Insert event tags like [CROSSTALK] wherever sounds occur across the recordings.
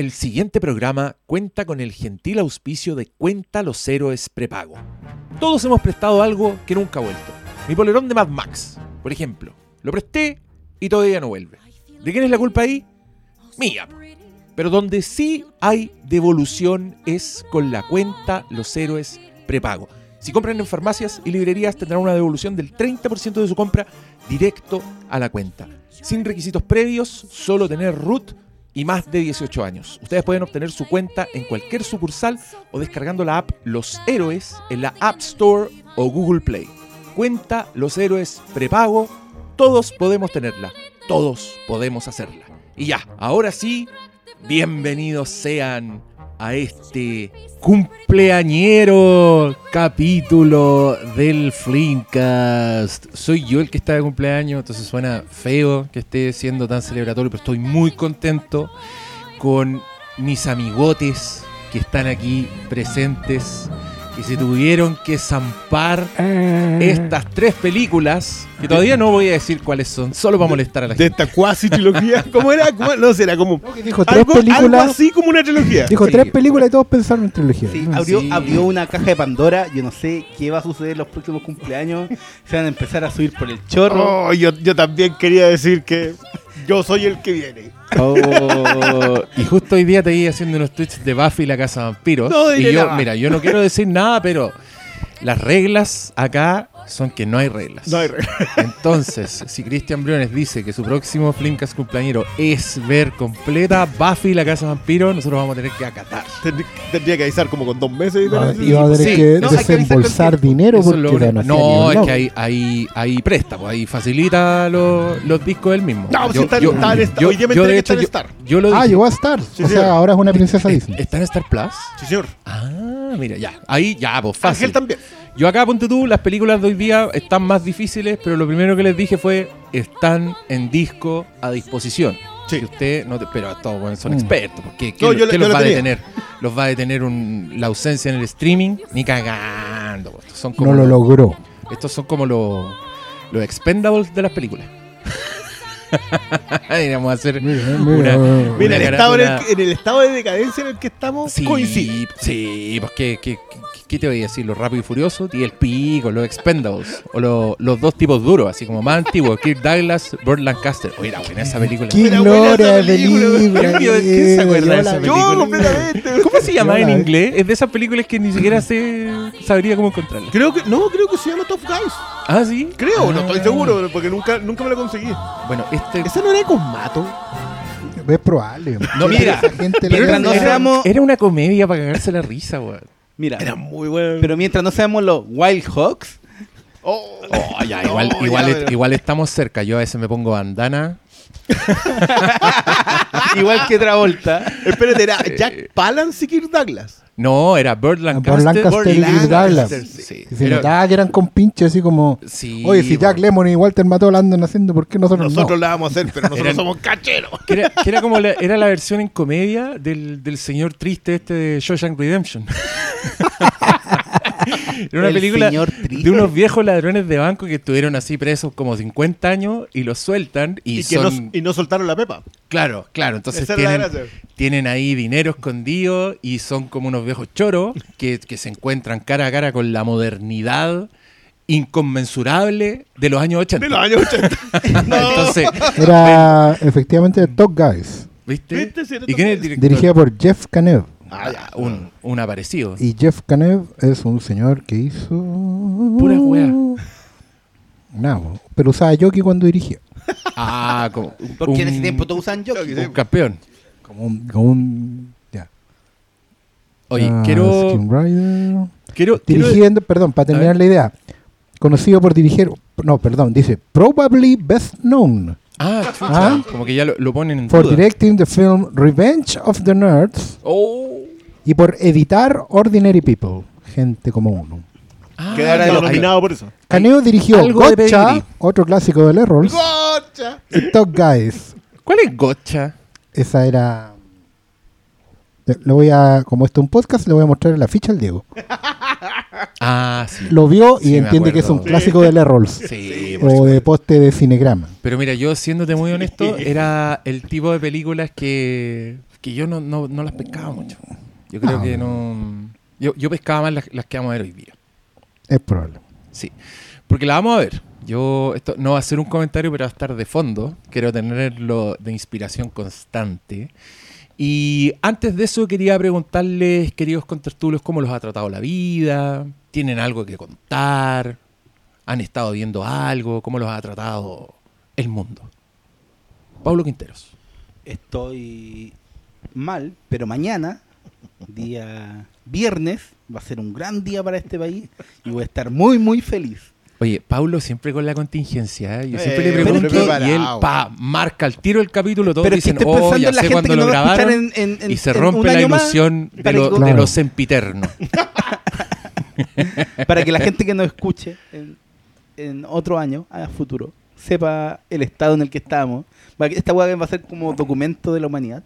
El siguiente programa cuenta con el gentil auspicio de Cuenta los Héroes Prepago. Todos hemos prestado algo que nunca ha vuelto. Mi polerón de Mad Max, por ejemplo. Lo presté y todavía no vuelve. ¿De quién es la culpa ahí? Mía. Pero donde sí hay devolución es con la cuenta Los Héroes Prepago. Si compran en farmacias y librerías tendrán una devolución del 30% de su compra directo a la cuenta. Sin requisitos previos, solo tener root y más de 18 años. Ustedes pueden obtener su cuenta en cualquier sucursal o descargando la app Los Héroes en la App Store o Google Play. Cuenta Los Héroes prepago, todos podemos tenerla, todos podemos hacerla. Y ya, ahora sí, bienvenidos sean a este cumpleañero capítulo del Flinkcast. Soy yo el que está de cumpleaños, entonces suena feo que esté siendo tan celebratorio, pero estoy muy contento con mis amigotes que están aquí presentes, que se tuvieron que zampar estas tres películas, que todavía no voy a decir cuáles son, solo para molestar a la de gente. esta cuasi trilogía. [LAUGHS] ¿Cómo era? ¿Cómo- No sé, era como. que dijo tres Algo, películas. algo así como una trilogía. Dijo Sí. tres películas y todos pensaron en trilogía. Sí, Ah, abrió, sí. abrió una caja de Pandora. Yo no sé qué va a suceder en los próximos cumpleaños. Se van a empezar a subir por el chorro. Oh, yo, yo también quería decir que yo soy el que viene. Oh, y justo hoy día te vi haciendo unos tweets de Buffy y la Casa de Vampiros. No y yo, nada. mira, yo no quiero decir nada, pero las reglas acá son que no hay reglas. No hay re- [LAUGHS] Entonces, si Cristian Briones dice que su próximo Flimcast cumpleañero es ver completa Buffy la Casa de Vampiros, nosotros vamos a tener que acatar. Tendrí- Tendría que avisar como con dos meses. Ah, diferencia. y va a tener Sí, que no, hay que desembolsar tiempo. dinero porque lo no No, es que ahí, ahí, ahí presta, pues, ahí facilita los, los discos del mismo. No, si está- está en Star- hoy día me yo, de que hecho, está en yo- Star. yo lo Ah, dije. llegó a estar. Sí, o señor. sea, ahora es una princesa Disney. ¿Está en Star Plus? Sí, señor. Ah, mira, ya. Ahí, ya, pues fácil. Ángel también. Yo acá, ponte tú, las películas de hoy día están más difíciles, pero lo primero que les dije fue, están en disco a disposición. Sí. Si usted no te- pero todos bueno, son Mm. expertos, porque ¿qué, No, yo qué la- yo los va a detener? ¿Los va a detener un- la ausencia en el streaming? Ni cagando. Son como No lo los- logró. Estos son como los, los expendables de las películas. [LAUGHS] Deberíamos hacer Mira, una, mira. El estado en, el, una- que- en el estado de decadencia en el que estamos Sí, coincide. sí, pues ¿qué, qué, qué- qué te voy a decir? Los rápidos y furiosos y el pico, los expendables. O lo- los dos tipos duros, así como más antiguos, Kirk Douglas, Burt Lancaster. Oye, era buena esa película. ¡Qué gloria de película. ¿Quién se acuerda de esa la- película? Yo completamente. ¿Cómo se llama Yo en inglés? Es de esas películas que ni siquiera se sabría cómo encontrarla. Creo que, no, creo que se llama Tough Guys. Ah, sí. Creo, no Ah. estoy seguro, porque nunca, nunca me la conseguí. Bueno, este. ¿Esa no era con Mato? Es probable. No, mira, gente pero da- no era, seamos- era una comedia para cagarse la risa, weón. Mira, Era muy buena. pero mientras no seamos los Wild Hawks, Oh, Oh, ya, no, igual, ya, igual, pero- igual estamos cerca. Yo a veces me pongo bandana. [LAUGHS] igual que Travolta, Espérate, era Jack Palance y Kirk Douglas. No, era Burt Lancaster. Y Kirk Lancaster, Douglas. Sí, Y se era- notaba que eran con pinches así como. sí, Oye, si Jack weón. Lemmon y Walter Mató la andan haciendo, ¿por qué nosotros, Nosotros no? la vamos a hacer, pero nosotros Eran- somos cacheros. Que era, que era como la, era la versión en comedia del, del señor triste este de Shawshank Redemption. [LAUGHS] [LAUGHS] era una El película de unos viejos ladrones de banco que estuvieron así presos como 50 años y los sueltan y, Y, que son... no, y no soltaron la pepa. Claro, claro. Entonces tienen, tienen ahí dinero escondido y son como unos viejos choros que, que se encuentran cara a cara con la modernidad inconmensurable de los años 80. De los años 80. [LAUGHS] No. Entonces, Era efectivamente Top Guys. ¿viste? ¿Viste? ¿Y quién es el director? Dirigida por Jeff Canev. Ah, ya, un, un aparecido. Y Jeff Canev es un señor que hizo. Pura wea. No, pero usaba jockey cuando dirigía. Ah, como porque en ese tiempo todos usan un campeón. Como un. Como un ya. Oye, Ah, quiero, quiero, quiero- Dirigiendo, perdón, para terminar la idea. Conocido por dirigir. No, perdón, dice Probably Best Known Ah, chucha, Ah. como que ya lo, lo ponen en for duda. directing the film Revenge of the Nerds Oh. Y por editar Ordinary People, gente como uno. Ah, Quedara nominado por eso. Caneo dirigió algo de Gotcha, pedigrí. otro clásico de Errols, ¡Gocha! y Top Guys. ¿Cuál es Gotcha? Esa era. Le le voy a, como esto es un podcast, le voy a mostrar la ficha al Diego. [LAUGHS] Ah, sí. Lo vio y Sí, me entiende que es un acuerdo. clásico de Errols. Sí, por o de poste de cinegrama. Pero mira, yo siéndote muy honesto, era el tipo de películas que, que yo no, no, no las pescaba mucho. Yo creo No. que no. Yo, yo pescaba más las, las que vamos a ver hoy día. Es probable. Sí. Porque la vamos a ver. Yo, esto no va a ser un comentario, pero va a estar de fondo. Quiero tenerlo de inspiración constante. Y antes de eso quería preguntarles, queridos contertulios, cómo los ha tratado la vida. ¿Tienen algo que contar? ¿Han estado viendo algo? ¿Cómo los ha tratado el mundo? Pablo Quinteros. Estoy mal, pero mañana, día viernes, va a ser un gran día para este país y voy a estar muy, muy feliz. Oye, Pablo siempre con la contingencia. ¿eh? Yo Eh, siempre le pero pregunto es que- y él preparado. pa, marca el tiro el capítulo. Todos pero es que dicen, oh, ya sé que lo escuchar grabaron. en, en- en- y se rompe la ilusión de lo, de Claro. lo sempiterno. [LAUGHS] para que la gente que nos escuche en, en otro año, a futuro, sepa el estado en el que estamos. Esta hueá va a ser como documento de la humanidad.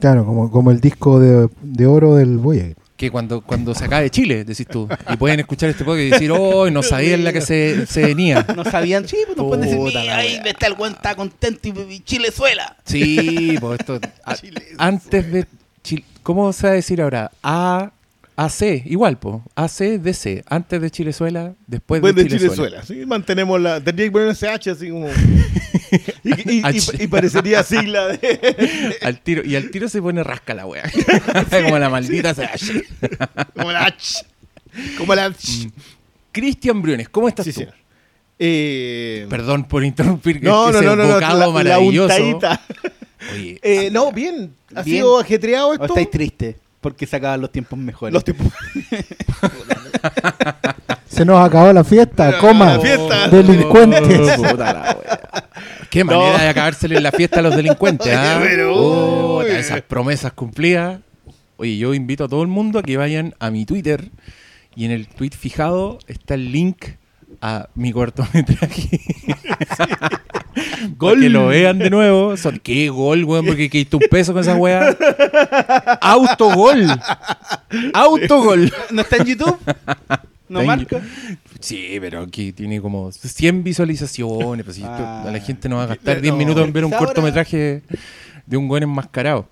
Claro, como, como el disco de, de oro del Voyager. Que cuando, cuando se acabe Chile, decís tú. Y pueden escuchar este podcast y decir, oh, no sabía en la que se, se venía. No sabían, sí, pues nos pueden decir, Puta "Mira, la ahí wea". está el weón, está contento y, y Chilezuela. Sí, pues esto. a- [LAUGHS] antes de. Chil- ¿Cómo se va a decir ahora? A. AC, igual, pues. AC, DC. Antes de Chilezuela, después Después de, de Chilezuela. Chilezuela. Sí, mantenemos la. Tendría que poner ese H así como. [LAUGHS] y, y- y- H. y parecería sigla de. [LAUGHS] Al tiro, y al tiro se pone rasca la wea. [LAUGHS] Como la maldita Sash. como la H. Como la H. Mm. Cristian Briones, ¿cómo estás Sí, tú? señor. Eh, Perdón por interrumpir no, ese no, no, no, no, bocado la, la maravilloso. Oye, Eh, no, bien. ¿Ha Bien. sido ajetreado ¿O esto? estáis tristes? Porque se acaban los tiempos mejores. Los tiempos. [LAUGHS] Se nos acabó la fiesta, Pero, coma. la fiesta. Delincuentes. [LAUGHS] Puta la wea. Qué manera de acabársele la fiesta a los delincuentes, [LAUGHS] ¿ah? pero, esas promesas cumplidas. Oye, yo invito a todo el mundo a que vayan a mi Twitter y en el tweet fijado está el link a mi cortometraje. [LAUGHS] Para que lo vean de nuevo. Son, ¿Qué gol, weón? Porque quité un peso con esa weá. Autogol. Autogol. ¿No está en YouTube? ¿No marca? Sí, pero aquí tiene como 100 visualizaciones. Pues, esto- Ah. a la gente no va a gastar 10 No, minutos en ver un cortometraje de un buen enmascarado.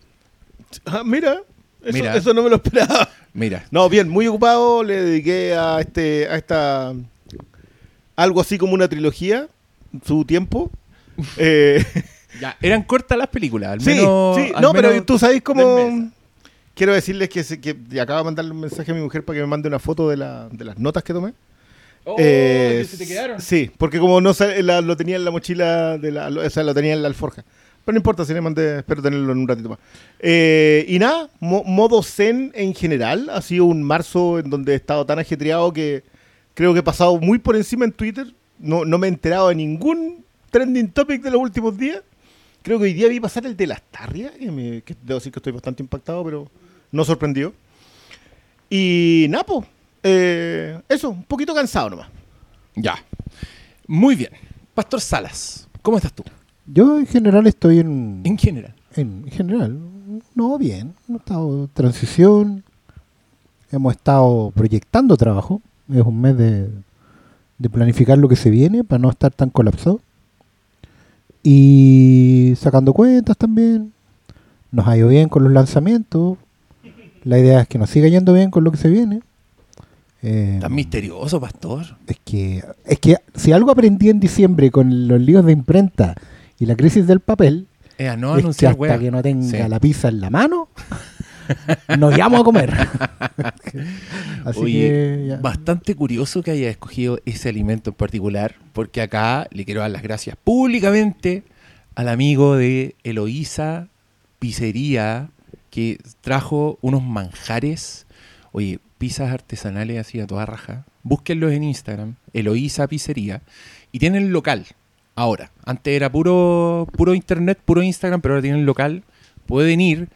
Ah, mira. Eso, Mira. eso no me lo esperaba. Mira, No, bien, muy ocupado. Le dediqué a este, a esta algo así como una trilogía, su tiempo. Eh, [LAUGHS] ya, eran cortas las películas. Al sí, menos, sí. al No, pero tú sabes cómo. Quiero decirles que, se- que acabo de mandarle un mensaje a mi mujer para que me mande una foto de, la, de las notas que tomé. Oh, Eh, se te quedaron. Sí, porque como no la- lo tenía en la mochila, de la, lo- o sea, lo tenía en la alforja. Pero no importa, si le mandé, espero tenerlo en un ratito más. Eh, y nada, mo- modo zen en general. Ha sido un marzo en donde he estado tan ajetreado que creo que he pasado muy por encima en Twitter. No, no me he enterado de ningún trending topic de los últimos días. Creo que hoy día vi pasar el de las tarrias, que, me- que debo decir que estoy bastante impactado, pero no sorprendió. Y Napo, eso, un poquito cansado nomás. Ya. Muy bien. Pastor Salas, ¿cómo estás tú? Yo en general estoy en, En general. en general, no bien. Hemos estado en transición, hemos estado proyectando trabajo. Es un mes de, de planificar lo que se viene para no estar tan colapsado. Y sacando cuentas también. Nos ha ido bien con los lanzamientos. La idea es que nos siga yendo bien con lo que se viene. Eh, Tan misterioso, Pastor. es que, es que si algo aprendí en diciembre con los líos de imprenta y la crisis del papel, Eh, no es que hasta wea. que no tenga Sí. la pizza en la mano, nos llamo a comer. [LAUGHS] Así Oye, que ya. bastante curioso que haya escogido ese alimento en particular, porque acá le quiero dar las gracias públicamente al amigo de Eloísa Pizzería, que trajo unos manjares, oye, pizzas artesanales así a toda raja. Búsquenlos en Instagram, Eloísa Pizzería, y tienen local ahora. Antes era puro, puro internet, puro Instagram, pero ahora tienen local. Pueden ir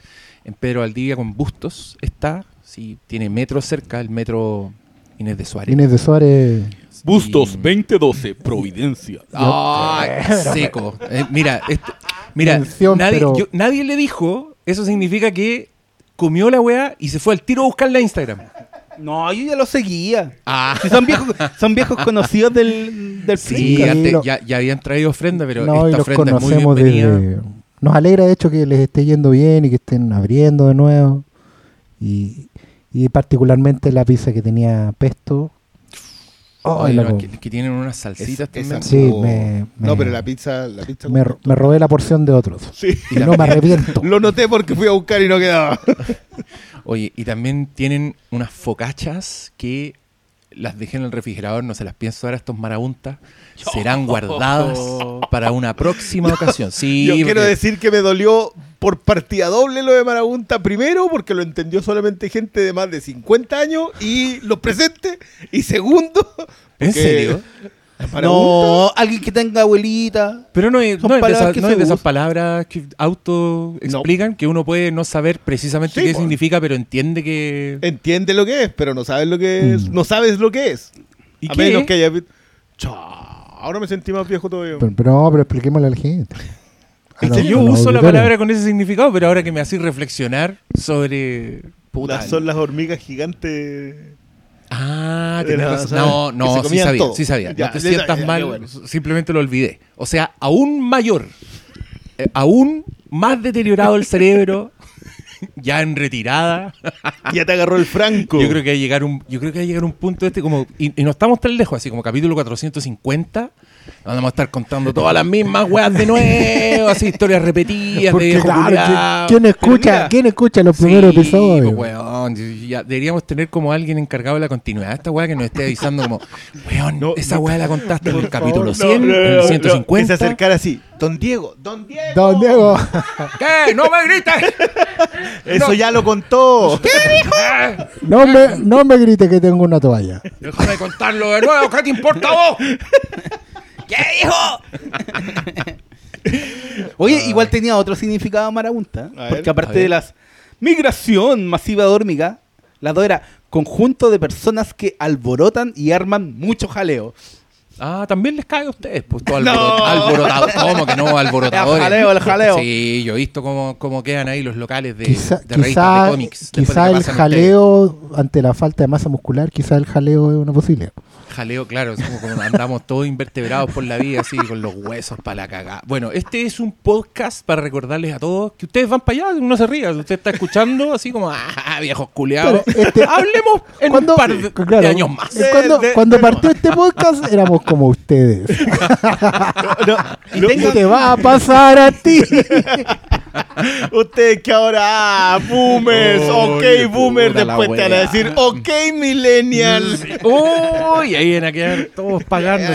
en Pedro Valdivia con Bustos, está, sí, tiene metro cerca, el metro Inés de Suárez. Inés de Suárez, Bustos Y- 2012, Providencia. ¡Ay, seco! Eh, mira, esto- mira Mención, nadie, pero- yo- nadie le dijo, eso significa que comió la weá y se fue al tiro a buscarla en Instagram. No, yo ya lo seguía. Ah, son viejos, son viejos conocidos del, del sí, antes lo- ya, ya habían traído ofrenda, pero no, esta los ofrenda es muy conocemos bienvenida. desde, nos alegra de hecho que les esté yendo bien y que estén abriendo de nuevo. Y, y particularmente la pizza que tenía pesto. Oh, no, que, que tienen unas salsitas Es- también. Sí, o- me- No, me- pero la pizza, la pizza me, me robé la porción de otros. Sí. Y no me arrepiento. [LAUGHS] Lo noté porque fui a buscar y no quedaba. [LAUGHS] Oye, y también tienen unas focachas que las dejé en el refrigerador, no se las pienso dar a estos marabuntas. [LAUGHS] Serán guardadas para una próxima ocasión. Sí, Yo quiero decir que me dolió por partida doble lo de Marabunta. Primero, porque lo entendió solamente gente de más de 50 años y los presentes. Y segundo, ¿En serio? No, alguien que tenga abuelita. Pero no es, Son no es de, esas, que no se es de esas usan. palabras que auto explican que uno puede no saber precisamente Sí, qué significa, pero entiende que. Entiende lo que es, pero no sabes lo que es. Mm. No sabes lo que es. ¿Y a qué? menos que haya. Chao, ahora me sentí más viejo todavía. Pero, pero no, pero expliquémosle a la gente. A Es los- que yo uso la palabra con ese significado, pero ahora que me hacís reflexionar sobre. Puta, Las- son las hormigas gigantes. Ah, tenés la- razón. No, no, sí sabía, todo. sí sabía. Ya, no te ya, sientas ya, mal, bueno. simplemente lo olvidé. O sea, aún mayor, eh, aún más deteriorado el cerebro, [LAUGHS] ya en retirada. [LAUGHS] Ya te agarró el franco. Yo creo que va a llegar un, yo creo que va a llegar un punto este como y, y no estamos tan lejos, así como capítulo 450, donde vamos a estar contando todas las mismas weas de nuevo, así historias repetidas de Porque claro. ¿quién escucha, mira, ¿quién escucha los primeros Sí, episodios? pues, weón, ya deberíamos tener como alguien encargado de la continuidad de esta weá que nos esté avisando como, weón, No, esa no, weá la contaste en el Por capítulo favor, 100, no, no, en no, el no, 150. Que se acercara así. Don Diego, Don Diego. Don Diego, ¿Qué? ¡No me grites! Eso No. ya lo contó. no me, no me grite que tengo una toalla. Déjame contarlo de nuevo, ¿qué te importa a vos? ¿Qué dijo? Oye, igual tenía otro significado marabunta. A ver, porque a aparte ver. de las migración masiva de hormiga, las dos era conjunto de personas que alborotan y arman mucho jaleo. Ah, también les cae a ustedes, pues todo [LAUGHS] No. alboro- alborotado. ¿Cómo que no? [LAUGHS] Alborotadores. El jaleo, el jaleo. Sí, yo he visto cómo, cómo quedan ahí los locales de, Quizá, de revistas quizá, de cómics. quizá el jaleo ante la falta de masa muscular, quizá el jaleo es una posibilidad. Jaleo, claro, es como, como andamos todos invertebrados por la vida, así, con los huesos para la cagada. Bueno, este es un podcast para recordarles a todos que ustedes van para allá, no se rían. Usted está escuchando así como, ah, viejos culiados. Claro, este- Hablemos en un par de, claro, de años más. eh, Cuando, De- de- cuando de- partió este podcast éramos como ustedes. [LAUGHS] No, [LAUGHS] ¿Y no, qué te va a pasar a ti? [LAUGHS] Ustedes que ahora, ah, boomers, ok, boomer, después te van a decir, ok, millennial. Uy, ahí van a quedar todos pagando,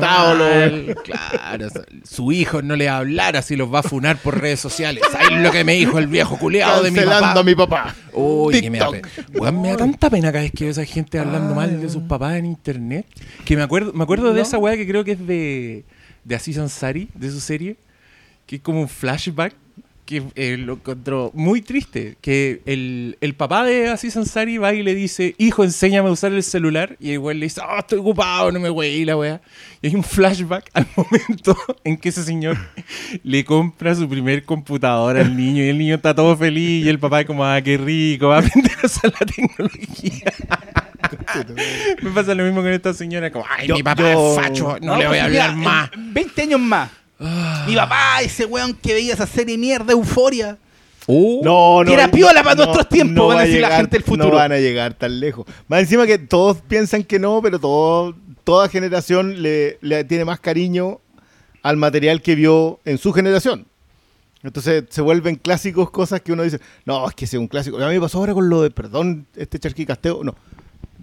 mal. Claro, su hijo no le va a hablar así, los va a funar por redes sociales. Ahí lo que me dijo el viejo culeado de mi papá. a mi papá. Uy, que me da, me da tanta pena cada vez que veo a esa gente hablando mal de sus papás en internet. Que me acuerdo, me acuerdo de esa weá que creo que es de, de Aziz Ansari, de su serie, que es como un flashback que eh, lo encontró muy triste. Que el, el papá de Aziz Ansari va y le dice, hijo, enséñame a usar el celular. Y el weón le dice, oh, estoy ocupado, no me wey la weá. Y hay un flashback al [LAUGHS] momento en que ese señor [LAUGHS] le compra su primer computadora al niño y el niño está todo feliz y el papá es como, ah, qué rico, va a aprender a usar la tecnología. [LAUGHS] Me pasa lo mismo con esta señora, como, ay, Yo- mi papá yo- es facho, no, le pues, voy a hablar mira, más. en 20 años más. Mi papá, ese weón que veía esa serie mierda, Euforia. Oh. No, no. Que era piola para nuestros tiempos, van a decir la gente del futuro. No van a llegar tan lejos. Más encima que todos piensan que no, pero todo, toda generación le, le tiene más cariño al material que vio en su generación. Entonces se vuelven clásicos cosas que uno dice, no, es que es un clásico. A mí me pasó ahora con lo de, perdón, este charquicasteo. No.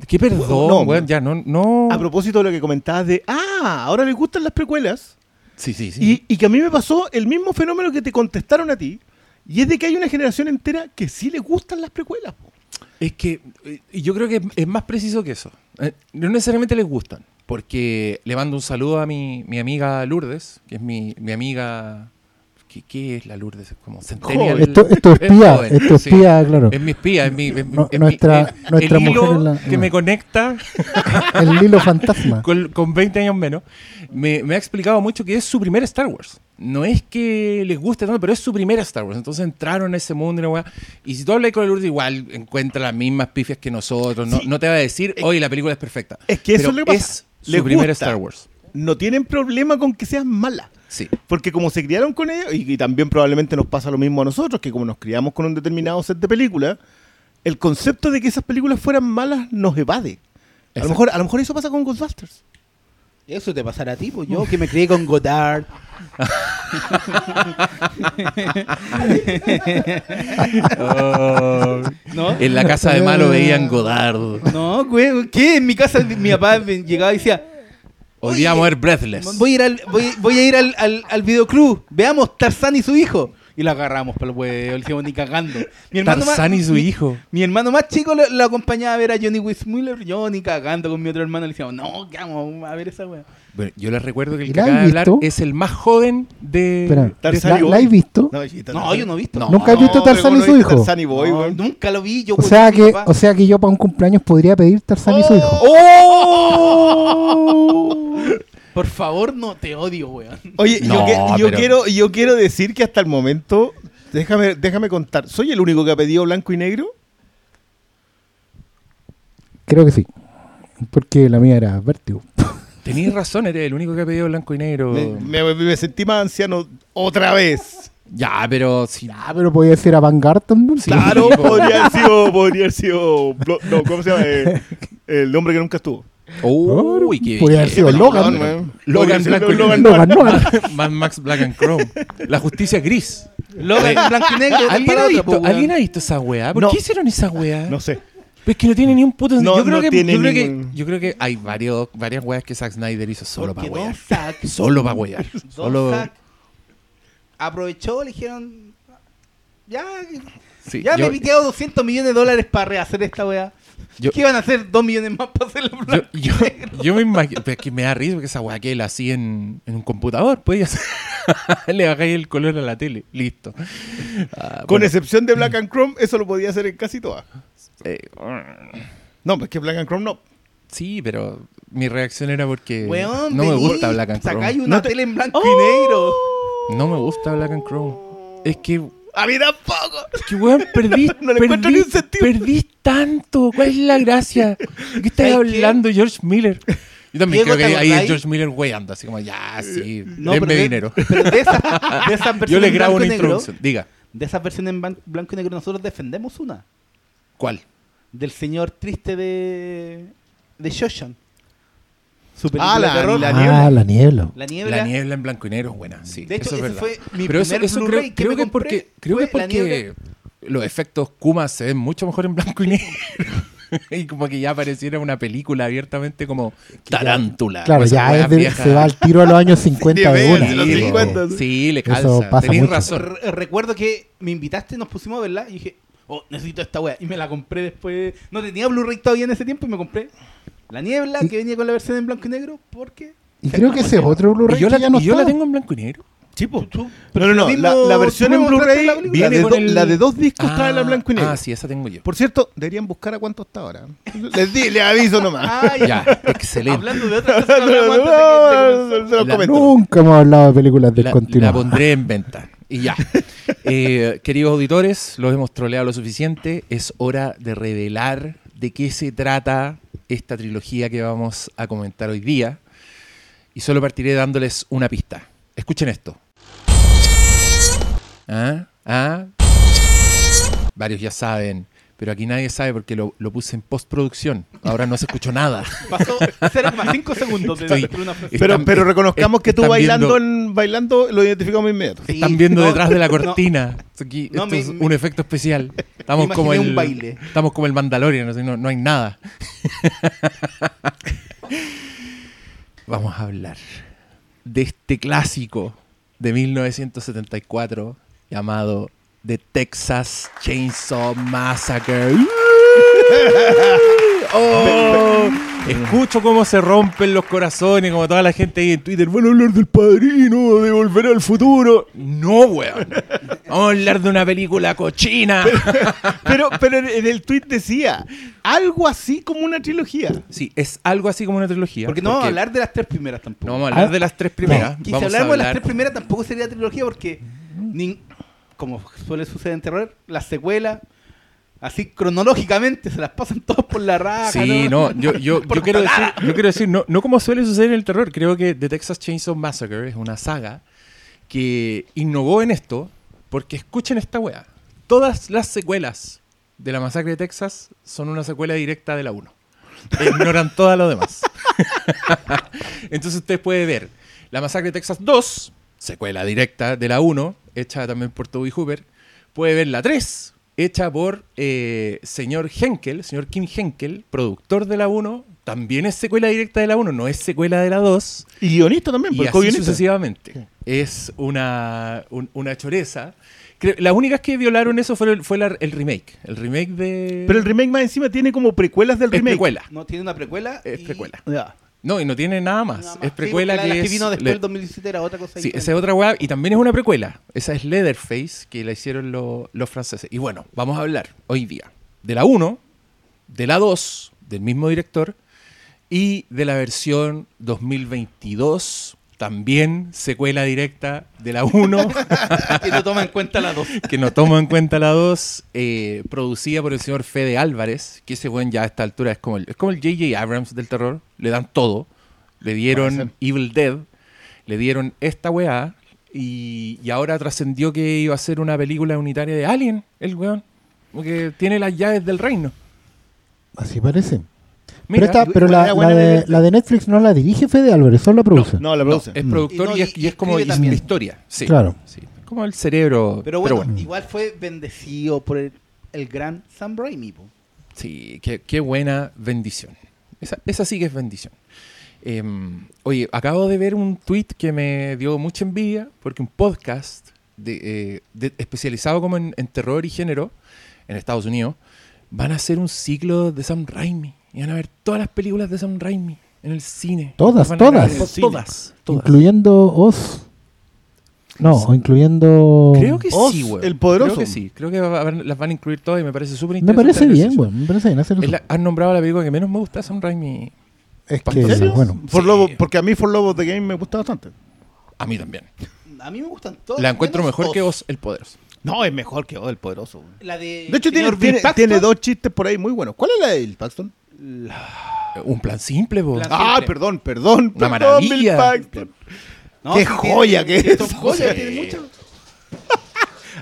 ¿Qué perdón, No, weón? Ya, no, no. A propósito de lo que comentabas de, ah, ahora les gustan las precuelas. Sí, sí, sí. Y, y que a mí me pasó el mismo fenómeno que te contestaron a ti. Y es de que hay una generación entera que sí le gustan las precuelas. po. Es que eh, yo creo que es más preciso que eso. Eh, No necesariamente les gustan, porque le mando un saludo a mi, mi amiga Lourdes, que es mi, mi amiga... ¿Qué, qué es la Lourdes? Es como. Esto, esto es espía, [LAUGHS] joven, esto es sí. espía, claro. Es mi espía, es mi... es mi- No- es nuestra- mi- es nuestra el mujer hilo en la- que no. me conecta [LAUGHS] El hilo fantasma. [LAUGHS] con, con 20 años menos, me, me ha explicado mucho que es su primer Star Wars. No es que les guste tanto, pero es su primera Star Wars. Entonces entraron a ese mundo y, weá. y si tú hablas con el Lourdes, igual encuentra las mismas pifias que nosotros. No, Sí. no te va a decir, oye, la película es perfecta. Es que eso Pero es lo que pasa. es su Les primer gusta. Star Wars. No tienen problema con que sean malas. Sí. Porque como se criaron con ellos, y, y también probablemente nos pasa lo mismo a nosotros, que como nos criamos con un determinado set de películas, el concepto de que esas películas fueran malas nos evade. A lo, mejor, a lo mejor eso pasa con Ghostbusters. Eso te pasará a ti, pues yo que me crié con Godard. [LAUGHS] ¿No? En la casa de malo veían Godard. No, güey, ¿qué? En mi casa mi papá llegaba y decía, Hoy día vamos a ver Breathless. voy a ir al, voy, voy a ir al, al, al videoclub, veamos Tarzán y su hijo. Y lo agarramos para el huevo, le decíamos ni cagando. Mi hermano Tarzán más- y su mi- hijo. Mi hermano más chico lo, lo acompañaba a ver a Johnny Weissmuller, yo ni cagando con mi otro hermano, le decíamos, no, que vamos a ver esa wea. Bueno, yo les recuerdo que el ¿Y que acaba de hablar visto? es el más joven de. Espera, Tarzán ¿la, y Boy. la has visto? No, yo no he visto. No. ¿Nunca has visto Tarzán y su hijo? Tarzán y Boy, No, weón. nunca lo vi, yo O sea que, o sea que yo para un cumpleaños podría pedir Tarzán y su hijo. ¡Oh! [LAUGHS] Por favor, no te odio, weón. Oye, yo, No, que- yo pero- quiero, yo quiero decir que hasta el momento, déjame, déjame contar, ¿soy el único que ha pedido blanco y negro? Creo que sí. Porque la mía era Vértigo. [LAUGHS] Tenías razón, eres el único que ha pedido blanco y negro. Me, me- me sentí más anciano otra vez. Ya, pero si. Ah, pero podía ser Avantgarde también. Sí. Claro, [LAUGHS] podría haber sido, podría haber sido, no, ¿cómo se llama? Eh, el hombre que nunca estuvo. Uy, qué Podría haber sido. Logan. Logan ser blanco y Logan. Logan Noir. [LAUGHS] Mad Max Black and Chrome. La justicia gris. Logan en blanco y negro. ¿Alguien ha, visto. ¿Alguien ha visto esa weá? ¿Por No. qué hicieron esa weá? No sé. Pues que no tiene ni un puto No, yo creo no que, tiene yo, creo que, ningún- yo creo que hay varios, varias weas que Zack Snyder hizo solo Porque para Don wear. Zack- [LAUGHS] Solo para wear. Don Solo. Zack aprovechó, le dijeron, ya, Sí, ya yo, me he piteado 200 millones de dólares para rehacer esta weá. Yo- ¿Qué iban a hacer 2 millones más para yo, blanco? yo, yo me imagino. Es que me da risa porque esa weá que él hacía en, en un computador. Ya [LAUGHS] Le bajáis el color a la tele. Listo. Ah, Con bueno, excepción de Black and Chrome, eso lo podía hacer en casi todas. eh, No, pues que Black and Chrome no. sí, pero mi reacción era porque Weón, no me gusta Black and Sacáis Chrome. una No te- tele en blanco y negro. No me gusta Black and Chrome. Es que A mí tampoco. Es que, weón, perdí, [LAUGHS] No le encuentro perdí, ni un sentido. perdí tanto. ¿Cuál es la gracia? ¿De qué estás hablando, George Miller? Yo también Diego, creo que ¿te ahí es? George Miller weyando, así como, ya, sí, No, denme pero de- dinero. [LAUGHS] Pero de esas de esas [LAUGHS] versiones Yo le grabo una introducción. Diga, de esas versiones en blanco y negro nosotros defendemos una. ¿cuál? Del señor triste de de Shoshan. Su película Ah, de la- terror. la- ah, niebla. la niebla. La niebla. La niebla en blanco y negro es buena, sí. De hecho, eso es ese verdad. fue mi Pero eso, primer eso Blu-ray creo, que creo me que es porque, creo que porque los efectos Kuma se ven mucho mejor en blanco y negro. [LAUGHS] y como que ya pareciera una película abiertamente como tarántula. Claro, ya es de- se va al tiro a los años [LAUGHS] 50 de una. los Sí, 50. Sí, le Eso calza. pasa mucho. razón. Re- recuerdo que me invitaste, nos pusimos a verla y dije, oh, necesito esta wea. Y me la compré después. No tenía Blu-ray todavía en ese tiempo y me compré La Niebla, Y- que venía con la versión en blanco y negro, porque. Y creo que ese es otro Blu-ray yo, que la, ya no y yo la tengo en blanco y negro. Sí, po. Tú- No, no, no. mismo- La, la versión en Blu-ray, la la, película. de Viene con do- el- la de dos discos trae la Ah, blanco y negro. Ah, sí, esa tengo yo. Por cierto, deberían buscar a cuánto está ahora. Les, di, les aviso nomás. [LAUGHS] Ah, ya. Excelente. Hablando de otra cosa comento. Nunca hemos hablado de películas La, la descontinuadas. pondré en venta. Y ya. [LAUGHS] Eh, queridos auditores, los hemos troleado lo suficiente. Es hora de revelar de qué se trata esta trilogía que vamos a comentar hoy día. Y solo partiré dándoles una pista. Escuchen esto. ¿Ah? ¿Ah? Varios ya saben, pero aquí nadie sabe porque lo, lo puse en postproducción. Ahora no se escuchó nada. [LAUGHS] Pasó 0,5 segundos de Estoy- entre una frase. Pero, Están- pero es- reconozcamos que tú bailando, viendo- en, bailando lo identificamos inmediato. Sí, Están viendo no, detrás de la [LAUGHS] no. cortina. Aquí, No, esto es un efecto especial. Estamos como el un baile. Estamos como el Mandalorian, no, no hay nada. [LAUGHS] Vamos a hablar de este clásico de 1974 llamado The Texas Chainsaw Massacre. [LAUGHS] Oh, escucho cómo se rompen los corazones, como toda la gente ahí en Twitter. Van a hablar del padrino, de volver al futuro. No, weón. Vamos a hablar de una película cochina. Pero, [LAUGHS] pero en el tweet decía algo así como una trilogía. Sí, es algo así como una trilogía. Porque no vamos a hablar de las tres primeras tampoco. no vamos a hablar de las tres primeras. Y si hablamos de las tres primeras tampoco sería trilogía porque, nin- como suele suceder en terror, las secuelas, así cronológicamente, se las pasan todas por la raja. Sí, no, [LAUGHS] yo, yo, Por yo quiero decir, yo quiero decir no, no como suele suceder en el terror, creo que The Texas Chainsaw Massacre es una saga que innovó en esto porque escuchen esta weá. Todas las secuelas de la masacre de Texas son una secuela directa de la 1. E ignoran [LAUGHS] todo lo demás. [LAUGHS] Entonces usted puede ver la masacre de Texas 2, secuela directa de la 1, hecha también por Toby Hooper. Puede ver la 3, hecha por eh, señor Henkel, señor Kim Henkel, productor de la 1. También es secuela directa de la 1, no es secuela de la 2. Y guionista también, Y pues, así co-guionista. sucesivamente. Es una, un- una choreza. Creo- las únicas que violaron eso fue, el, fue la- el remake. El remake de... Pero el remake más encima tiene como precuelas del es remake. precuela. No, tiene una precuela. Es y- precuela. Ya. No, y no tiene nada más. nada más. Es Sí, precuela la- que la es... vino después le- del 2017 era otra cosa. Sí, diferente. esa es otra weá. Y también es una precuela. Esa es Leatherface, que la hicieron lo- los franceses. Y bueno, vamos a hablar hoy día de la 1, de la 2, del mismo director, y de la versión 2022, también secuela directa de la 1, [LAUGHS] que no toma en cuenta la dos. que no tomo en cuenta la 2, eh, producida por el señor Fede Álvarez, que ese buen ya a esta altura es como el, es como el J.J. Abrams del terror. Le dan todo. Le dieron. Evil Dead, le dieron esta weá, y, y ahora trascendió que iba a ser una película unitaria de Alien, el weón. Porque tiene las llaves del reino. Así parece. Mira, pero esta- pero la, la de de, Netflix. la de Netflix no la dirige Fede Álvarez, solo la produce. No, la produce. es productor Y no, y, es, y- y es como también. historia. Sí, Claro. sí. Como el cerebro. Pero bueno, igual fue bendecido por el, el gran Sam Raimi. po. Sí, qué, qué buena bendición. Esa, esa sí que es bendición. Em, oye, acabo de ver un tweet que me dio mucha envidia porque un podcast de, eh, de- especializado como en, en terror y género en Estados Unidos van a hacer un ciclo de Sam Raimi y van a ver todas las películas de Sam Raimi en el cine. Todas, todas. Todas. Incluyendo Oz. No, o incluyendo. Creo que Oz, sí, güey. el poderoso. Creo que sí. Creo que va a haber- las van a incluir todas y me parece súper Me interesante. parece el bien, güey. Me parece bien hacer Es eso. la- han nombrado la película que menos me gusta Sam Raimi. Es bueno. For Sí. Porque a mí For Love of the Game me gusta bastante. A mí también. A mí me gustan todas. La encuentro mejor que Oz. El Poderoso. No, es mejor que Oz el Poderoso. La de. De hecho, tiene, tiene, dos chistes por ahí muy buenos. ¿Cuál es la de Bill Paxton? Eh, Un plan simple. Plan- Ah, Siempre. perdón, perdón. Una perdón, maravilla. No, Qué joya tiene- que es. Son joyas, Sí. tiene mucho.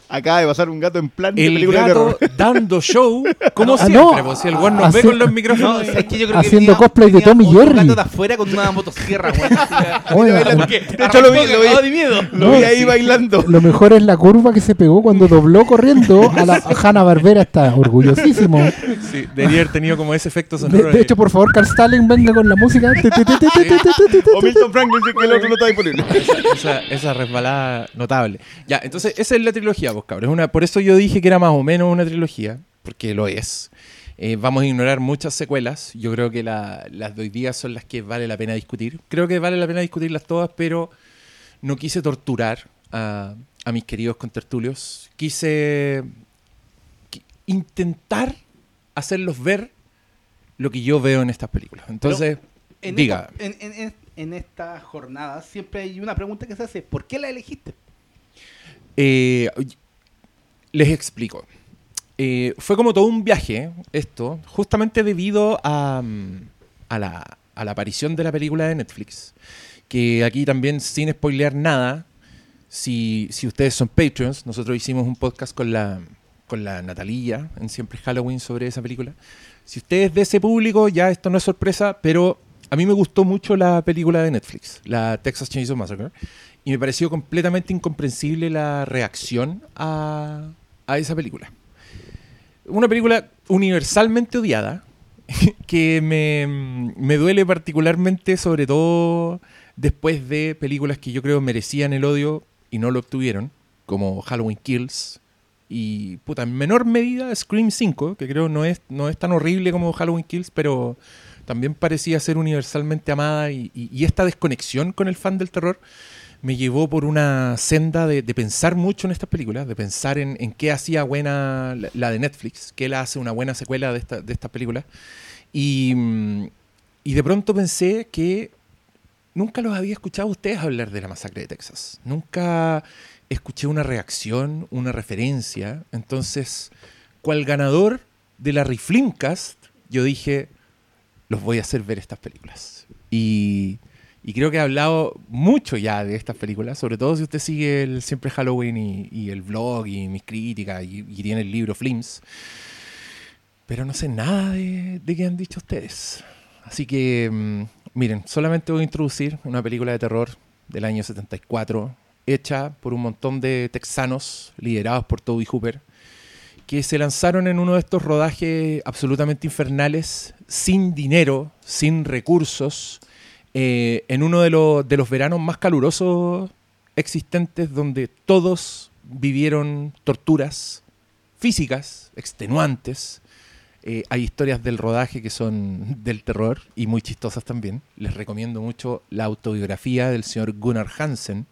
Acaba de pasar un gato en plan de El película de gato terror. dando show, como Ah, siempre. no. pues, si el weón nos ve Hace- con los micrófonos. No, es que yo creo que Haciendo tenía- cosplay de tenía Tom y otro Jerry. gato de afuera con una motosierra, güey. [LAUGHS] Oye, De hecho, lo vi, lo vi, de miedo. lo No, vi ahí sí. bailando. Lo mejor es la curva que se pegó cuando dobló corriendo a la [LAUGHS] Hanna Barbera. Está orgullosísimo. Sí, debería haber tenido como ese efecto De, sonoro. de hecho, por favor, Carl Stalin, venga con la música. O Milton Franklin, que el otro no está disponible. esa, esa resbalada notable. Ya, entonces esa es la trilogía, pues cabrón. Es una, por eso yo dije que era más o menos una trilogía, porque lo es. Eh, vamos a ignorar muchas secuelas. Yo creo que la- las de hoy día son las que vale la pena discutir. Creo que vale la pena discutirlas todas, pero no quise torturar a, a mis queridos contertulios. Quise qui- intentar hacerlos ver lo que yo veo en estas películas. Entonces, En diga. esta- en, en- en- en esta jornada siempre hay una pregunta que se hace: ¿por qué la elegiste? Eh, les explico. Eh, fue como todo un viaje esto, justamente debido a, mm, a, la, aparición de la película de Netflix. Que aquí también, sin spoilear nada, si, ustedes son Patreons, nosotros hicimos un podcast con la, con la en Siempre Halloween sobre esa película. Si ustedes de ese público, ya esto no es sorpresa, pero a mí me gustó mucho la película de Netflix, la Texas Chainsaw Massacre, y me pareció completamente incomprensible la reacción a, a esa película. Una película universalmente odiada, [LAUGHS] que me, me duele particularmente, sobre todo después de películas que yo creo merecían el odio y no lo obtuvieron, como Halloween Kills y, puta, en menor medida Scream 5, que creo no es, no es tan horrible como Halloween Kills, pero también parecía ser universalmente amada y, esta desconexión con el fan del terror me llevó por una senda de, pensar mucho en estas películas, de pensar en, qué hacía buena la, de Netflix, qué la hace una buena secuela de, esta, de estas películas. Y, mm, y de pronto pensé que nunca los había escuchado a ustedes hablar de la masacre de Texas. Nunca escuché una reacción, una referencia. Entonces, cual ganador de la Reflimcast, yo dije, los voy a hacer ver estas películas. Y, Y creo que he hablado mucho ya de estas películas, sobre todo si usted sigue el Siempre Halloween y, el blog y mis críticas y, y tiene el libro Flims. Pero no sé nada de, de qué han dicho ustedes. Así que, mm, miren, solamente voy a introducir una película de terror del año 74, hecha por un montón de texanos liderados por Toby Hooper, que se lanzaron en uno de estos rodajes absolutamente infernales, sin dinero, sin recursos, eh, en uno de, los- de los veranos más calurosos existentes, donde todos vivieron torturas físicas, extenuantes. Eh, hay historias del rodaje que son [LAUGHS] del terror y muy chistosas también. Les recomiendo mucho la autobiografía del señor Gunnar Hansen,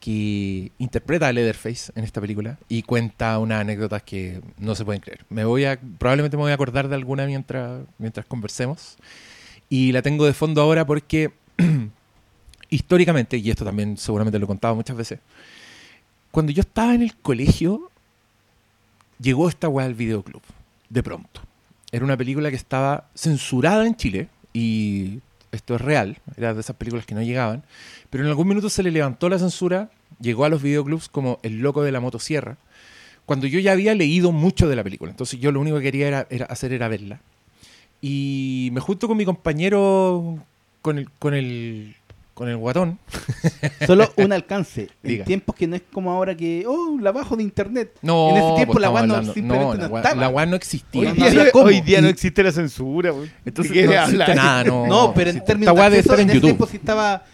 que interpreta a Leatherface en esta película y cuenta unas anécdotas que no se pueden creer. Me voy a, probablemente me voy a acordar de alguna mientras, mientras conversemos. Y la tengo de fondo ahora porque [CLEARS THROAT] históricamente, y esto también seguramente lo he contado muchas veces, cuando yo estaba en el colegio, llegó esta weá al videoclub, de pronto. Era una película que estaba censurada en Chile, y esto es real, era de esas películas que no llegaban, pero en algún minuto se le levantó la censura, llegó a los videoclubs como El loco de la motosierra, cuando yo ya había leído mucho de la película. Entonces yo lo único que quería era, era hacer era verla. Y me junto con mi compañero, con el, con el, con el guatón. [LAUGHS] Solo un alcance. Diga. En tiempos que no es como ahora que, oh, la bajo de internet. No, En ese tiempo pues la weá no, simplemente no, la weá- estaba. La weá no existía. Hoy, no día, no, cómo. hoy día no Y- existe la censura, güey. Entonces, ¿De qué no nada, no. No, pero Sí, en términos de acceso, estar en en ese YouTube. tiempo si estaba...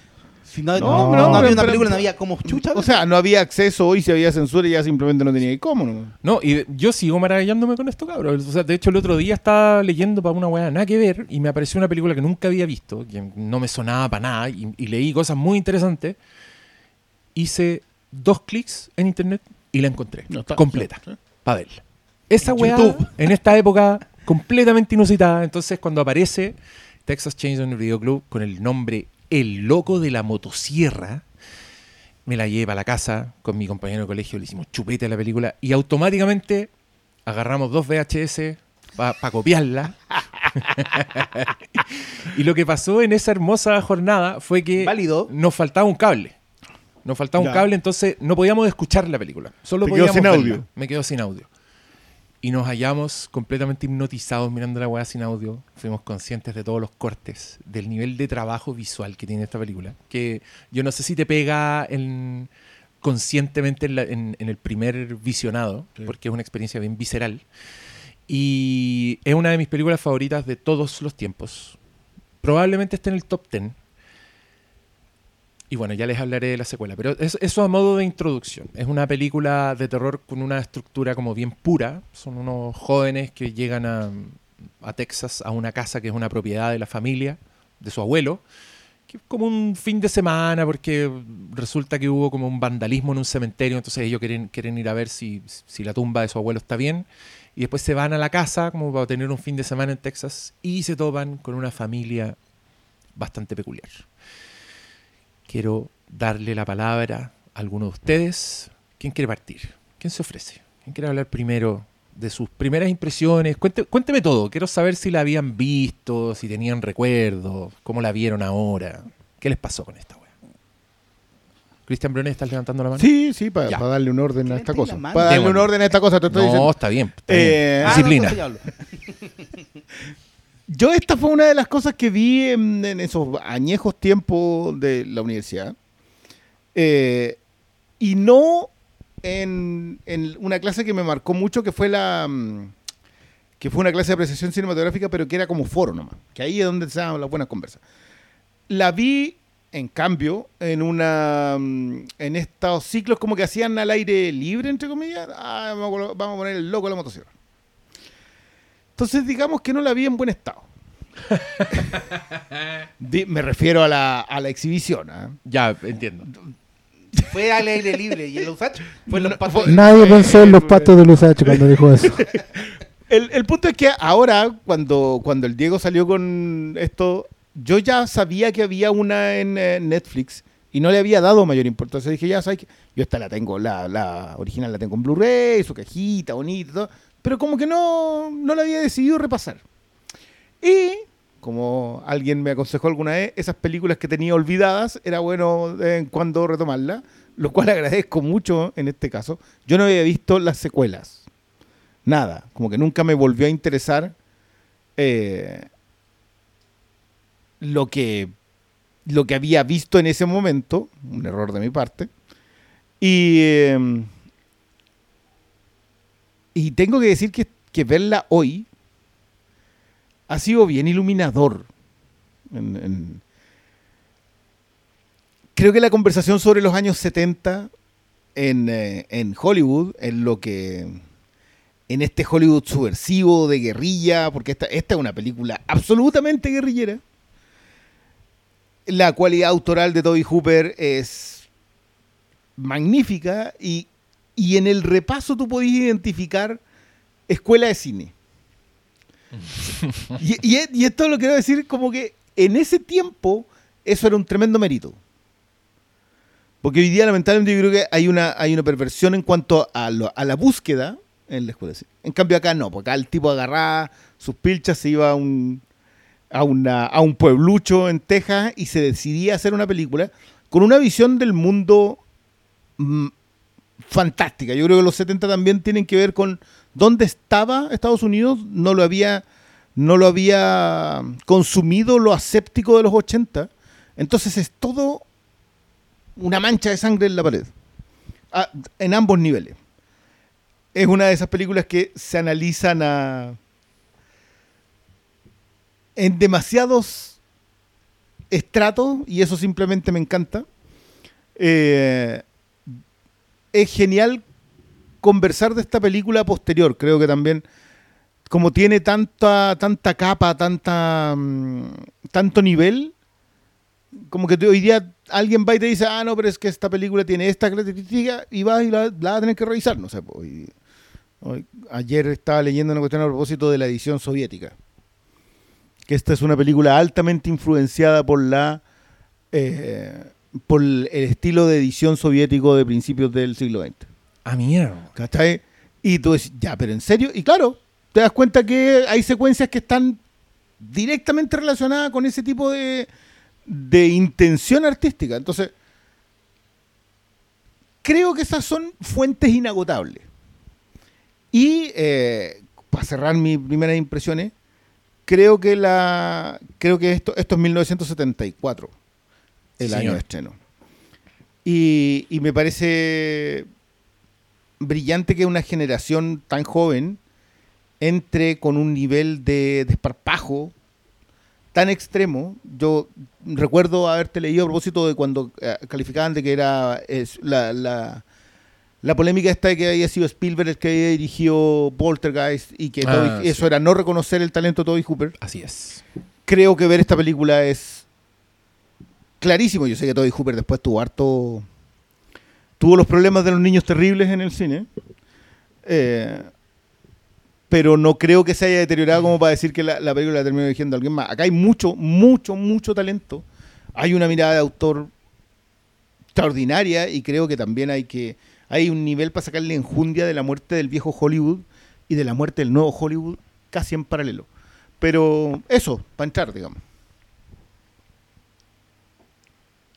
Si no, No, no, pero- no había una pero- película, no había como chucha. O sea, no había acceso hoy, si había censura, ya simplemente no tenía y cómo. ¿no? No, y yo sigo maravillándome con esto, cabrón. O sea, de hecho, el otro día estaba leyendo para una weá nada que ver y me apareció una película que nunca había visto, que no me sonaba para nada y, y leí cosas muy interesantes. Hice dos clics en internet y la encontré No está- completa sí, sí. para verla. Esa En weá, YouTube. en esta época, completamente inusitada. Entonces, cuando aparece Texas Chainsaw Video Club con el nombre El Loco de la Motosierra, me la llevé a la casa con mi compañero de colegio, le hicimos chupete a la película y automáticamente agarramos dos VHS para copiarla. [LAUGHS] y lo que pasó en esa hermosa jornada fue que Válido. nos faltaba un cable. Nos faltaba Ya. un cable, entonces no podíamos escuchar la película. Solo Te quedó podíamos sin verla. audio. Me quedo sin audio. Y nos hallamos completamente hipnotizados mirando la weá sin audio. Fuimos conscientes de todos los cortes, del nivel de trabajo visual que tiene esta película. Que yo no sé si te pega en- conscientemente en, la- en- en el primer visionado, Sí. porque es una experiencia bien visceral. Y es una de mis películas favoritas de todos los tiempos. Probablemente esté en el top 10. Y bueno, ya les hablaré de la secuela, pero es- eso a modo de introducción. Es una película de terror con una estructura como bien pura. Son unos jóvenes que llegan a, a Texas a una casa que es una propiedad de la familia, de su abuelo, que es como un fin de semana porque resulta que hubo como un vandalismo en un cementerio, entonces ellos quieren, quieren ir a ver si, si la tumba de su abuelo está bien. Y después se van a la casa como para tener un fin de semana en Texas y se topan con una familia bastante peculiar. Quiero darle la palabra a alguno de ustedes. ¿Quién quiere partir? ¿Quién se ofrece? ¿Quién quiere hablar primero de sus primeras impresiones? Cuente- cuénteme todo. Quiero saber si la habían visto, si tenían recuerdos, cómo la vieron ahora. ¿Qué les pasó con esta wea? Cristian Brunet, ¿estás levantando la mano? Sí, sí, para Ya. darle un orden a ¿Qué esta cosa. Para darle un Démosle. orden a esta cosa, te estoy No, diciendo. está bien. está bien. Eh, Ah, no, Disciplina. entonces ya hablo. [LAUGHS] Yo esta fue una de las cosas que vi en, esos añejos tiempos de la universidad. Eh, y no en, una clase que me marcó mucho, que fue la mm, que fue una clase de apreciación cinematográfica, pero que era como foro nomás. Que ahí es donde se daban las buenas conversas. La vi, en cambio, en una mm, en estos ciclos como que hacían al aire libre, entre comillas. Ah, vamos a a poner el loco de la motosierra. Entonces, digamos que no la vi en buen estado. [LAUGHS] Me refiero a la, a la exhibición. ¿ah? Ya, entiendo. Fue al aire libre y el Usach fue en los No, patos. fue- Nadie Eh, pensó en los eh, patos de Lusacho cuando dijo eso. [LAUGHS] El, el punto es que ahora, cuando, cuando el Diego salió con esto, yo ya sabía que había una en eh, Netflix y no le había dado mayor importancia. Dije, ya sabes que yo esta la tengo, la, la original la tengo en Blu-ray, su cajita, bonita, y todo, pero como que no, no la había decidido repasar. Y Como alguien me aconsejó alguna vez, esas películas que tenía olvidadas era bueno de vez en cuando retomarlas, lo cual [LAUGHS] agradezco mucho en este caso. Yo no había visto las secuelas. Nada, como que nunca me volvió a interesar eh, lo que lo que había visto en ese momento, un error de mi parte. Y, eh, y tengo que decir que, que verla hoy ha sido bien iluminador. Creo que la conversación sobre los años 70 en, eh, en Hollywood, en lo que. en este Hollywood subversivo de guerrilla, porque esta, esta es una película absolutamente guerrillera. La cualidad autoral de Toby Hooper es magnífica y, y en el repaso tú podías identificar escuela de cine. [LAUGHS] y, y- y esto lo quiero decir como que en ese tiempo eso era un tremendo mérito. Porque hoy día lamentablemente yo creo que hay una, hay una perversión en cuanto a, lo- a la búsqueda en la escuela de cine. En cambio acá no, porque acá el tipo agarraba sus pilchas, se iba a un, a, una- a un pueblucho en Texas y se decidía hacer una película con una visión del mundo mm, fantástica. Yo creo que los 70 también tienen que ver con dónde estaba Estados Unidos, no lo había, no lo había consumido lo aséptico de los 80. Entonces es todo una mancha de sangre en la pared. Ah, en ambos niveles. Es una de esas películas que se analizan a, en demasiados estratos y eso simplemente me encanta. Eh, es genial conversar de esta película posterior. Creo que también, como tiene tanta, tanta capa, tanta, mm, tanto nivel, como que hoy día alguien va y te dice, ah, no, pero es que esta película tiene esta característica y vas y la, la vas a tener que revisar. No sé, ayer estaba leyendo una cuestión a propósito de la edición soviética. Que esta es una película altamente influenciada por la eh, por el estilo de edición soviético de principios del siglo XX. Ah, mierda. ¿Cachai? Y tú dices, ya, pero en serio. Y claro, te das cuenta que hay secuencias que están directamente relacionadas con ese tipo de, de intención artística. Entonces, creo que esas son fuentes inagotables. Y eh, para cerrar mis primeras impresiones, creo que la creo que esto, esto es 1974, el año de estreno. Y, y me parece brillante que una generación tan joven entre con un nivel de desparpajo tan extremo. Yo recuerdo haberte leído a propósito de cuando eh, calificaban de que era es, la, la, la polémica esta de que había sido Spielberg el que había dirigido Poltergeist y que Ah, Toby- sí. eso era no reconocer el talento de Toby Hooper. Así es. Creo que ver esta película es clarísimo. Yo sé que Toby Hooper después tuvo harto. Tuvo los problemas de los niños terribles en el cine. Eh, pero no creo que se haya deteriorado como para decir que la, la película la terminó dirigiendo alguien más. Acá hay mucho, mucho, mucho talento. Hay una mirada de autor extraordinaria y creo que también hay que hay un nivel para sacarle enjundia de la muerte del viejo Hollywood y de la muerte del nuevo Hollywood casi en paralelo. Pero eso, para entrar, digamos.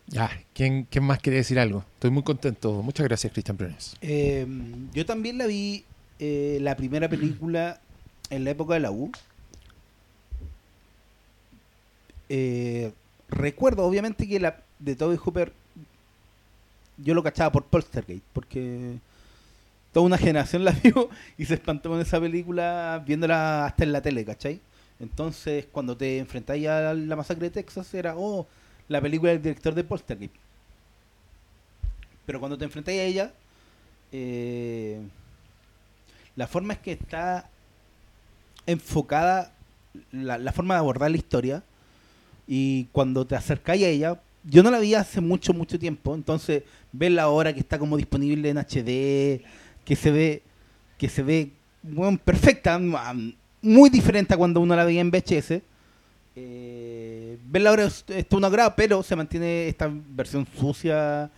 Ya, ¿quién, quién más quiere decir algo? Estoy muy contento. Muchas gracias, Cristian Briones. Eh, yo también la vi eh, la primera película en la época de la U. Eh, recuerdo, obviamente, que la de Toby Hooper yo lo cachaba por Poltergeist, porque toda una generación la [LAUGHS] vio y se espantó con esa película viéndola hasta en la tele, ¿cachai? Entonces, cuando te enfrentáis a la masacre de Texas, era, oh, la película del director de Poltergeist. Pero cuando te enfrentáis a ella, eh, la forma es que está enfocada, la, la forma de abordar la historia, y cuando te acercáis a ella, yo no la vi hace mucho, mucho tiempo, entonces verla ahora que está como disponible en HD, que se ve, que se ve perfecta, muy diferente a cuando uno la veía en VHS. Eh, verla ahora es, es todo un agrado, pero se mantiene esta versión sucia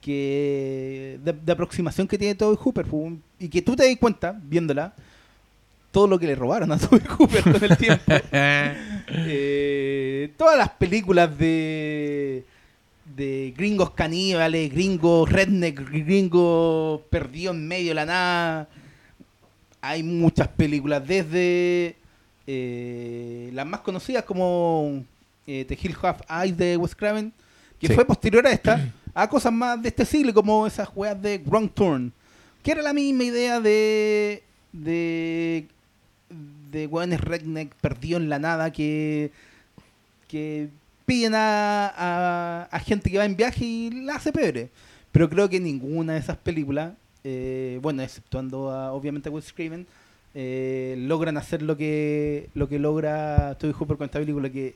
que de, de aproximación que tiene todo Hooper fu- y que tú te das cuenta viéndola todo lo que le robaron a [LAUGHS] Toby Hooper con el tiempo. [LAUGHS] Eh, todas las películas de de gringos caníbales, gringos redneck, gringos perdidos en medio de la nada. Hay muchas películas, desde eh, las más conocidas como eh, The Hill Half Eyes de Wes Craven, que Sí. fue posterior a esta, [CLEARS THROAT] a cosas más de este siglo, como esas weas de Wrong Turn, que era la misma idea de de de weones redneck perdidos en la nada que que piden a, a, a gente que va en viaje y la hace pebre. Pero creo que ninguna de esas películas, eh, bueno, exceptuando a, obviamente a Wes Craven, eh, logran hacer lo que lo que logra Toby Hooper con esta película, que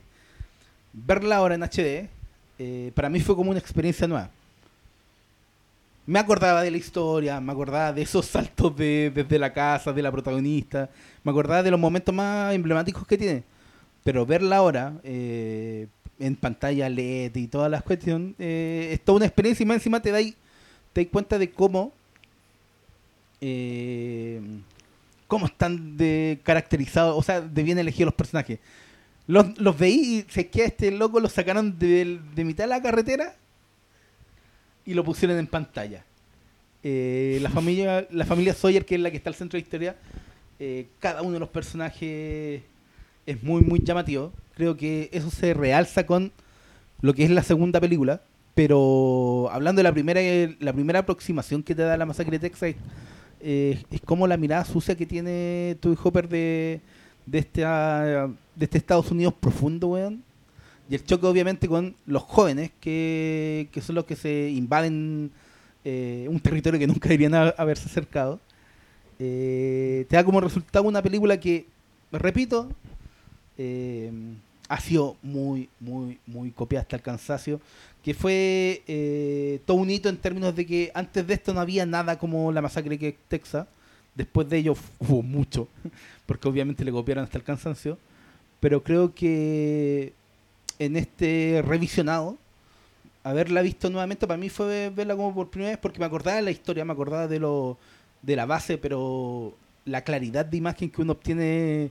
verla ahora en HD, eh, para mí fue como una experiencia nueva. Me acordaba de la historia, me acordaba de esos saltos de, desde la casa, de la protagonista, me acordaba de los momentos más emblemáticos que tiene. Pero verla ahora, eh, en pantalla LED y todas las cuestiones, eh, es toda una experiencia y más encima te dais te cuenta de cómo eh, cómo están caracterizados, o sea, de bien elegidos los personajes. Los, los veí y sé que a este loco lo sacaron de, de mitad de la carretera y lo pusieron en pantalla. Eh, la familia [LAUGHS] la familia Sawyer, que es la que está al centro de la historia, eh, cada uno de los personajes es muy, muy llamativo. Creo que eso se realza con lo que es la segunda película. Pero hablando de la primera, la primera aproximación que te da la masacre de Texas, eh, es como la mirada sucia que tiene Toby Hopper de, de, esta, de este Estados Unidos profundo, weón. Y el choque, obviamente, con los jóvenes, que, que son los que se invaden eh, un territorio que nunca deberían ha- haberse acercado. Eh, te da como resultado una película que, repito, eh, ha sido muy, muy, muy copiada hasta el cansancio. Que fue eh, todo un hito en términos de que antes de esto no había nada como la masacre que Texas. Después de ello hubo mucho, [LAUGHS] porque obviamente le copiaron hasta el cansancio. Pero creo que en este revisionado, haberla visto nuevamente para mí fue verla como por primera vez porque me acordaba de la historia, me acordaba de lo de la base, pero la claridad de imagen que uno obtiene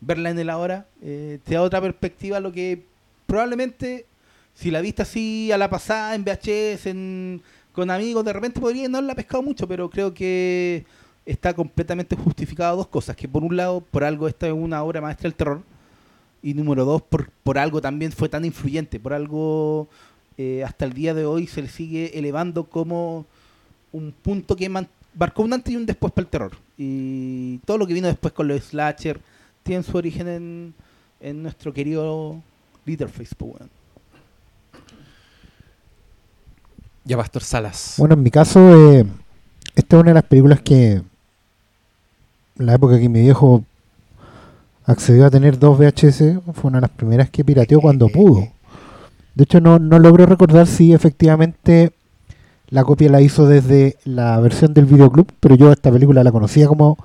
verla en el ahora eh, te da otra perspectiva lo que probablemente si la viste así a la pasada en VHS en- con amigos de repente podría no haberla pescado mucho pero creo que está completamente justificado dos cosas que por un lado por algo esta es una obra maestra del terror y número dos por, por algo también fue tan influyente por algo eh, hasta el día de hoy se le sigue elevando como un punto que man- marcó un antes y un después para el terror. Y todo lo que vino después con los slasher tiene su origen en, en nuestro querido Leatherface. po, weón. Ya, Pastor Salas. Bueno, en mi caso, eh, esta es una de las películas que la época que mi viejo accedió a tener dos VHS, fue una de las primeras que pirateó cuando pudo. De hecho, no, no logro recordar si efectivamente la copia la hizo desde la versión del videoclub, pero yo esta película la conocía como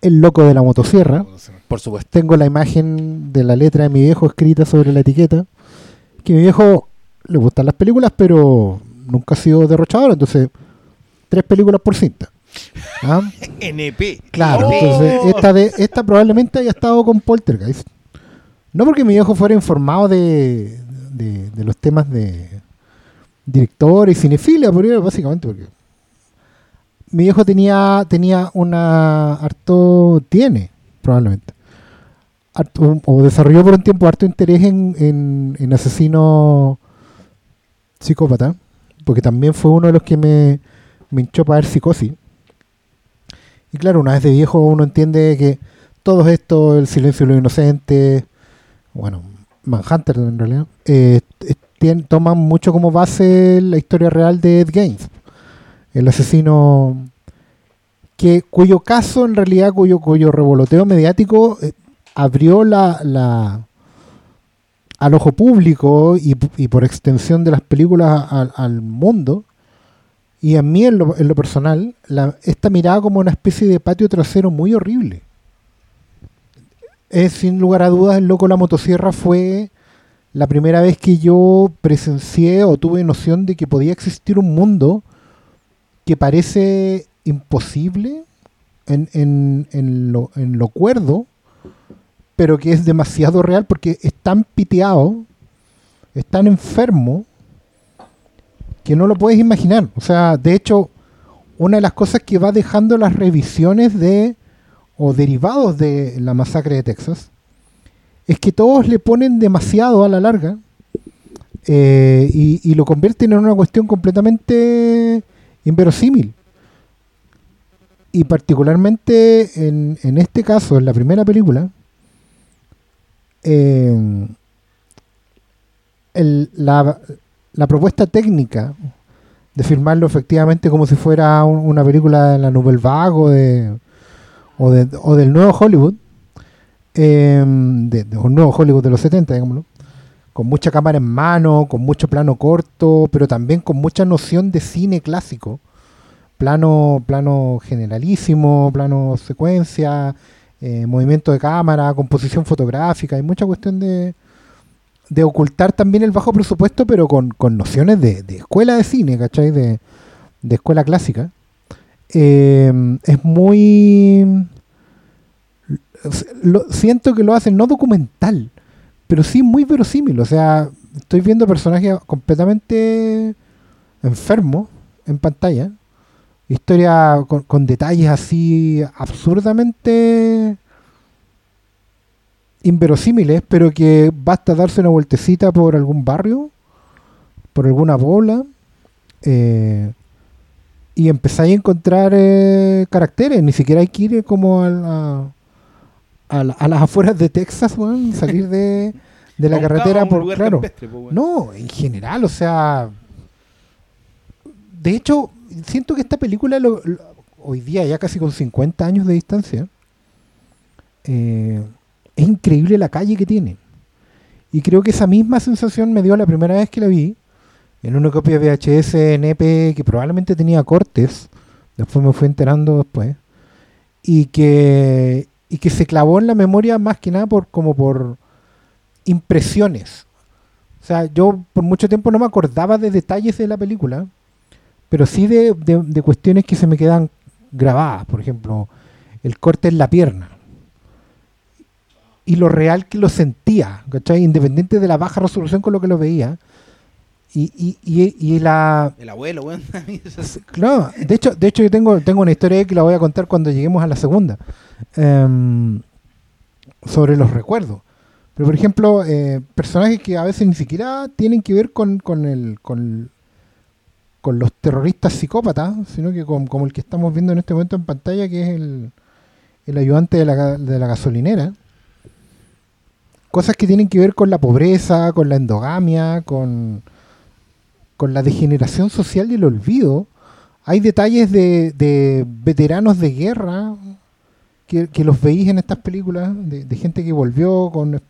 El Loco de la Motosierra. Por supuesto. Tengo la imagen de la letra de mi viejo escrita sobre la etiqueta. Que mi viejo le gustan las películas, pero nunca ha sido derrochador. Entonces, tres películas por cinta. ¿Ah? [LAUGHS] NP. Claro, ¡Oh! entonces esta, de, esta probablemente haya estado con Poltergeist. No porque mi viejo fuera informado de, de, de los temas de director y cinefilia, pero básicamente porque mi viejo tenía tenía una harto tiene probablemente harto- o desarrolló por un tiempo harto interés en, en, en asesino psicópata porque también fue uno de los que me, me hinchó para ver psicosis y claro, una vez de viejo uno entiende que todo esto, el silencio de los inocentes, bueno, Manhunter en realidad, eh, toman mucho como base la historia real de Ed Gaines, el asesino que cuyo caso en realidad, cuyo, cuyo revoloteo mediático eh, abrió la, la al ojo público y, por extensión de las películas al mundo y a mí, en lo, en lo personal, la- esta mirada como una especie de patio trasero muy horrible. Es sin lugar a dudas, el loco la motosierra fue la primera vez que yo presencié o tuve noción de que podía existir un mundo que parece imposible en, en, en lo, en lo cuerdo, pero que es demasiado real porque es tan piteado, es tan enfermo, que no lo puedes imaginar. O sea, de hecho, una de las cosas que va dejando las revisiones de o derivados de la masacre de Texas es que todos le ponen demasiado a la larga eh, y, lo convierten en una cuestión completamente inverosímil. Y particularmente en, en este caso, en la primera película, eh, el- la, la propuesta técnica de filmarlo efectivamente como si fuera un- una película de la Nouvelle Vague o, de, o, de- o del nuevo Hollywood, eh, de, de un nuevo Hollywood de los 70, digámoslo, con mucha cámara en mano, con mucho plano corto, pero también con mucha noción de cine clásico. Plano, plano generalísimo, plano secuencia, eh, movimiento de cámara, composición fotográfica, hay mucha cuestión de, de ocultar también el bajo presupuesto, pero con, con nociones de, de escuela de cine, ¿cachai? De, de escuela clásica. Eh, es muy... lo- siento que lo hacen no documental, pero sí muy verosímil. O sea, estoy viendo personajes completamente enfermos en pantalla. Historia con, con detalles así absurdamente inverosímiles, pero que basta darse una vueltecita por algún barrio, por alguna bola, eh, y empezáis a encontrar eh, caracteres. Ni siquiera hay que ir como a, la- a, la- a las afueras de Texas, weón, [LAUGHS] salir de, de la carretera por claro. campestre, weón. No, en general, o sea. De hecho, siento que esta película, lo- lo- hoy día, ya casi con 50 años de distancia, eh, es increíble la calle que tiene. Y creo que esa misma sensación me dio la primera vez que la vi, en una copia VHS NP que probablemente tenía cortes, después me fui enterando después, y que, y que se clavó en la memoria más que nada por, como por impresiones. O sea, yo por mucho tiempo no me acordaba de detalles de la película, pero sí de, de- de cuestiones que se me quedan grabadas. Por ejemplo, el corte en la pierna. Y lo real que lo sentía, ¿cachai? Independiente de la baja resolución con lo que lo veía. Y, y, y, y la, El abuelo, weón. [LAUGHS] Claro, de hecho, de hecho yo tengo, tengo una historia que la voy a contar cuando lleguemos a la segunda. Em, sobre los recuerdos. Pero por ejemplo, eh, personajes que a veces ni siquiera tienen que ver con, con el, con, con los terroristas psicópatas, sino que con, como el que estamos viendo en este momento en pantalla, que es el, el ayudante de la, de la gasolinera. Cosas que tienen que ver con la pobreza, con la endogamia, con, con la degeneración social y el olvido. Hay detalles de, veteranos de guerra que, que los veis en estas películas, de, de gente que volvió con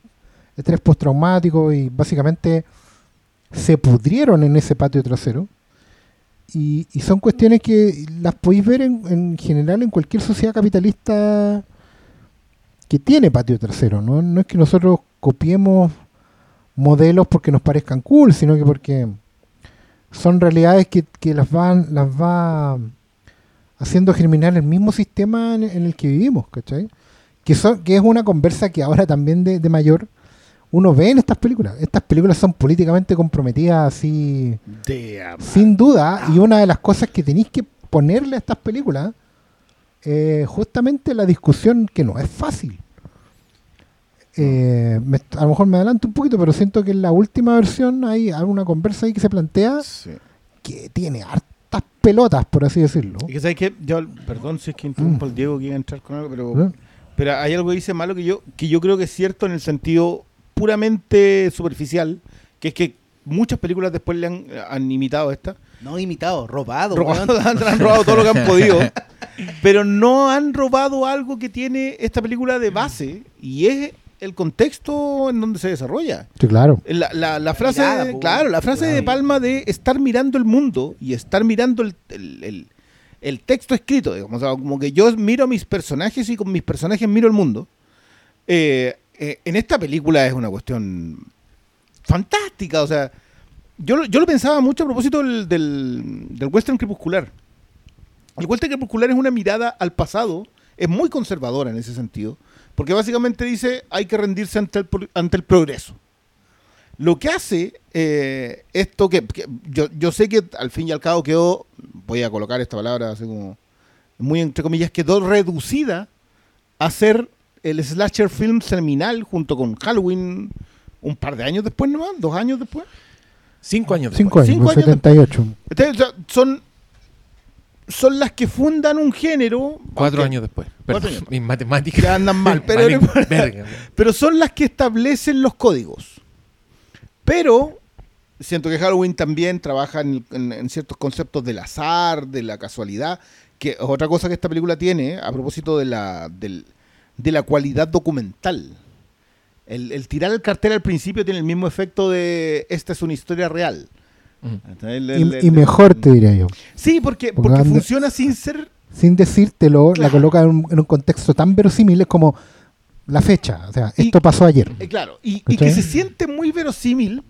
estrés postraumático y básicamente se pudrieron en ese patio trasero. Y, y son cuestiones que las podéis ver en, en general en cualquier sociedad capitalista que tiene patio trasero. ¿no? no es que nosotros copiemos modelos porque nos parezcan cool, sino que porque son realidades que, que las van las va haciendo germinar el mismo sistema en, en el que vivimos, ¿cachai? Que, son, que es una conversa que ahora también de, de mayor uno ve en estas películas. Estas películas son políticamente comprometidas así, sin duda, y una de las cosas que tenéis que ponerle a estas películas es justamente la discusión que no es fácil. Eh, me- a lo mejor me adelanto un poquito, pero siento que en la última versión hay alguna conversa ahí que se plantea Sí. que tiene hartas pelotas, por así decirlo. Y que sabes que yo, perdón si es que interrumpo Mm. al Diego que iba a entrar con algo, pero, ¿Eh? pero hay algo que dice malo que yo, que yo creo que es cierto en el sentido puramente superficial, que es que muchas películas después le han, han imitado esta. No imitado, robado, Robado, [LAUGHS] han, han robado todo lo que han podido, [LAUGHS] pero no han robado algo que tiene esta película de base y es el contexto en donde se desarrolla. Sí, claro. La, la- la frase, mirada, po, claro, la frase de. Palma de estar mirando el mundo y estar mirando el, el- el- el texto escrito, digamos, o sea, como que yo miro a mis personajes y con mis personajes miro el mundo. Eh, eh, en esta película es una cuestión fantástica, o sea, yo, yo lo pensaba mucho a propósito del, del, western crepuscular. El western crepuscular es una mirada al pasado es muy conservadora en ese sentido, porque básicamente dice hay que rendirse ante el, ante el progreso. Lo que hace eh, esto que, que yo, yo sé que al fin y al cabo quedó, voy a colocar esta palabra así como muy entre comillas, quedó reducida a ser el slasher film seminal junto con Halloween un par de años después nomás, dos años después. Cinco años Cinco después. años, Cinco en años 78. Entonces, o sea, son, son las que fundan un género. Cuatro aunque años después. Cuatro Perdón, años [LAUGHS] después. mis matemáticas. Ya andan mal, [LAUGHS] pero importa. [LAUGHS] verga. Pero son las que establecen los códigos. Pero siento que Halloween también trabaja en, en- en ciertos conceptos del azar, de la casualidad, que es otra cosa que esta película tiene a propósito de la, del- de la cualidad documental. El, el tirar el cartel al principio tiene el mismo efecto de esta es una historia real. Y, el- el- y mejor te diría yo. Sí, porque, Porque porque funciona sin ser Sin decírtelo, la Claro. coloca en un, en un contexto tan verosímil es como la fecha. O sea, Y- esto pasó ayer. Eh, claro, y, y que se siente muy verosímil,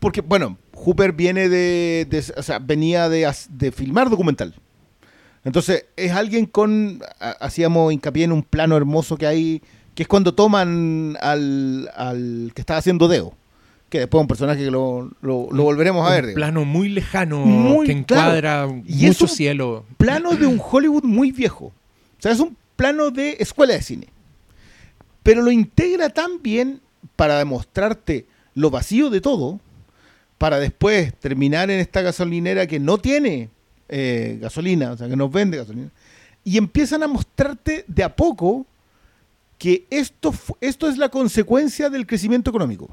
porque, bueno, Hooper viene de, de- o sea, venía de, de filmar documental. Entonces, es alguien con, ha- hacíamos hincapié en un plano hermoso que hay, que es cuando toman al, al que estaba haciendo Deo, que después es un personaje que lo, lo- lo volveremos a ver. Un plano muy lejano Muy que claro. encuadra Y es mucho un cielo. plano de un Hollywood muy viejo. O sea, es un plano de escuela de cine. Pero lo integra tan bien para demostrarte lo vacío de todo, para después terminar en esta gasolinera que no tiene eh, gasolina, o sea, que nos vende gasolina. Y empiezan a mostrarte de a poco que esto, esto es la consecuencia del crecimiento económico.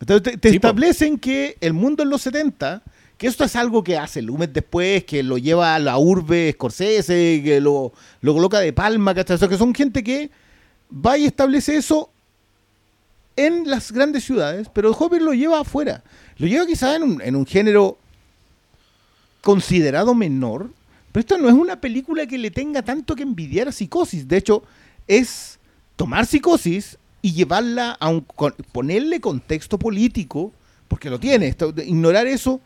Entonces te, te Sí, po. establecen que el mundo en los 70, que esto es algo que hace Lumet después, que lo lleva a la urbe Scorsese, que lo, lo coloca de palma, ¿cachai? O sea, que son gente que va y establece eso en las grandes ciudades, pero Hopper lo lleva afuera. Lo lleva quizás en un, en un género considerado menor, pero esto no es una película que le tenga tanto que envidiar a Psicosis. De hecho, es tomar Psicosis y llevarla a un, con- ponerle contexto político, porque lo tiene. Esto- de- ignorar eso,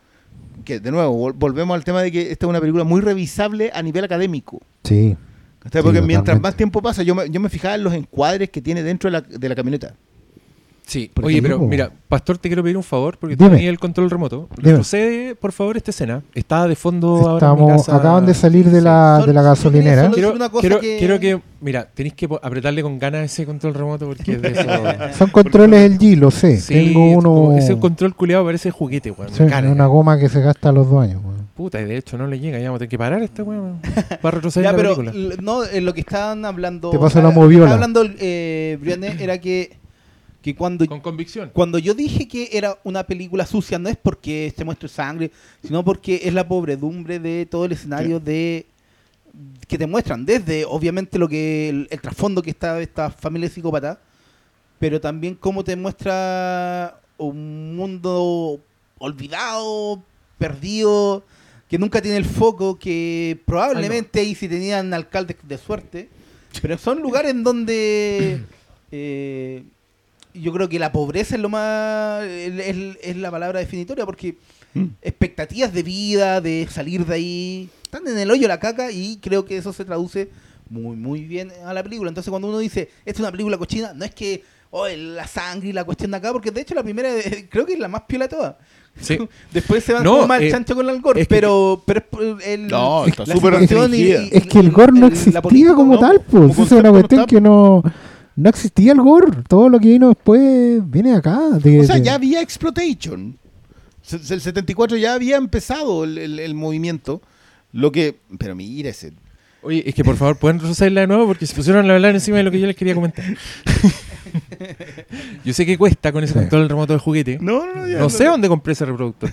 que de nuevo, vol- volvemos al tema de que esta es una película muy revisable a nivel académico. Sí. Porque Sí, mientras más tiempo pasa, yo me, yo me fijaba en los encuadres que tiene dentro de la, de la camioneta. Sí, Porque oye, pero mira, Pastor, te quiero pedir un favor, porque tú tenías el control remoto. Retrocede, por favor, esta escena. Está de fondo ahora en mi Estamos, casa. acaban de salir de la, de la gasolinera. solo- Quiero, una cosa quiero, que- quiero que, mira, tenéis que apretarle con ganas ese control remoto porque es de [LAUGHS] eso. Son controles LG, lo sé. Sí, Tengo es uno. ese control culeado parece juguete, weón. sí, una goma que se gasta a los dos años. weón. Puta, y de hecho no le llega, ya vamos a tener que parar esta weón [LAUGHS] para retroceder Ya, la pero película. no, en lo que estaban hablando. Te paso ah, la lo que moviola. estaba hablando eh, Brianne era que, que cuando, Con convicción. cuando yo dije que era una película sucia, no es porque se muestre sangre, sino porque es la pobredumbre de todo el escenario de que te muestran, desde obviamente lo que el, el trasfondo que está esta familia psicópata, pero también cómo te muestra un mundo olvidado, perdido, que nunca tiene el foco, que probablemente ahí sí tenían alcaldes de suerte, pero son lugares en donde [CLEARS THROAT] eh, yo creo que la pobreza es lo más es, la palabra definitoria porque Mm. expectativas de vida, de salir de ahí, están en el hoyo la caca y creo que eso se traduce muy muy bien a la película. Entonces cuando uno dice, esta es una película cochina, no es que oh, la sangre y la cuestión de acá, porque de hecho la primera [LAUGHS] creo que es la más piola de todas. Sí. [LAUGHS] Después se van No, más eh, chancho con el gore, es que- pero, pero el, No, está la súper y- Es que el gore no la existía política, como no, tal, pues. Es una cuestión que no. No existía el gore. Todo lo que vino después viene de acá. de- O sea, de- ya había exploitation. El 74 ya había empezado el, el- el movimiento. Lo que. Pero mira ese. Oye, es que por favor pueden retrocederla de nuevo porque se pusieron a hablar encima de lo que yo les quería comentar. [LAUGHS] yo sé que cuesta con ese Sí. control remoto de juguete. No, no, ya. No sé dónde compré ese reproductor.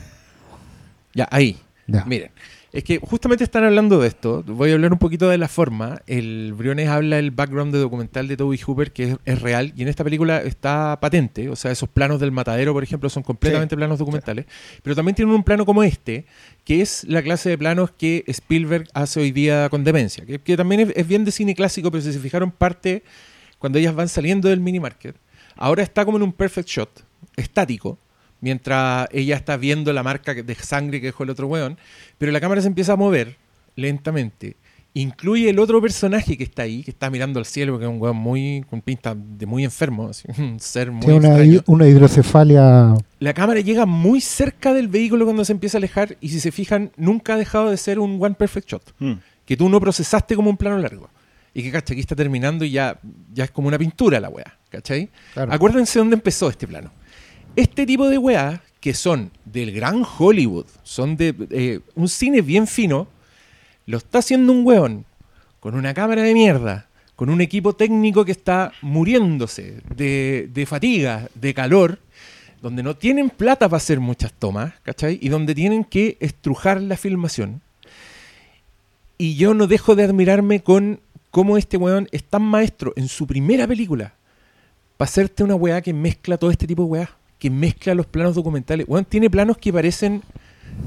Ya, ahí. Ya. Miren, es que justamente están hablando de esto. Voy a hablar un poquito de la forma. El Briones habla del background de documental de Toby Hooper, que es, es real, y en esta película está patente. O sea, esos planos del matadero, por ejemplo, son completamente planos documentales. Pero también tienen un plano como este, que es la clase de planos que Spielberg hace hoy día con demencia. Que, que también es, es bien de cine clásico, pero si se fijaron, parte cuando ellas van saliendo del mini market. Ahora está como en un perfect shot, estático, mientras ella está viendo la marca de sangre que dejó el otro weón, pero la cámara se empieza a mover lentamente incluye el otro personaje que está ahí, que está mirando al cielo, que es un weón muy con pinta de muy enfermo, así, [LAUGHS] un ser muy Tiene una, extraño. hi- una hidrocefalia. La cámara llega muy cerca del vehículo cuando se empieza a alejar y si se fijan, nunca ha dejado de ser un one perfect shot. Mm. Que tú no procesaste como un plano largo. Y que, ¿cachai? Aquí está terminando y ya, ya es como una pintura la weá, ¿cachai? Claro. Acuérdense dónde empezó este plano. Este tipo de weá, que son del gran Hollywood, son de eh, un cine bien fino, lo está haciendo un weón con una cámara de mierda, con un equipo técnico que está muriéndose de, de fatiga, de calor, donde no tienen plata para hacer muchas tomas, ¿cachai? Y donde tienen que estrujar la filmación. Y yo no dejo de admirarme con cómo este weón es tan maestro en su primera película para hacerte una weá que mezcla todo este tipo de weá, que mezcla los planos documentales. Weón, tiene planos que parecen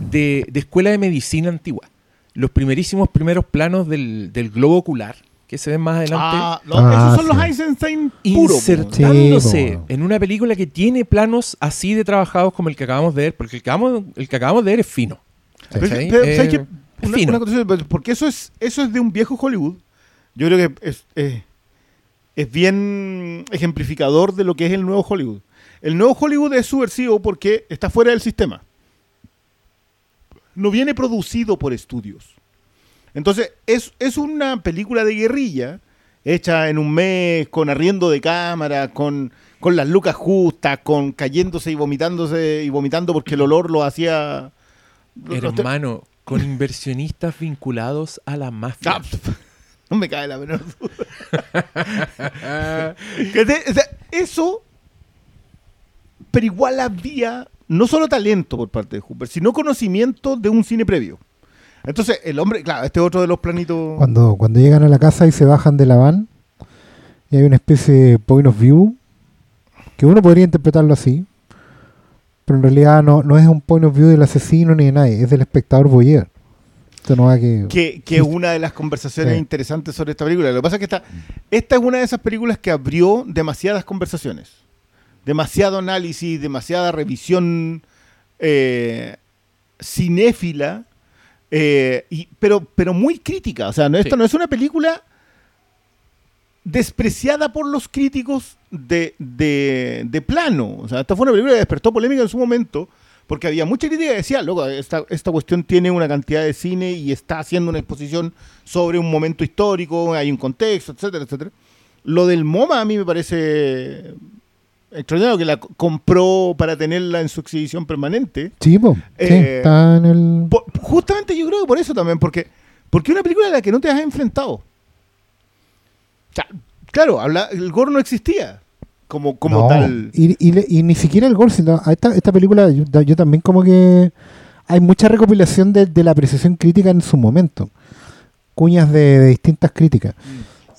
de, de escuela de medicina antigua. Los primerísimos primeros planos del, del globo ocular, que se ven más adelante, Ah, no, Ah, esos son sí. los Eisenstein puros. insertándose Sí, en una película que tiene planos así de trabajados como el que acabamos de ver, porque el que acabamos, el que acabamos de ver es fino. Eh, ¿sabes qué? es Una- fino. una porque eso es, eso es de un viejo Hollywood. Yo creo que es, es, es bien ejemplificador de lo que es el nuevo Hollywood. El nuevo Hollywood es subversivo porque está fuera del sistema. No viene producido por estudios. Entonces, es, es una película de guerrilla hecha en un mes, con arriendo de cámara, con, con las lucas justas, con cayéndose y vomitándose y vomitando porque el olor lo hacía... Hermano, con inversionistas vinculados a la mafia. Ah, no me cae la menor duda. [LAUGHS] Eso, pero igual había no solo talento por parte de Hooper, sino conocimiento de un cine previo. Entonces, el hombre, claro, este es otro de los planitos. Cuando, cuando llegan a la casa y se bajan de la van, y hay una especie de point of view, que uno podría interpretarlo así, pero en realidad no, no es un point of view del asesino ni de nadie, es del espectador voyeur. Esto no va que... Que, que es una de las conversaciones Sí. interesantes sobre esta película. Lo que pasa es que esta, esta es una de esas películas que abrió demasiadas conversaciones. Demasiado análisis, demasiada revisión eh, cinéfila, eh, y, pero, pero muy crítica. O sea, no, esto Sí. no es una película despreciada por los críticos de, de, de plano. O sea, esta fue una película que despertó polémica en su momento, porque había mucha crítica que decía, loco, esta, esta cuestión tiene una cantidad de cine y está haciendo una exposición sobre un momento histórico, hay un contexto, etcétera, etcétera. Lo del MoMA a mí me parece extraordinario, que la co- compró para tenerla en su exhibición permanente. Sí, po, sí, Eh, está en el... Por- justamente yo creo que por eso también, porque porque una película a la que no te has enfrentado. O sea, claro, habla, el gore no existía como, como No, tal. Y, y y ni siquiera el gore, sino esta, esta película yo, yo también como que hay mucha recopilación de, de la apreciación crítica en su momento. Cuñas de, de distintas críticas.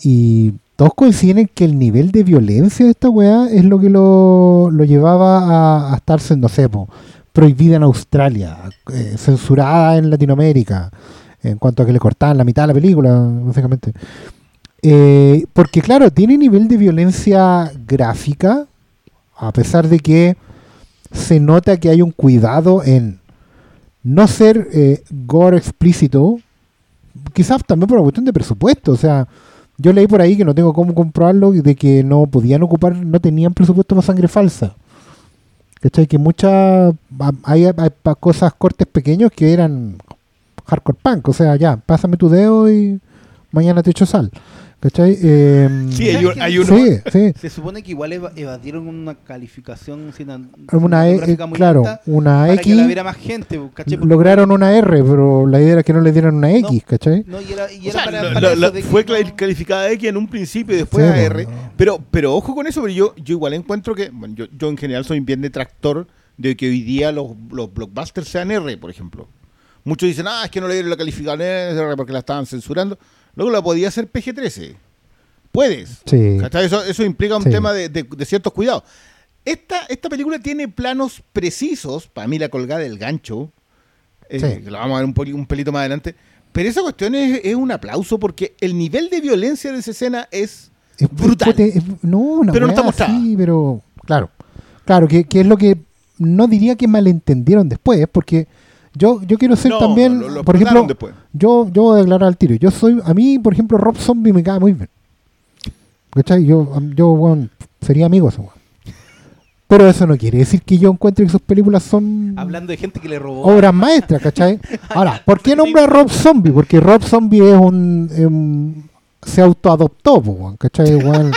Y todos coinciden en que el nivel de violencia de esta weá es lo que lo, lo llevaba a, a estarse, no sé, prohibida en Australia, eh, censurada en Latinoamérica, en cuanto a que le cortaban la mitad de la película, básicamente. Eh, porque claro, tiene nivel de violencia gráfica, a pesar de que se nota que hay un cuidado en no ser eh, gore explícito, quizás también por una cuestión de presupuesto, o sea, yo leí por ahí que no tengo cómo comprobarlo, de que no podían ocupar, no tenían presupuesto para sangre falsa. ¿Cachai? Que muchas, hay, hay cosas, cortes pequeños que eran hardcore punk, o sea, ya, pásame tu dedo y mañana te echo sal. ¿Cachai? Eh, Sí, hay, un- hay uno. sí, sí. Se supone que igual eva- evadieron una calificación Una E, muy claro, alta una para que la X. viera más gente, ¿cachai? Porque- Lograron una R, pero la idea era que no le dieran una X, ¿cachai? No, y era, y O era sea, para, lo- para lo- eso lo- de que fue no- calificada X en un principio y después Sí, a pues, R. no. Pero, pero ojo con eso, porque yo, yo igual encuentro que, bueno, yo, yo en general soy bien detractor de que hoy día los, los blockbusters sean R, por ejemplo. Muchos dicen, ah, es que no le dieron la calificación R porque la estaban censurando. Luego la podía hacer PG-13. Puedes. Sí. Eso, eso implica un Sí. tema de, de- de ciertos cuidados. Esta, esta película tiene planos precisos, para mí la colgada del gancho, eh, Sí. que lo vamos a ver un, pelito más adelante, pero esa cuestión es, es un aplauso porque el nivel de violencia de esa escena es Es brutal. es- no, una Pero no está mostrada. así, pero claro. Claro, que, que es lo que no diría que malentendieron después, porque Yo, yo quiero ser No, también, no, lo- lo por ejemplo, después. yo, yo voy a declarar al tiro. Yo soy, a mí, por ejemplo, Rob Zombie me cae muy bien. ¿Cachai? Yo, yo weón, sería amigo de ese weón. Pero eso no quiere decir que yo encuentre que sus películas son Hablando de gente que le robó. obras maestras, ¿cachai? [LAUGHS] Ahora, ¿por qué nombra a Rob Zombie? Porque Rob Zombie es un... se autoadoptó, ¿cachai? Weón,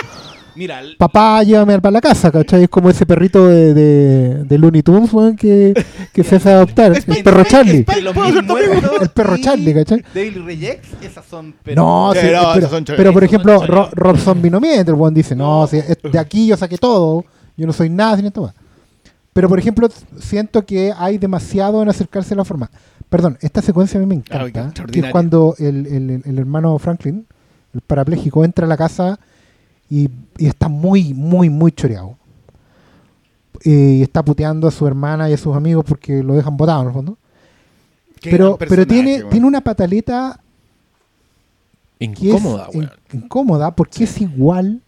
Mira, el- papá, llévame para la casa, ¿cachai? Es como ese perrito de, de, de Looney Tunes, weón, que, que se hace adoptar. El perro Charlie. El perro Charlie, ¿cachai? Devil Rejects, esas son. pero- No, Sí, sí, no, pero, son pero por ejemplo, Ro-. Rob Zombie no miente, el weón dice, no, si de aquí yo saqué todo, yo no soy nada sin esto. weón". Pero por ejemplo, siento que hay demasiado en acercarse a la forma. Perdón, esta secuencia a mí me Ah, encanta, que es cuando el, el- el hermano Franklin, el parapléjico, entra a la casa y, y está muy, muy, muy choreado. Eh, Y está puteando a su hermana y a sus amigos porque lo dejan botado en el fondo. Qué Pero, pero tiene, tiene una pataleta que Incómoda, es weón. in- incómoda porque es igual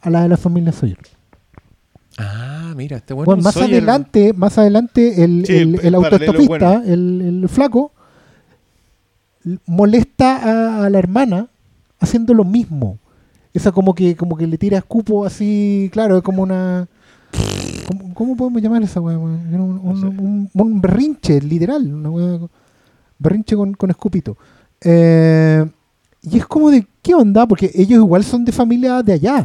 a la de la familia Sawyer. Ah, mira, este Bueno, un más adelante, más adelante el, Sí, el- el autoestopista, el, el flaco, molesta a, a la hermana haciendo lo mismo. Esa como que, como que le tira escupo así, claro, es como una ¿Cómo, cómo podemos llamar esa weá? Un, un- No sé. un- un berrinche, literal, una weá berrinche con, con escupito. Eh, y es como de, ¿qué onda? Porque ellos igual son de familia de allá.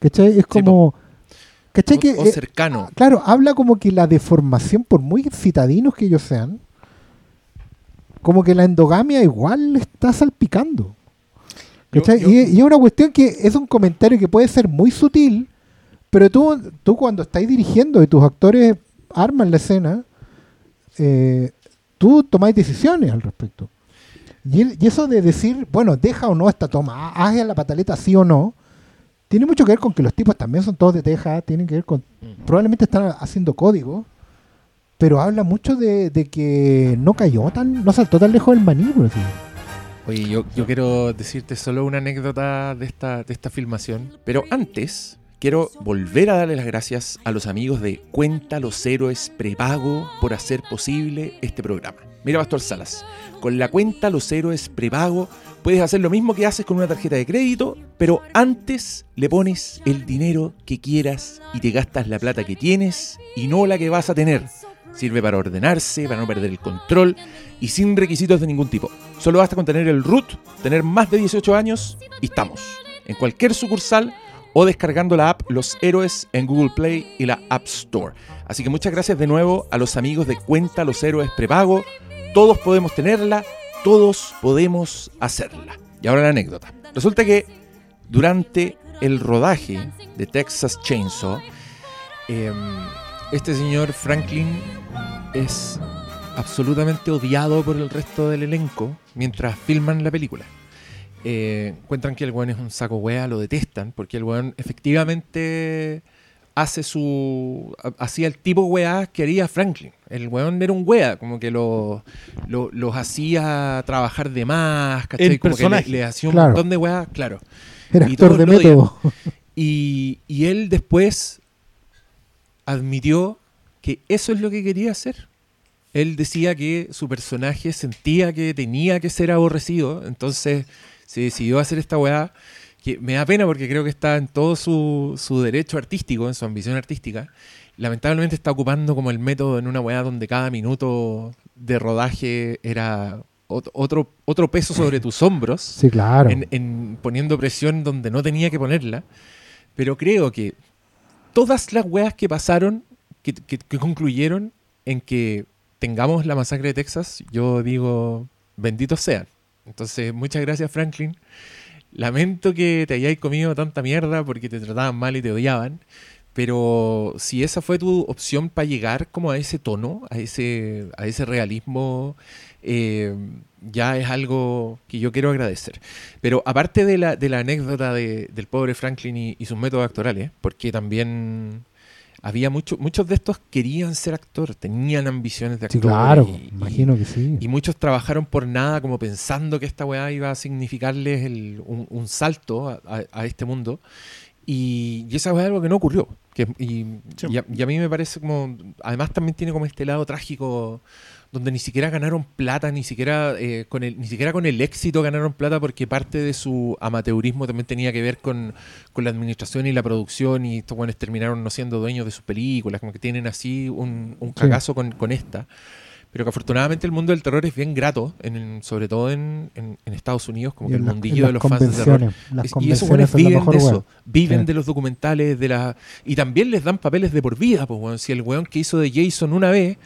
¿Cachai? Es como... ¿Cachai? Que, o eh, cercano. Claro, habla como que la deformación, por muy citadinos que ellos sean, como que la endogamia igual está salpicando. ¿Cachai? yo- y, y es una cuestión que es un comentario que puede ser muy sutil, pero tú, tú cuando estás dirigiendo y tus actores arman la escena, eh, tú tomáis decisiones al respecto. Y, eso de decir, bueno, deja o no esta toma, haz la pataleta sí o no, tiene mucho que ver con que los tipos también son todos de Texas, tienen que ver con probablemente están haciendo código, pero habla mucho de, de que no cayó tan, no saltó tan lejos del maní, por decirlo. Oye, yo, quiero decirte solo una anécdota de esta, de esta filmación, pero antes quiero volver a darle las gracias a los amigos de Cuenta los Héroes Prepago por hacer posible este programa. Mira, Pastor Salas, con la cuenta Los Héroes Prepago puedes hacer lo mismo que haces con una tarjeta de crédito, pero antes le pones el dinero que quieras y te gastas la plata que tienes y no la que vas a tener. Sirve para ordenarse, para no perder el control y sin requisitos de ningún tipo. Solo basta con tener el root, tener más de 18 años y estamos. En cualquier sucursal o descargando la app Los Héroes en Google Play y la App Store. Así que muchas gracias de nuevo a los amigos de Cuenta Los Héroes Prepago. Todos podemos tenerla, todos podemos hacerla. Y ahora la anécdota. Resulta que durante el rodaje de Texas Chainsaw, em, este señor Franklin es absolutamente odiado por el resto del elenco mientras filman la película. Eh, encuentran que el weón es un saco wea, lo detestan, porque el weón efectivamente hace su. ha- hacía el tipo wea que haría Franklin. El weón era un wea, como que lo, lo- los hacía trabajar de más, ¿cachai? El como que le, le hacía un Claro. montón de weas, claro. Era Y actor de método. Y, y él después admitió que eso es lo que quería hacer. Él decía que su personaje sentía que tenía que ser aborrecido, entonces se decidió a hacer esta weá, que me da pena porque creo que está en todo su, su derecho artístico, en su ambición artística. Lamentablemente está ocupando como el método en una weá donde cada minuto de rodaje era ot- otro, otro peso sobre tus hombros Sí, claro. en, en poniendo presión donde no tenía que ponerla. Pero creo que todas las weas que pasaron, que, concluyeron en que tengamos la masacre de Texas, yo digo, benditos sean. Entonces, muchas gracias Franklin. Lamento que te hayáis comido tanta mierda porque te trataban mal y te odiaban. Pero si esa fue tu opción para llegar como a ese tono, a ese, a ese realismo, eh, ya es algo que yo quiero agradecer. Pero aparte de la, de la anécdota de- del pobre Franklin y, y sus métodos actorales, porque también había mucho, muchos de estos querían ser actor, tenían ambiciones de Sí, actor. claro. y- y- imagino que sí. y muchos trabajaron por nada, como pensando que esta weá iba a significarles el- un, un salto a, a- a este mundo. Y, y esa weá es algo que no ocurrió. Que, y, Sí. y a, y a mí me parece como. Además, también tiene como este lado trágico, donde ni siquiera ganaron plata, ni siquiera, eh, con el, ni siquiera con el éxito ganaron plata porque parte de su amateurismo también tenía que ver con, con la administración y la producción y estos buenos terminaron no siendo dueños de sus películas, como que tienen así un, un cagazo con, con esta. Pero que afortunadamente el mundo del terror es bien grato, en, sobre todo en, en- en Estados Unidos, como Y que el mundillo de los fans de terror. Es- y esos buenos viven de eso, viven Sí. de los documentales, de la y también les dan papeles de por vida. Pues, weón. Si el weón que hizo de Jason una vez,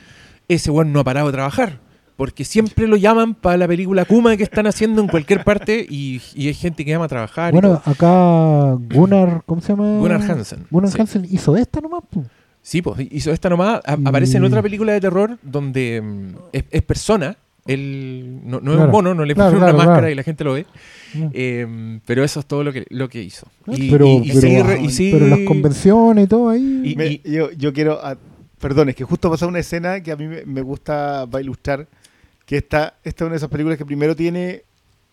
ese weón no ha parado de trabajar. Porque siempre lo llaman para la película Kuma que están haciendo en cualquier parte y, y hay gente que llama a trabajar. Bueno, acá Gunnar, ¿cómo se llama? Gunnar Hansen. Gunnar sí. Hansen hizo esta nomás. po. Sí, pues hizo esta nomás. A- Y- Aparece en otra película de terror donde mm, es, es persona. Él no, no es Claro, un mono, no le claro, ponen una claro, máscara claro. y la gente lo ve. Eh, pero eso es todo lo que, lo que hizo. Y, pero, y- y pero- sí, re- y sí- pero las convenciones y todo ahí. Me- yo, yo quiero. Perdón, es que justo pasó una escena que a mí me, gusta para ilustrar. Que esta, esta es una de esas películas que primero tiene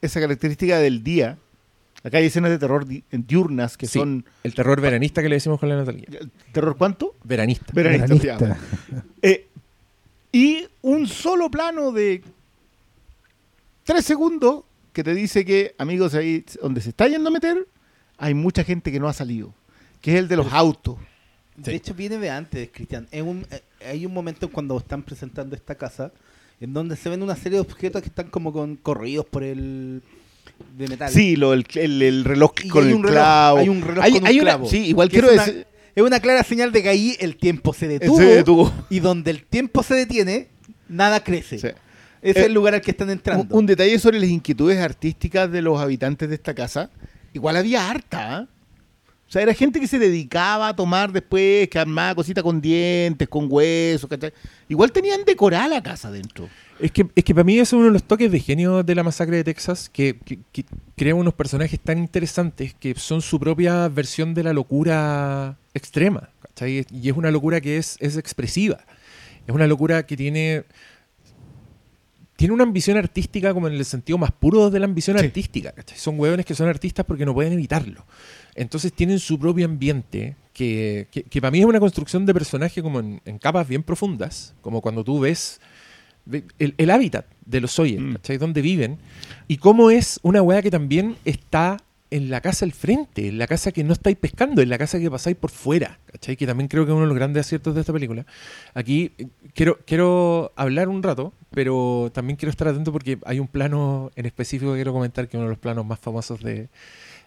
esa característica del día. Acá hay escenas de terror di- diurnas que Sí. son. el terror veranista que le decimos con la Natalia. ¿Terror cuánto? Veranista. Veranista. Eh, y un solo plano de tres segundos que te dice que, amigos, ahí donde se está yendo a meter, hay mucha gente que no ha salido. Que es el de los autos. De hecho, viene de antes, Cristian. Un- eh, hay un momento cuando están presentando esta casa en donde se ven una serie de objetos que están como con corridos por el de metal. Sí, lo, el, el- el reloj Y con el un reloj, clavo. hay un reloj Hay- con un hay una- clavo. sí, igual quiero es una. Es una clara señal de que ahí el tiempo se detuvo. Se detuvo. Y donde el tiempo se detiene, nada crece. Sí. Ese Eh, es el lugar al que están Un, entrando. un detalle sobre las inquietudes artísticas de los habitantes de esta casa. Igual había harta. ¿ah? O sea, era gente que se dedicaba a tomar después, que armaba cositas con dientes, con huesos, ¿cachai? Igual tenían decorada la casa dentro. Es que, es que para mí es uno de los toques de genio de la masacre de Texas, que, que, que crea unos personajes tan interesantes que son su propia versión de la locura extrema. ¿cachai? Y es una locura que es, es expresiva. Es una locura que tiene. Tiene una ambición artística como en el sentido más puro de la ambición Sí. artística. ¿cachai? Son hueones que son artistas porque no pueden evitarlo. Entonces tienen su propio ambiente, que, que, que para mí es una construcción de personaje como en, en capas bien profundas, como cuando tú ves ve- el, el hábitat de los Sawyer, Mm. ¿cachai? Donde viven, y cómo es una weá que también está en la casa al frente, en la casa que no estáis pescando, en la casa que pasáis por fuera, ¿cachai? Que también creo que es uno de los grandes aciertos de esta película. Aquí eh, quiero, quiero hablar un rato, pero también quiero estar atento porque hay un plano en específico que quiero comentar, que es uno de los planos más famosos de,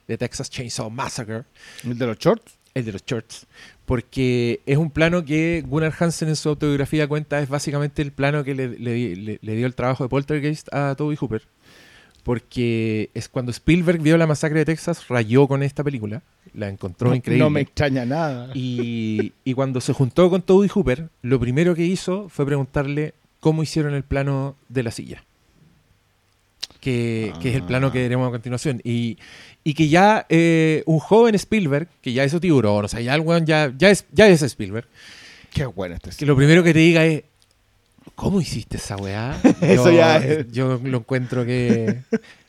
de Texas Chainsaw Massacre, El de los shorts. el de los shorts. Porque es un plano que Gunnar Hansen en su autobiografía cuenta es básicamente el plano que le, le di- le- le dio el trabajo de Poltergeist a Toby Hooper. Porque es cuando Spielberg vio la masacre de Texas, rayó con esta película, la encontró No, increíble. no me extraña nada. Y, y cuando se juntó con Toby Hooper, lo primero que hizo fue preguntarle cómo hicieron el plano de la silla. Que, que es el plano que veremos a continuación. Y, y que ya eh, un joven Spielberg, que ya hizo tiburón, o sea, ya el weón ya, ya, es, ya es Spielberg, Qué bueno este que lo primero que te diga es, ¿cómo hiciste esa weá? [LAUGHS] Eso Yo- ya es- Yo lo encuentro que...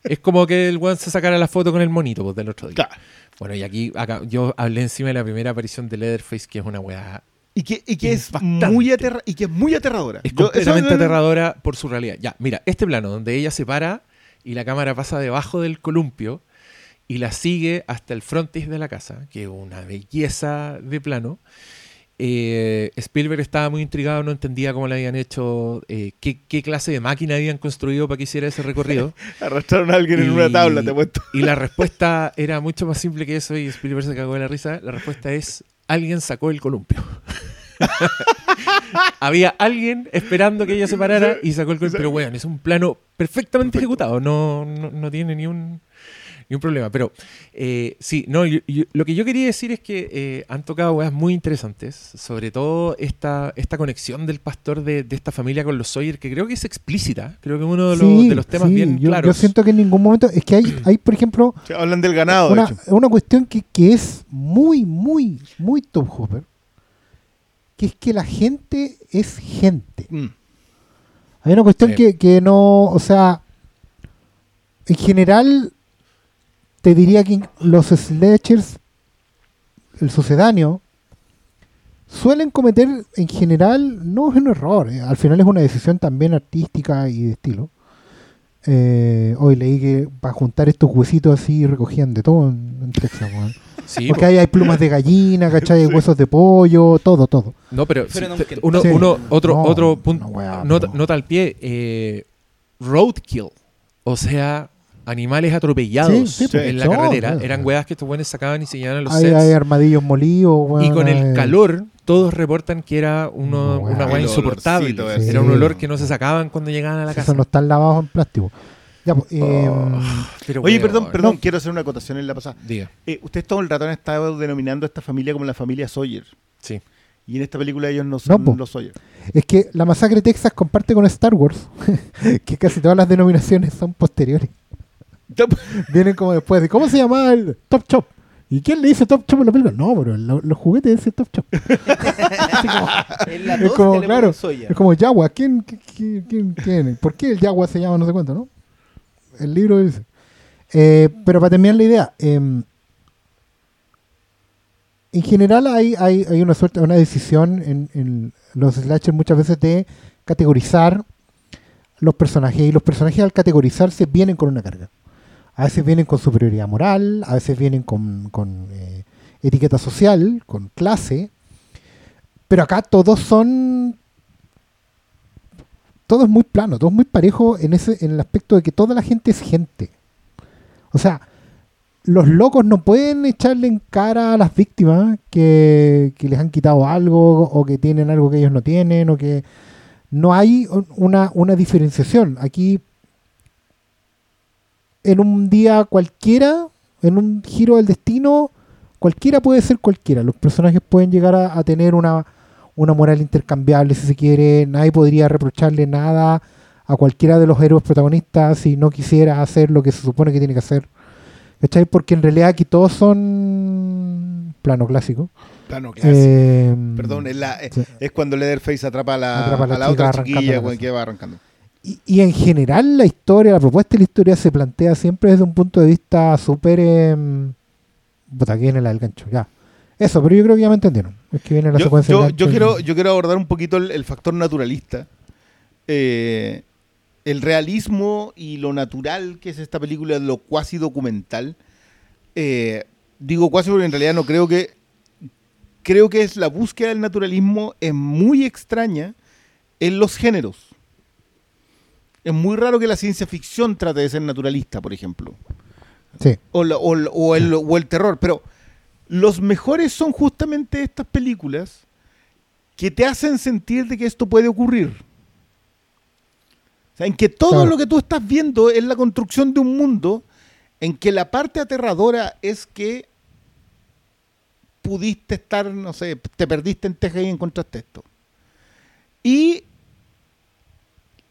Es como que el weón se sacara la foto con el monito pues, del otro día. Claro. Bueno, y aquí acá, yo hablé encima de la primera aparición de Leatherface, que es una weá Y que, y que es muy aterra y que es muy aterradora. Es Yo- completamente aterradora por su realidad. Ya, mira, este plano donde ella se para y la cámara pasa debajo del columpio y la sigue hasta el frontis de la casa, que es una belleza de plano. Eh, Spielberg estaba muy intrigado, no entendía cómo le habían hecho, eh, qué, qué clase de máquina habían construido para que hiciera ese recorrido. [LAUGHS] Arrastraron a alguien en una tabla, te he puesto. Y la respuesta era mucho más simple que eso y Spielberg se cagó de la risa. La respuesta es, alguien sacó el columpio. [LAUGHS] Había alguien esperando que ella se parara y sacó el columpio. Pero bueno, es un plano perfectamente ejecutado. No, no, no tiene ni un, ni un problema. Pero eh, sí, no, yo- yo- lo que yo quería decir es que eh, han tocado weas muy interesantes. Sobre todo esta, esta conexión del pastor de, de esta familia con los Sawyer, que creo que es explícita. Creo que es uno de los, Sí, de los temas sí, bien yo, claros. yo siento que en ningún momento. Es que hay, [CLEARS THROAT] hay por ejemplo, hablan del ganado, de una, hecho. una cuestión que, que es muy, muy, muy Top Hopper. Que es que la gente es gente. Mm. Hay una cuestión Sí. que, que no, o sea, en general, te diría que los slashers, el sucedáneo, suelen cometer en general, no es un error, eh, al final es una decisión también artística y de estilo. Eh, hoy leí que para juntar estos huesitos así recogían de todo en, en Texas, weón. Sí, Porque po. ahí hay plumas de gallina, ¿cachai? [LAUGHS] Hay huesos de pollo, todo, todo. No, pero uno, Sí. uno- otro, No, otro punto, una weá, nota, pero- nota al pie, eh, roadkill, o sea, animales atropellados Sí, sí, en la carretera, eran weas que estos buenos sacaban y se llevaban a los Hay, sets. hay armadillos molidos, weón, y con el calor, todos reportan que era uno- Una El insoportable. Era un olor que no se sacaban cuando llegaban a la casa. esos no están lavados en plástico. Ya, pues, eh, Oh, pero Oye, perdón, perdón, No. quiero hacer una acotación en la pasada. Diga, Eh, usted todo el rato han estado denominando a esta familia como la familia Sawyer. sí. Y en esta película ellos no son po. los Sawyer. es que la masacre de Texas comparte con Star Wars, [LAUGHS] que casi todas las denominaciones son posteriores. Vienen como después de, ¿cómo se llamaba el Top Chop? ¿Y quién le dice Top Chop en la película? No, pero lo- los juguetes dicen Top Chop. Así como- [LAUGHS] En la Es como, claro, soya. es como Yagua. ¿Quién, quién, quién, quién? ¿Por qué el Yagua se llama no sé cuánto, no? El libro dice. Eh, pero para terminar la idea, em, en general hay, hay, hay una suerte, una decisión en, en los slashers muchas veces de categorizar los personajes y los personajes al categorizarse vienen con una carga. A veces vienen con superioridad moral, a veces vienen con, con, eh, etiqueta social, con clase, pero acá todos son. Todo es muy plano, todo es muy parejo en, ese, en el aspecto de que toda la gente es gente. O sea, los locos no pueden echarle en cara a las víctimas que, que les han quitado algo o que tienen algo que ellos no tienen o que no hay un- una, una diferenciación. Aquí, en un día cualquiera, en un giro del destino, cualquiera puede ser cualquiera. Los personajes pueden llegar a, a tener una, una moral intercambiable si se quiere. Nadie podría reprocharle nada a cualquiera de los héroes protagonistas si no quisiera hacer lo que se supone que tiene que hacer. ¿Cachai? Porque en realidad aquí todos son plano clásico. Plano clásico. Eh, Perdón, es, la- es, sí. es cuando Leatherface atrapa a la, Atrapa a la a la chica otra chiquilla que va arrancando. Y, y en general la historia, la propuesta de la historia se plantea siempre desde un punto de vista súper... Eh, puta, aquí viene la del gancho, ya. Eso, pero yo creo que ya me entendieron. Es que viene la Yo, secuencia yo- yo quiero, yo quiero abordar un poquito el, el factor naturalista. Eh, el realismo y lo natural que es esta película, lo cuasi documental. Eh, digo cuasi porque en realidad no creo que. Creo que es la búsqueda del naturalismo es muy extraña en los géneros. Es muy raro que la ciencia ficción trate de ser naturalista, por ejemplo. Sí, O, la- o la- o el, o el terror. Pero los mejores son justamente estas películas que te hacen sentir de que esto puede ocurrir. O sea, en que todo Claro. lo que tú estás viendo es la construcción de un mundo en que la parte aterradora es que pudiste estar, no sé, te perdiste en Texas y encontraste esto. Y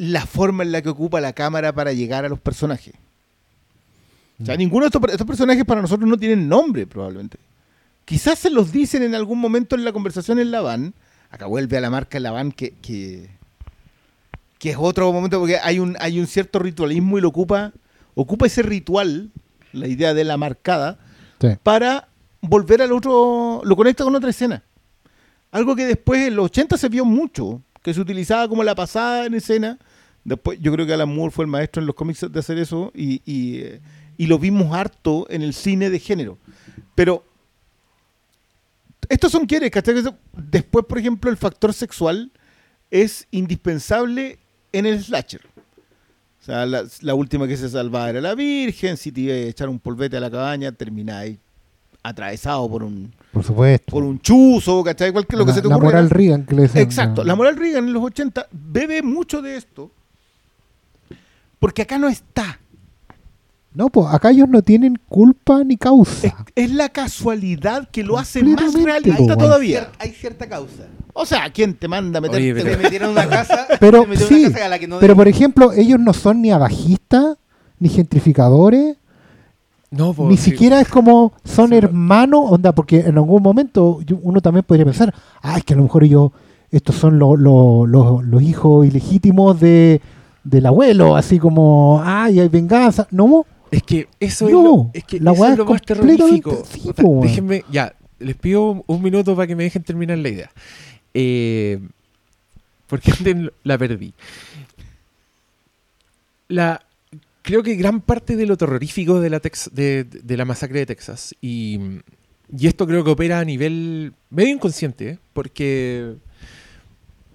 la forma en la que ocupa la cámara para llegar a los personajes. O sea, ninguno de estos, estos personajes para nosotros no tienen nombre, probablemente. Quizás se los dicen en algún momento en la conversación en la van. Acá vuelve a la marca en la van que, que, que es otro momento porque hay un, hay un cierto ritualismo y lo ocupa, ocupa ese ritual, la idea de la marcada, sí. para volver al otro, lo conecta con otra escena. Algo que después en los 80 se vio mucho, que se utilizaba como la pasada en escena. Después, yo creo que Alan Moore fue el maestro en los cómics de hacer eso y, y, eh, y lo vimos harto en el cine de género. Pero estos son quienes, ¿cachai? Después, por ejemplo, el factor sexual es indispensable en el slasher. O sea, la, la última que se salvaba era la Virgen, si te iba a echar un polvete a la cabaña, termináis atravesado por un, Por supuesto. por un chuzo, ¿cachai? Cualquier lo que la, se te la ocurra. moral Reagan que le decían, Exacto, ¿no? la moral Reagan en los 80 bebe mucho de esto, porque acá no está. No, pues acá ellos no tienen culpa ni causa. Es, es la casualidad que lo hace más realista po, todavía. Cier- hay cierta causa. O sea, ¿quién te manda a meterte? Oye, Te metieron en una [LAUGHS] casa. Pero te sí, una casa a la que no Pero por ejemplo, ellos no son ni abajistas, ni gentrificadores, No, po, ni sí. siquiera es como son Sí, hermanos, onda, porque en algún momento yo- uno también podría pensar, ah, es que a lo mejor ellos, estos son lo- lo- lo- los hijos ilegítimos de, del abuelo, así como, ay, hay venganza. No, Es que eso No, es lo, es que la eso es lo más terrorífico. sí, O sea, po, weón. déjenme, ya, les pido un- un minuto para que me dejen terminar la idea. Eh, porque antes la perdí. La, creo que gran parte de lo terrorífico de la, Tex- de, de la masacre de Texas, y, y esto creo que opera a nivel medio inconsciente, ¿eh? porque,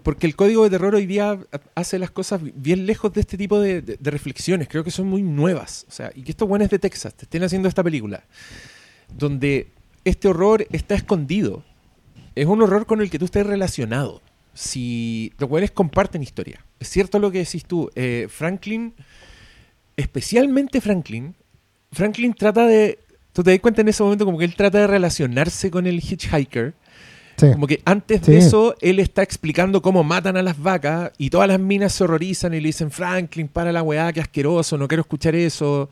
porque el código de terror hoy día hace las cosas bien lejos de este tipo de, de- de reflexiones, creo que son muy nuevas, o sea, y que estos buenos de Texas te estén haciendo esta película, donde este horror está escondido, es un horror con el que tú estés relacionado. Si los buenos comparten historia. Es cierto lo que decís tú. eh, Franklin, especialmente Franklin, Franklin trata de. Tú te das cuenta en ese momento como que él trata de relacionarse con el hitchhiker. Sí. Como que antes de eso, él está explicando cómo matan a las vacas y todas las minas se horrorizan y le dicen, Franklin, para la weá, qué asqueroso, no quiero escuchar eso.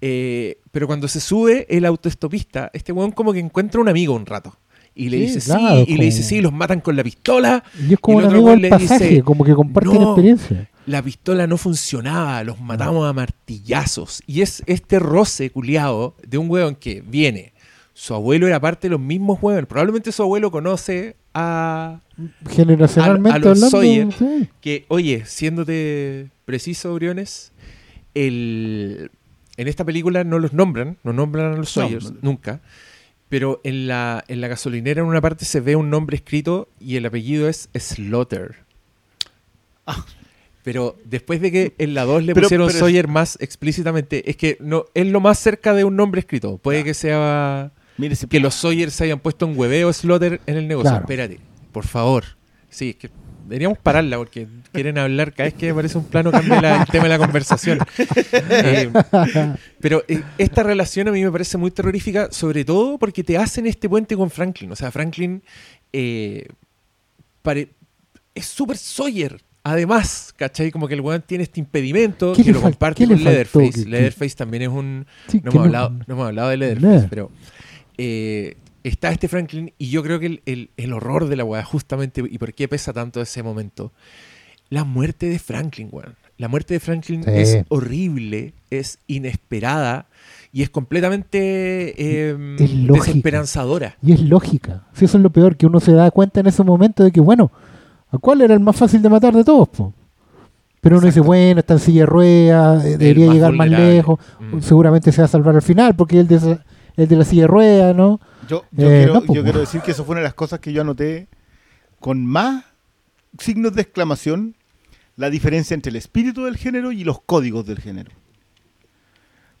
Eh, pero cuando se sube el autoestopista, este weón como que encuentra un amigo un rato. Y le Sí, dice claro, sí, y le dice sí, los matan con la pistola. Y es como el otro amigo le dice, pasaje, como que comparten "No". experiencia. La pistola no funcionaba, los matamos a martillazos. Y es este roce culiado de un weón que viene. Su abuelo era parte de los mismos hueones. Probablemente su abuelo conoce a, Generacionalmente A- a los hablando. Sawyer. sí. que, oye, siéndote preciso, Briones, el, en esta película no los nombran, no nombran a los Sawyers, no. nunca. Pero en la, en la gasolinera en una parte se ve un nombre escrito y el apellido es Slaughter. Ah. Pero después de que en la 2 le Pero- pusieron pero es- Sawyer más explícitamente, es que no es lo más cerca de un nombre escrito. Puede que sea Mire, si- que los Sawyer se hayan puesto un hueveo Slaughter en el negocio. Claro. Espérate, por favor. Sí, es que deberíamos pararla porque quieren hablar cada vez que aparece un plano cambia la- el tema de la conversación. [LAUGHS] Eh, pero eh, esta relación a mí me parece muy terrorífica, sobre todo porque te hacen este puente con Franklin. O sea, Franklin eh, es súper Sawyer. Además, ¿cachai? Como que el weón tiene este impedimento ¿Qué que lo comparte le con? Leatherface. Leatherface también es un, Sí, no hemos, hablado, no hemos hablado de Leatherface, pero eh, está este Franklin y yo creo que el, el- el horror de la weá, justamente, y por qué pesa tanto ese momento, la muerte de Franklin, weón. La muerte de Franklin Sí. es horrible, es inesperada y es completamente eh, Es lógica. desesperanzadora. Y es lógica. Si eso es lo peor, que uno se da cuenta en ese momento de que, bueno, ¿a cuál era el más fácil de matar de todos? po? Pero uno dice, bueno, está en silla de ruedas, eh, debería más llegar más lejos, Mm. seguramente se va a salvar al final, porque esa- el de la silla de ruedas, ¿no? Yo, yo Eh, quiero, no, pues, yo po. quiero decir que eso fue una de las cosas que yo anoté con más signos de exclamación la diferencia entre el espíritu del género y los códigos del género.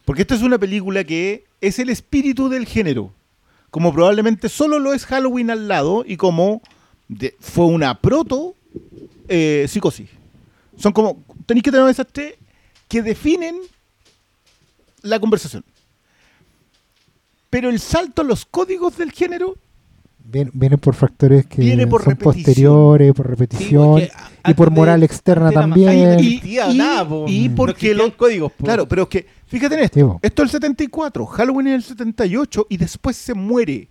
Porque esta es una película que es el espíritu del género, como probablemente solo lo es Halloween al lado y como de- fue una proto eh, psicosis. Son como, tenéis que tener esas tres que definen la conversación. Pero el salto a los códigos del género Viene, viene por factores que Viene por son repetición. posteriores, por repetición, y por moral de- externa también. Y- y- nada, po. y No porque existían lo- códigos, po. Claro, pero es que, fíjate en esto, Sí, esto es el 74, Halloween es el 78 y después se muere.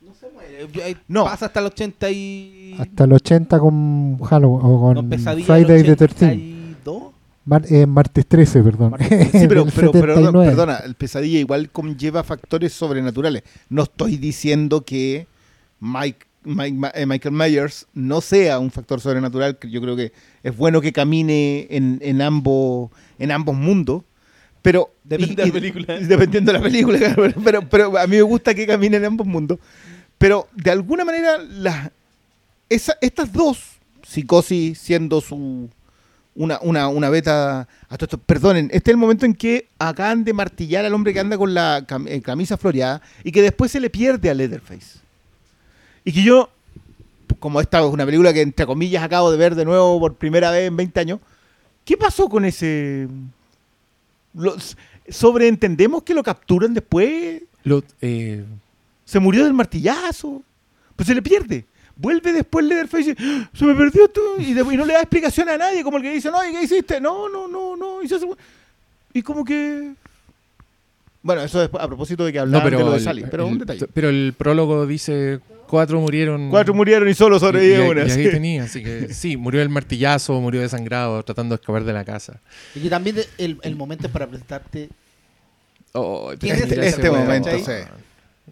No se muere. ahí No. Pasa hasta el 80 y... Hasta el 80 con Halloween, o con no, Friday the 13 82. Mar- eh, martes 13, perdón. [LAUGHS] Sí, pero, pero, pero, 79. perdona, el pesadilla igual conlleva factores sobrenaturales. No estoy diciendo que Mike, eh, Michael Myers no sea un factor sobrenatural, que yo creo que es bueno que camine en, en ambos, en ambos mundos. Pero Depende de la película. Dependiendo de la película, [LAUGHS] claro, pero, pero a mí me gusta que camine en ambos mundos. Pero de alguna manera, las esa- estas dos, psicosis siendo su una, una, una beta. a todo esto, perdonen, este es el momento en que acaban de martillar al hombre que anda con la cam- eh, camisa floreada y que después se le pierde a Leatherface. Y que yo, como esta es una película que entre comillas acabo de ver de nuevo por primera vez en 20 años, ¿qué pasó con ese. Lo- sobreentendemos que lo capturan después? Lo- eh, Se murió del martillazo. Pues se le pierde. Vuelve después Leatherface y dice, "¡Ah! se me perdió esto. Y, después- y no le da explicación a nadie, como el que dice, no, ¿y qué hiciste? No, no, no, no. Y, se hace- y como que... Bueno, eso es a propósito de que no, hablaban pero, de lo de Sally, pero el- un detalle. pero el prólogo dice cuatro murieron. Cuatro murieron y solo y- una. y ahí sí. tenía, así que sí, murió el martillazo, murió desangrado, tratando de escapar de la casa. Y que también el, el momento es para presentarte Oh, ¿Quién pero es ya este se- momento, sí.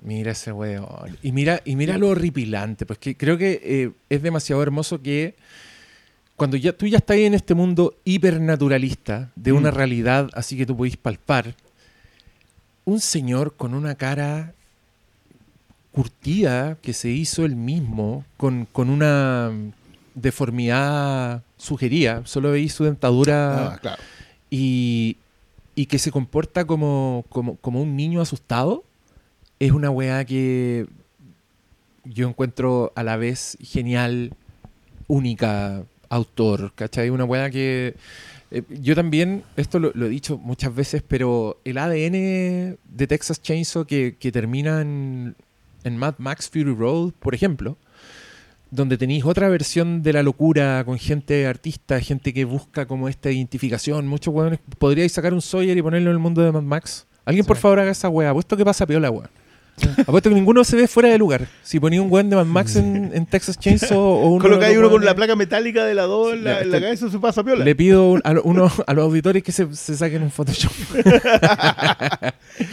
Mira ese weón. Y mira, y mira lo horripilante, pues que creo que eh, es demasiado hermoso que cuando ya tú ya estás en este mundo hipernaturalista de una Mm. realidad así que tú podís palpar, un señor con una cara curtida que se hizo él mismo, con, con una deformidad sugería, solo veis su dentadura Ah, claro. y, y que se comporta como, como, como un niño asustado, es una weá que yo encuentro a la vez genial, única, autor, ¿cachai? Una weá que... eh, yo también, esto lo, lo he dicho muchas veces, pero el ADN de Texas Chainsaw que, que termina en, en Mad Max Fury Road, por ejemplo, donde tenéis otra versión de la locura con gente artista, gente que busca como esta identificación. Muchos weones podríais sacar un Sawyer y ponerlo en el mundo de Mad Max. Alguien, por favor, haga esa weá. Apuesto que pasa piola, weón. [LAUGHS] Apuesto que ninguno se ve fuera de lugar. Si ponía un weón de Mad Max en, en Texas Chainsaw o uno. Los uno con la placa metálica de la 2 en la, en la este- cabeza, se pasa piola. Le pido un- a, lo- uno, a los auditores que se, se saquen un Photoshop. [LAUGHS]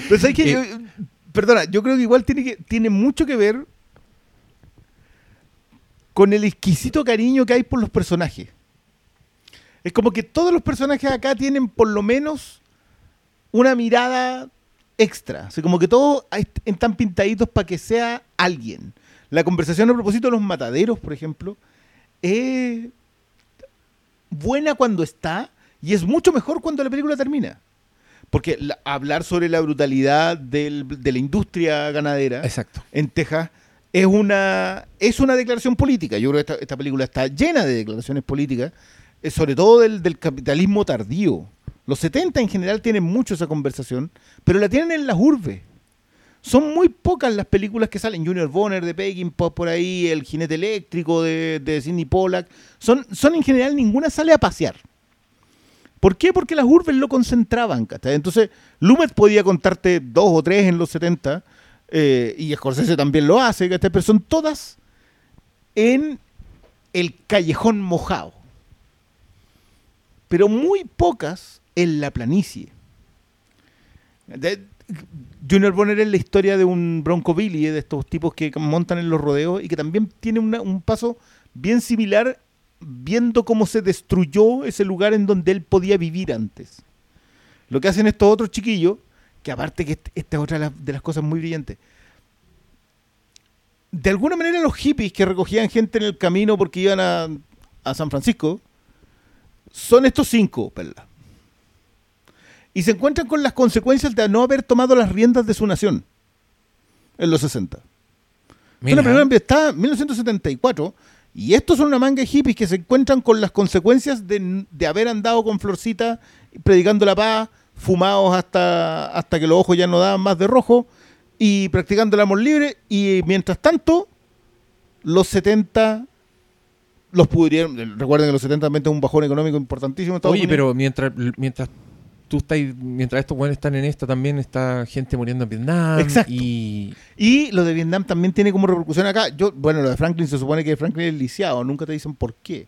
Pero ¿sabes qué? Eh, Yo- perdona, yo creo que igual tiene, que, tiene mucho que ver con el exquisito cariño que hay por los personajes. Es como que todos los personajes acá tienen por lo menos una mirada extra. O sea, como que todos están pintaditos para que sea alguien. La conversación a propósito de los mataderos, por ejemplo, es buena cuando está y es mucho mejor cuando la película termina. Porque la- hablar sobre la brutalidad del- de la industria ganadera Exacto. en Texas es una, es una declaración política. Yo creo que esta, esta película está llena de declaraciones políticas, eh, sobre todo del, del capitalismo tardío. Los 70 en general tienen mucho esa conversación, pero la tienen en las urbes. Son muy pocas las películas que salen. Junior Bonner de Peckinpah por ahí, El jinete eléctrico de, Sidney Pollack. Son, son en general, ninguna sale a pasear. ¿Por qué? Porque las urbes lo concentraban. Entonces, Lumet podía contarte dos o tres en los 70, eh, y Scorsese también lo hace, pero son todas en el callejón mojado. Pero muy pocas en la planicie. Junior Bonner es la historia de un Bronco Billy, de estos tipos que montan en los rodeos y que también tiene un paso bien similar viendo cómo se destruyó ese lugar en donde él podía vivir antes. Lo que hacen estos otros chiquillos, que aparte que este- esta es otra de las, cosas muy brillantes, de alguna manera los hippies que recogían gente en el camino porque iban a, a San Francisco, son estos cinco, Perla. Y se encuentran con las consecuencias de no haber tomado las riendas de su nación en los 60. Mira, Una película ambientada en 1974 y estos son una manga de hippies que se encuentran con las consecuencias de, de haber andado con Florcita predicando la paz, fumados hasta, hasta que los ojos ya no daban más de rojo y practicando el amor libre y mientras tanto los 70 los pudieron, recuerden que los 70 también es un bajón económico importantísimo en Estados Oye, Unidos. pero mientras, mientras tú estás, mientras estos buenos están en esta, también está gente muriendo en Vietnam. Exacto. Y Y lo de Vietnam también tiene como repercusión acá. Yo, bueno, lo de Franklin se supone que Franklin es lisiado, nunca te dicen por qué.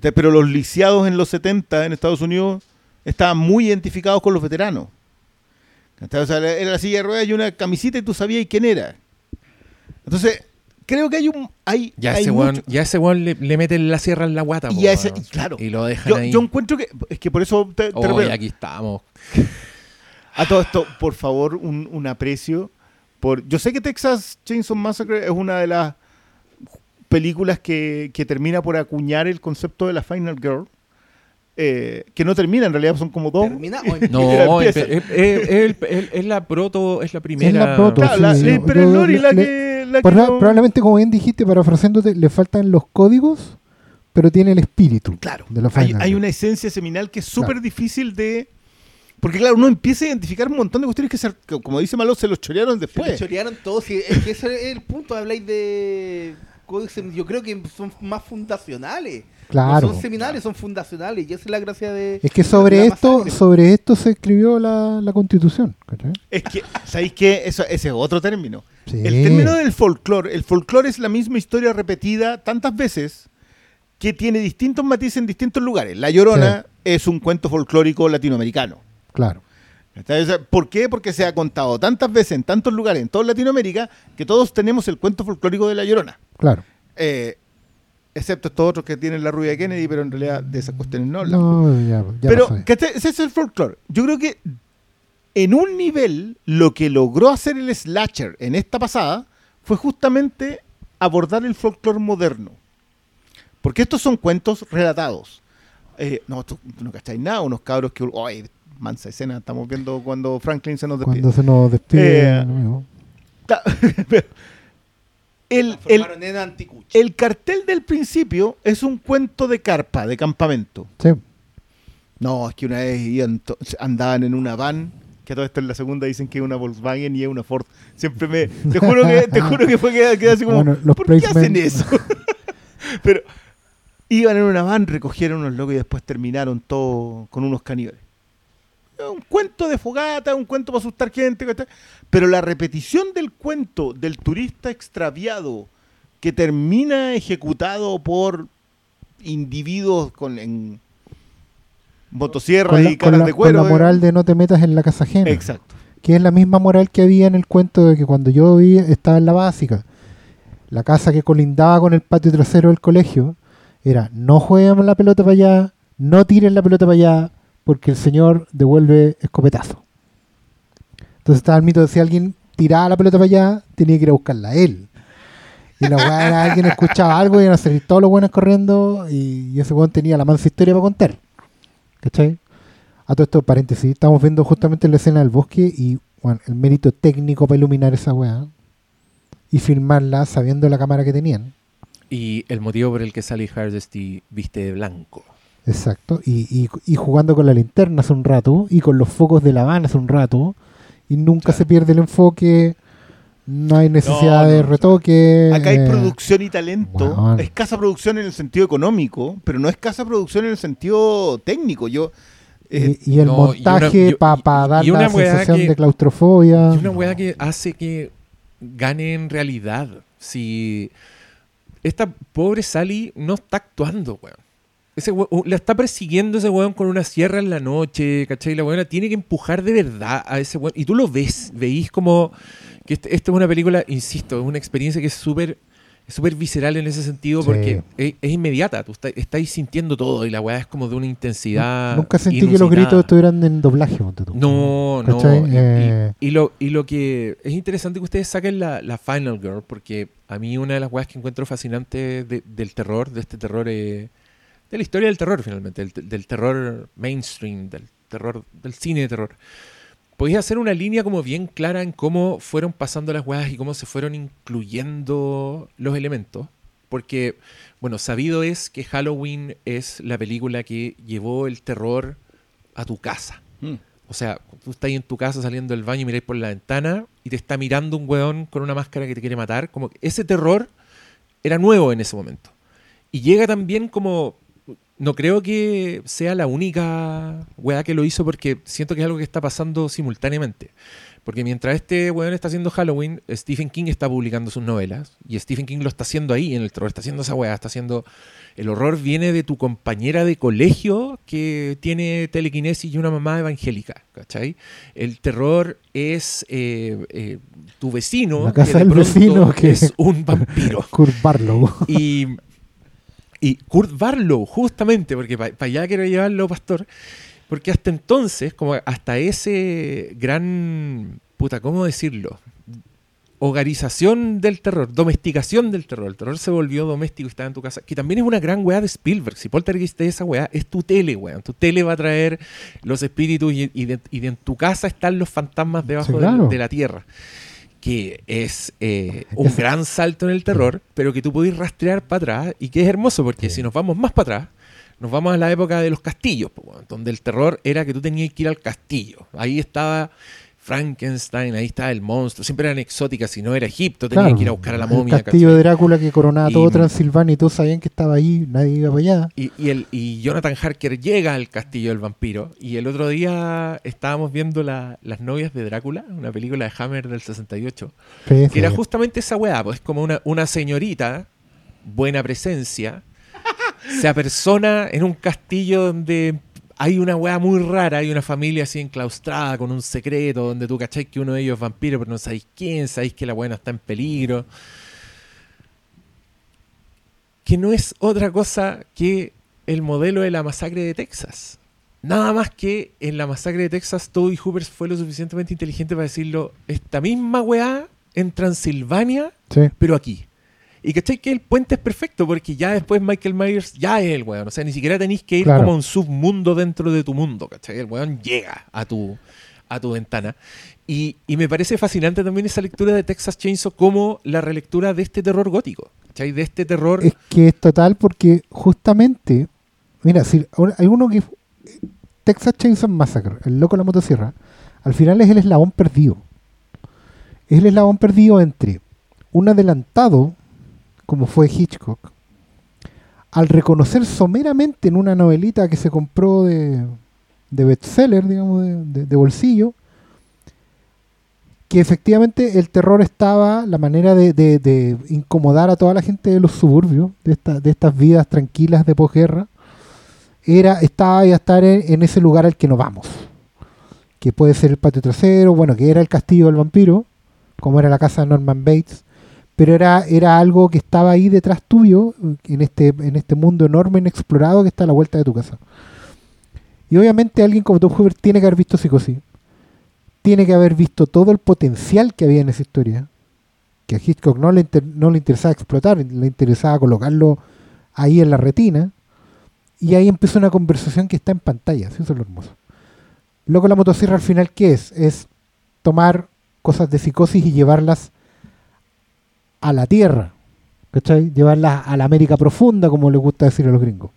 Pero los lisiados en los 70 en Estados Unidos estaban muy identificados con los veteranos. O sea, era la silla de ruedas y una camisita y tú sabías quién era. Entonces, creo que hay un. Hay, ya hay ese mucho- weón, ya ese weón le, le meten la sierra en la guata. Y po, ese- y claro. Y lo dejan yo, ahí. yo encuentro que. Es que por eso te, te aquí estamos. A todo esto, por favor, un, un aprecio. Por, yo sé que Texas Chainsaw Massacre es una de las películas que, que termina por acuñar el concepto de la Final Girl. eh, que no termina, en realidad son como dos. ¿Termina o? No, [LAUGHS] es, es- es- es- es- es la proto, es la primera. la proto, Claro, la- sí, yo- pero es yo- Lori la que. La que Proba- no- Probablemente, como bien dijiste, parafraseándote, le faltan los códigos, pero tiene el espíritu Claro, de la hay, hay una esencia seminal que es súper Claro. difícil de. Porque, claro, uno empieza a identificar un montón de cuestiones que, se- como dice Malo, se los chorearon Se después. le chorearon todos. y es que ese es el punto. Habláis de códices. Yo creo que son más fundacionales. Claro. No son seminales, son fundacionales. Y esa es la gracia de. Es que sobre esto, masacre. sobre esto se escribió la, la constitución. ¿cachai? Es que, ¿sabéis qué? Eso, ese es otro término. Sí. El término del folclore, el folclore es la misma historia repetida tantas veces que tiene distintos matices en distintos lugares. La Llorona es un cuento folclórico latinoamericano. Claro. ¿Por qué? Porque se ha contado tantas veces en tantos lugares, en toda Latinoamérica, que todos tenemos el cuento folclórico de La Llorona. Claro. Eh, excepto estos otros que tienen la rubia de Kennedy, pero en realidad de esas cuestiones no hablamos. No, ya, ya Pero, ese es el folclore. Yo creo que en un nivel, lo que logró hacer el slasher en esta pasada fue justamente abordar el folclore moderno. Porque estos son cuentos relatados. Eh, no, tú, no cacháis nada, unos cabros que. Mansa escena, estamos viendo cuando Franklin se nos despide. Cuando se nos despide. Eh. Ta- [LAUGHS] el, el, Transformaron en anticucho. el cartel del principio es un cuento de carpa, de campamento. Sí. No, es que una vez andaban en una van, que a todo esto en la segunda dicen que es una Volkswagen y es una Ford. Siempre me. Te juro que, te juro que fue que quedé así como. Bueno, los ¿Por qué hacen eso? [LAUGHS] Pero iban en una van, recogieron unos locos y después terminaron todo con unos caníbales. Un cuento de fogata, un cuento para asustar gente, pero la repetición del cuento del turista extraviado que termina ejecutado por individuos con en motosierra Con la, y con caras la- de con cuero. la eh. moral de no te metas en la casa ajena. Exacto. Que es la misma moral que había en el cuento de que cuando yo vi estaba en la básica. La casa que colindaba con el patio trasero del colegio era no jueguen la pelota para allá, no tiren la pelota para allá, porque el señor devuelve escopetazo. Entonces estaba el mito de si alguien tiraba la pelota para allá, tenía que ir a buscarla él. Y la weá era alguien escuchaba algo y iban a salir todos los buenos corriendo y, ese weón tenía la mansa historia para contar. ¿Cachai? A todo esto, paréntesis, estamos viendo justamente la escena del bosque y bueno, el mérito técnico para iluminar esa weá y filmarla sabiendo la cámara que tenían. Y el motivo por el que Sally Hardesty viste de blanco. Exacto. Y, y, y jugando con la linterna hace un rato y con los focos de la van hace un rato y nunca Claro. se pierde el enfoque, no hay necesidad No, de retoque. Acá hay eh, producción y talento. weón. Escasa producción en el sentido económico, pero no escasa producción en el sentido técnico. Yo. eh, y, y el no, montaje para y- dar y una la sensación que- de claustrofobia. Y una weá que hace que gane en realidad. Si esta pobre Sally no está actuando, weón. Ese we- u- la está persiguiendo ese weón con una sierra en la noche, ¿cachai? La weona tiene que empujar de verdad a ese weón. Y tú lo ves, veís como que este- esta es una película, insisto, es una experiencia que es súper súper visceral en ese sentido Sí. porque es, es inmediata. Tú está- estáis sintiendo todo y la weá es como de una intensidad. Nunca sentí que los gritos estuvieran en doblaje. tú. No, no. ¿Cachai? Y, y- Eh. y lo, y lo que es interesante que ustedes saquen la, la Final Girl, porque a mí una de las weas que encuentro fascinante de- del terror, de este terror, eh, de la historia del terror finalmente, del, del terror mainstream, del terror, del cine de terror. Podéis hacer una línea como bien clara en cómo fueron pasando las weas y cómo se fueron incluyendo los elementos. Porque, bueno, sabido es que Halloween es la película que llevó el terror a tu casa. mm. O sea, tú estás ahí en tu casa saliendo del baño y miráis por la ventana y te está mirando un weón con una máscara que te quiere matar. Como que ese terror era nuevo en ese momento. Y llega también como. No creo que sea la única weá que lo hizo porque siento que es algo que está pasando simultáneamente. Porque mientras este weón está haciendo Halloween, Stephen King está publicando sus novelas. Y Stephen King lo está haciendo ahí en el terror. Está haciendo esa weá. Está haciendo. El horror viene de tu compañera de colegio que tiene telequinesis y una mamá evangélica. ¿Cachai? El terror es eh, eh, tu vecino. La casa que de del pronto vecino que- es un vampiro. [LAUGHS] Kurt Barlow. Y, y Kurt Barlow, justamente, porque para allá quiero llevarlo, pastor, porque hasta entonces, como hasta ese gran, puta, ¿cómo decirlo? Hogarización del terror, domesticación del terror. El terror se volvió doméstico y estaba en tu casa. Que también es una gran weá de Spielberg. Si Poltergeist es esa weá, es tu tele, weón. Tu tele va a traer los espíritus y, y de, y de en tu casa están los fantasmas debajo Sí, de- de, la tierra. Que es eh, [LAUGHS] un gran salto en el terror, pero que tú podés rastrear para atrás y que es hermoso porque Sí. si nos vamos más para atrás, nos vamos a la época de los castillos, donde el terror era que tú tenías que ir al castillo. Ahí estaba Frankenstein, ahí estaba el monstruo. Siempre eran exóticas, si no era Egipto, Claro, que ir a buscar a la el momia. castillo de. Drácula que coronaba Y- todo Transilvania y todos sabían que estaba ahí, nadie iba para allá. Y, y el, y Jonathan Harker llega al castillo del vampiro. Y el otro día estábamos viendo la- Las novias de Drácula, una película de Hammer del 68. Sí, Que era justamente esa weá, pues como una, una señorita, buena presencia, [LAUGHS] se apersona en un castillo donde hay una weá muy rara, hay una familia así enclaustrada con un secreto donde tú cacháis que uno de ellos es vampiro, pero no sabéis quién, sabéis que la weá no está en peligro. Que no es otra cosa que el modelo de la masacre de Texas. Nada más que en la masacre de Texas, Toby Hooper fue lo suficientemente inteligente para decirlo, esta misma weá en Transilvania, Sí. pero aquí. Y cachai que el puente es perfecto porque ya después Michael Myers ya es el weón. O sea, ni siquiera tenéis que ir Claro. como a un submundo dentro de tu mundo, ¿cachai? El weón llega a tu, a tu ventana. Y, y me parece fascinante también esa lectura de Texas Chainsaw como la relectura de este terror gótico, ¿cachai? De este terror... Es que es total porque justamente, mira, si hay uno que Texas Chainsaw Massacre, el loco de la motosierra, al final es el eslabón perdido. Es el eslabón perdido entre un adelantado, como fue Hitchcock, al reconocer someramente en una novelita que se compró de, bestseller, digamos, de, bolsillo, que efectivamente el terror estaba, la manera de, incomodar a toda la gente de los suburbios, de, de estas vidas tranquilas de posguerra, era, estaba y estar en, en ese lugar al que nos vamos. Que puede ser el patio trasero, bueno, que era el castillo del vampiro, como era la casa de Norman Bates, pero era, era algo que estaba ahí detrás tuyo, en este, en este mundo enorme, inexplorado que está a la vuelta de tu casa. Y obviamente alguien como Tom Hoover tiene que haber visto Psicosis, tiene que haber visto todo el potencial que había en esa historia, que a Hitchcock no le, inter- no le interesaba explotar, le interesaba colocarlo ahí en la retina, y ahí empieza una conversación que está en pantalla, ¿sí? eso es lo hermoso. Loco la motosierra al final, ¿qué es? Es tomar cosas de psicosis y llevarlas a la tierra, ¿cachai? Llevarlas a la América profunda, como les gusta decir a los gringos.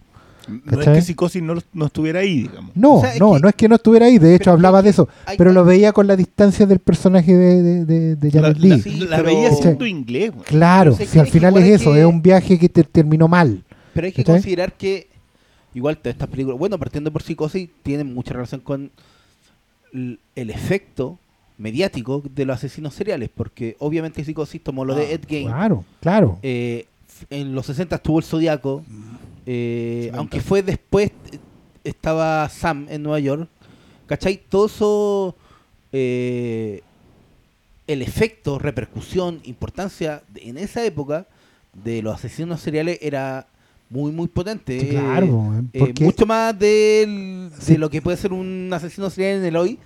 No es ¿Cachai? que Psicosis no, no estuviera ahí, digamos. No, O sea, es no, que- no es que no estuviera ahí, de hecho Pero hablaba de eso, hay- pero hay- lo veía con la distancia del personaje de, de, de, de La, Janet la-. Sí, la pero- veía ¿Cachai? siendo inglés, güey. Claro, si al final es eso, que- es un viaje que te terminó mal. Pero hay que ¿Cachai? considerar que igual todas estas películas, bueno, partiendo por psicosis, tienen mucha relación con el efecto mediático de los asesinos seriales, porque obviamente psicosis tomó lo Ah, de Ed Gein. Claro, claro. Eh, en los 60 estuvo el Zodiaco, eh, 70. aunque fue después, eh, estaba Sam en Nueva York. ¿Cachai? Todo eso, eh, el efecto, repercusión, importancia de- en esa época de los asesinos seriales era muy, muy potente. Eh, claro, eh, mucho más del- de Sí. lo que puede ser un asesino serial en el hoy,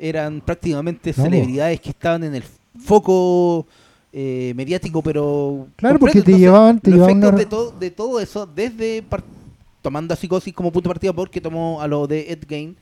eran prácticamente No, celebridades que estaban en el foco eh, mediático, pero. Claro, completo. porque te Entonces, llevaban- te los llevaban efectos una- de, todo, de todo eso, desde par- tomando a psicosis como punto de partida, porque tomó a lo de Ed Gein,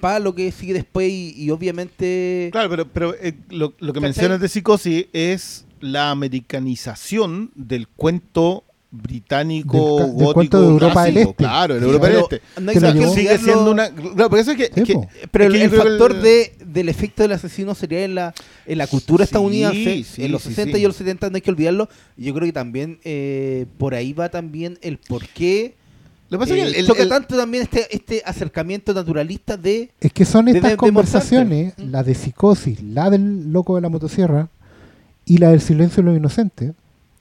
para lo que sigue después, y, y obviamente. Claro, pero, pero eh, lo, lo que mencionas de Psicosis es la americanización del cuento británico, Del del gótico, cuento de Europa del clásico, Este. Claro, Sí, Europa del Este. no Que sigue olvidarlo- siendo una... Claro, porque eso es que... Sí, es que-. Pero es que el, que factor el- de, del efecto del asesino sería en la, en la cultura Sí, estadounidense, sí, en los sí, 60 sí. y los 70, no hay que olvidarlo. Yo creo que también eh, por ahí va también el por qué Lo que pasa es eh, que el- el- choca el- tanto también este, este acercamiento naturalista de... es que son estas de- conversaciones, demostrarte. la de psicosis, la del loco de la motosierra y la del silencio de los inocentes,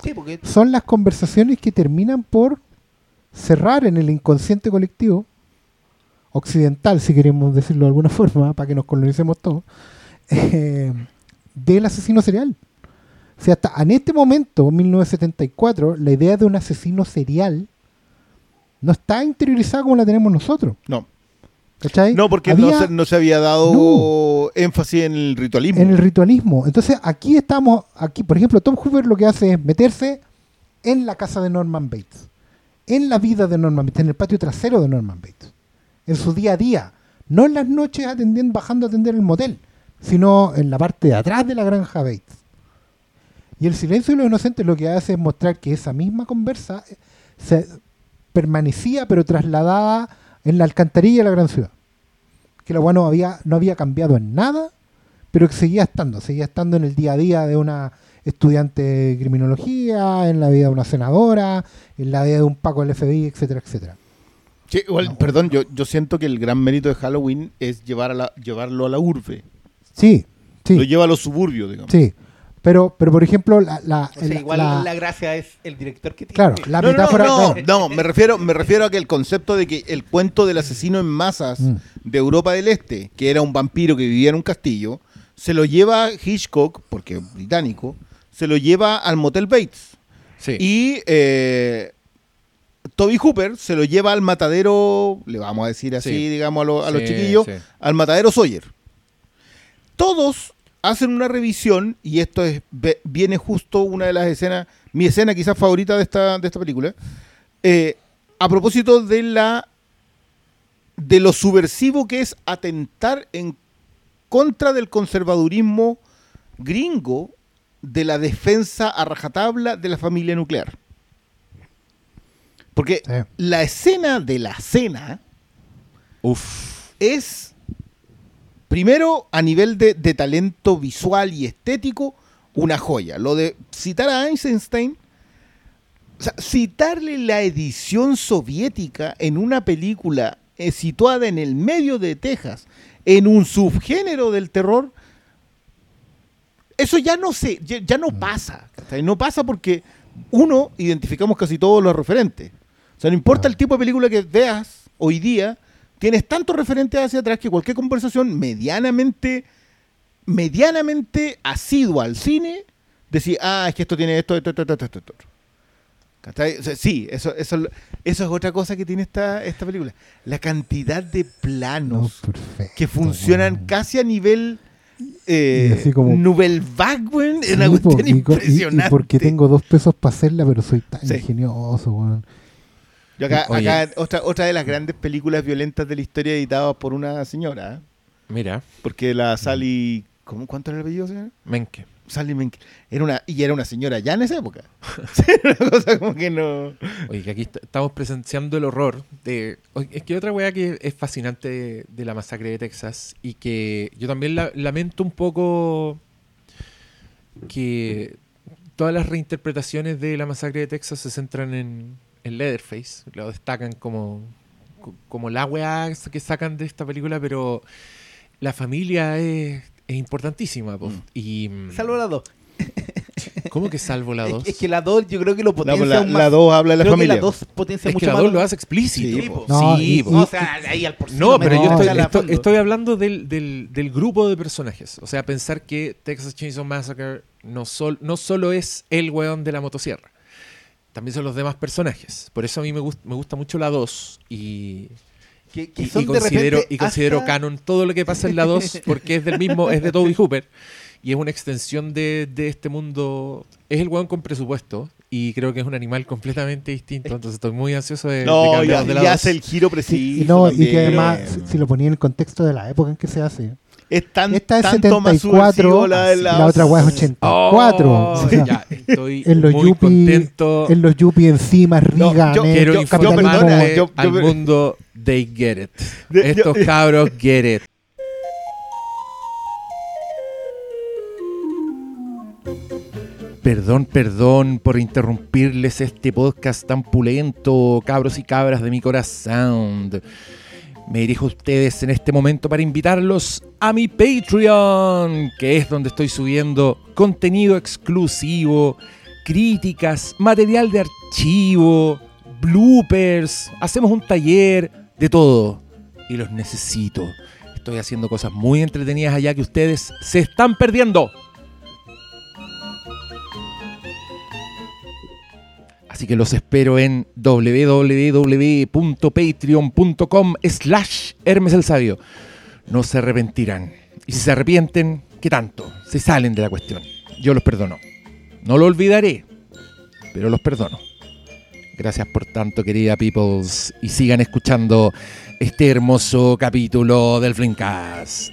Sí, porque son las conversaciones que terminan por cerrar en el inconsciente colectivo occidental, si queremos decirlo de alguna [LAUGHS] forma, para que nos colonicemos todos, eh, del asesino serial. O sea, hasta en este momento, 1974, la idea de un asesino serial no está interiorizada como la tenemos nosotros. No, ¿Cachai? no porque Había- no, se, no se había dado énfasis en el ritualismo. en el ritualismo. Entonces, aquí estamos, aquí, por ejemplo, Tom Hoover lo que hace es meterse en la casa de Norman Bates, en la vida de Norman Bates, en el patio trasero de Norman Bates, en su día a día, no en las noches atendiendo, bajando a atender el motel, sino en la parte de atrás de la granja Bates. Y el silencio de los inocentes lo que hace es mostrar que esa misma conversa eh, se permanecía pero trasladada en la alcantarilla de la gran ciudad. Que la bueno había, no había cambiado en nada, pero que seguía estando, seguía estando en el día a día de una estudiante de criminología, en la vida de una senadora, en la vida de un Paco del FBI, etcétera, etcétera. Sí, igual, No. Perdón, yo, yo siento que el gran mérito de Halloween es llevar a la, llevarlo a la urbe. Sí, Lo sí, lleva a los suburbios, digamos. sí. Pero, pero por ejemplo, la, la, O sea, la- igual la- la gracia es el director que tiene. claro, la no, no, metáfora. no, claro. no, me refiero, me refiero a que el concepto de que el cuento del asesino en masas Mm. de Europa del Este, que era un vampiro que vivía en un castillo, se lo lleva Hitchcock, porque es británico, se lo lleva al Motel Bates. Sí. Y eh, Toby Hooper se lo lleva al matadero, le vamos a decir así, Sí. digamos, a, los- a los Sí, chiquillos, sí. al matadero Sawyer. Todos hacen una revisión, y esto es viene justo una de las escenas, mi escena quizás favorita de esta, de esta película, eh, a propósito de la de lo subversivo que es atentar en contra del conservadurismo gringo de la defensa a rajatabla de la familia nuclear. Porque Sí. la escena de la cena Uf. es, primero, a nivel de, de talento visual y estético, una joya. Lo de citar a Einstein, o sea, citarle la edición soviética en una película eh, situada en el medio de Texas, en un subgénero del terror, eso ya no se, ya, ya no pasa. ¿cachai? No pasa porque uno identificamos casi todos los referentes. O sea, no importa el tipo de película que veas hoy día, tienes tantos referentes hacia atrás que cualquier conversación medianamente, medianamente asidua al cine, decir, ah, es que esto tiene esto, esto, esto, esto, esto, esto. ¿Cachai? O sea, sí, eso, eso, eso es otra cosa que tiene esta, esta película. La cantidad de No, planos perfecto, que funcionan casi a nivel eh, así como- Nouvelle Vague, Sí, una cuestión y impresionante. Y, porque tengo dos pesos para hacerla, pero soy tan Sí. ingenioso, weón. Yo acá, acá otra, otra de las grandes películas violentas de la historia editadas por una señora, ¿eh? Mira, porque la Sally, ¿cómo, ¿cuánto era el apellido, señora? Menke. Sally Menke. Era una, y era una señora ya en esa época. [LAUGHS] Una cosa como que no... Oye, que aquí est- estamos presenciando el horror de... Oye, es que otra weá que es fascinante de, de la masacre de Texas y que yo también la- lamento un poco que todas las reinterpretaciones de la masacre de Texas se centran en, en Leatherface, lo destacan como, co- como la weá que sacan de esta película, pero la familia es, es importantísima. po. Y, mm, Salvo la 2. ¿Cómo que salvo la [LAUGHS] Es, 2? es que la 2 yo creo que lo La, potencia la, la más. dos habla de la Creo que familia. la 2 potencia Es mucho que la más 2 lo- hace explícito. Sí, po. No, Sí, po. y- O sea, ahí al por No, pero yo No, estoy, ya estoy, estoy hablando del, del- del grupo de personajes. O sea, pensar que Texas Chainsaw Massacre no, sol- no solo es el weón de la motosierra. También son los demás personajes. Por eso a mí me, gust- me gusta mucho la 2 y, que, que y- considero, y considero hasta- canon todo lo que pasa en la 2 [LAUGHS] porque es del mismo, es de Toby Hooper y es una extensión de, de este mundo. Es el weón con presupuesto y creo que es un animal completamente distinto. Entonces estoy muy ansioso de, de que No, y, hablemos de la y 2. hace el giro preciso. y, no, y que además, si, si lo ponía en el contexto de la época en que se hace, Es tan, esta es tanto más 74, subversivo la de la, otra weá es 84. Oh, o sea, ya, estoy en los muy Yuppie- contento. en los Yuppie encima, No, Reagan, yo eh, Quiero yo- yo al mundo, they get it. De- [LAUGHS] yo- Estos cabros get it. Perdón, perdón por interrumpirles este podcast tan pulento, cabros y cabras de mi corazón. Me dirijo a ustedes en este momento para invitarlos a mi Patreon, que es donde estoy subiendo contenido exclusivo, críticas, material de archivo, bloopers, hacemos un taller, de todo. Y los necesito. Estoy haciendo cosas muy entretenidas allá que ustedes se están perdiendo. Así que los espero en www.patreon.com slash Hermes el Sabio. No se arrepentirán. Y si se arrepienten, ¿qué tanto? Se salen de la cuestión. Yo los perdono. No lo olvidaré, pero los perdono. Gracias por tanto, querida Peoples. Y sigan escuchando este hermoso capítulo del Flimcast.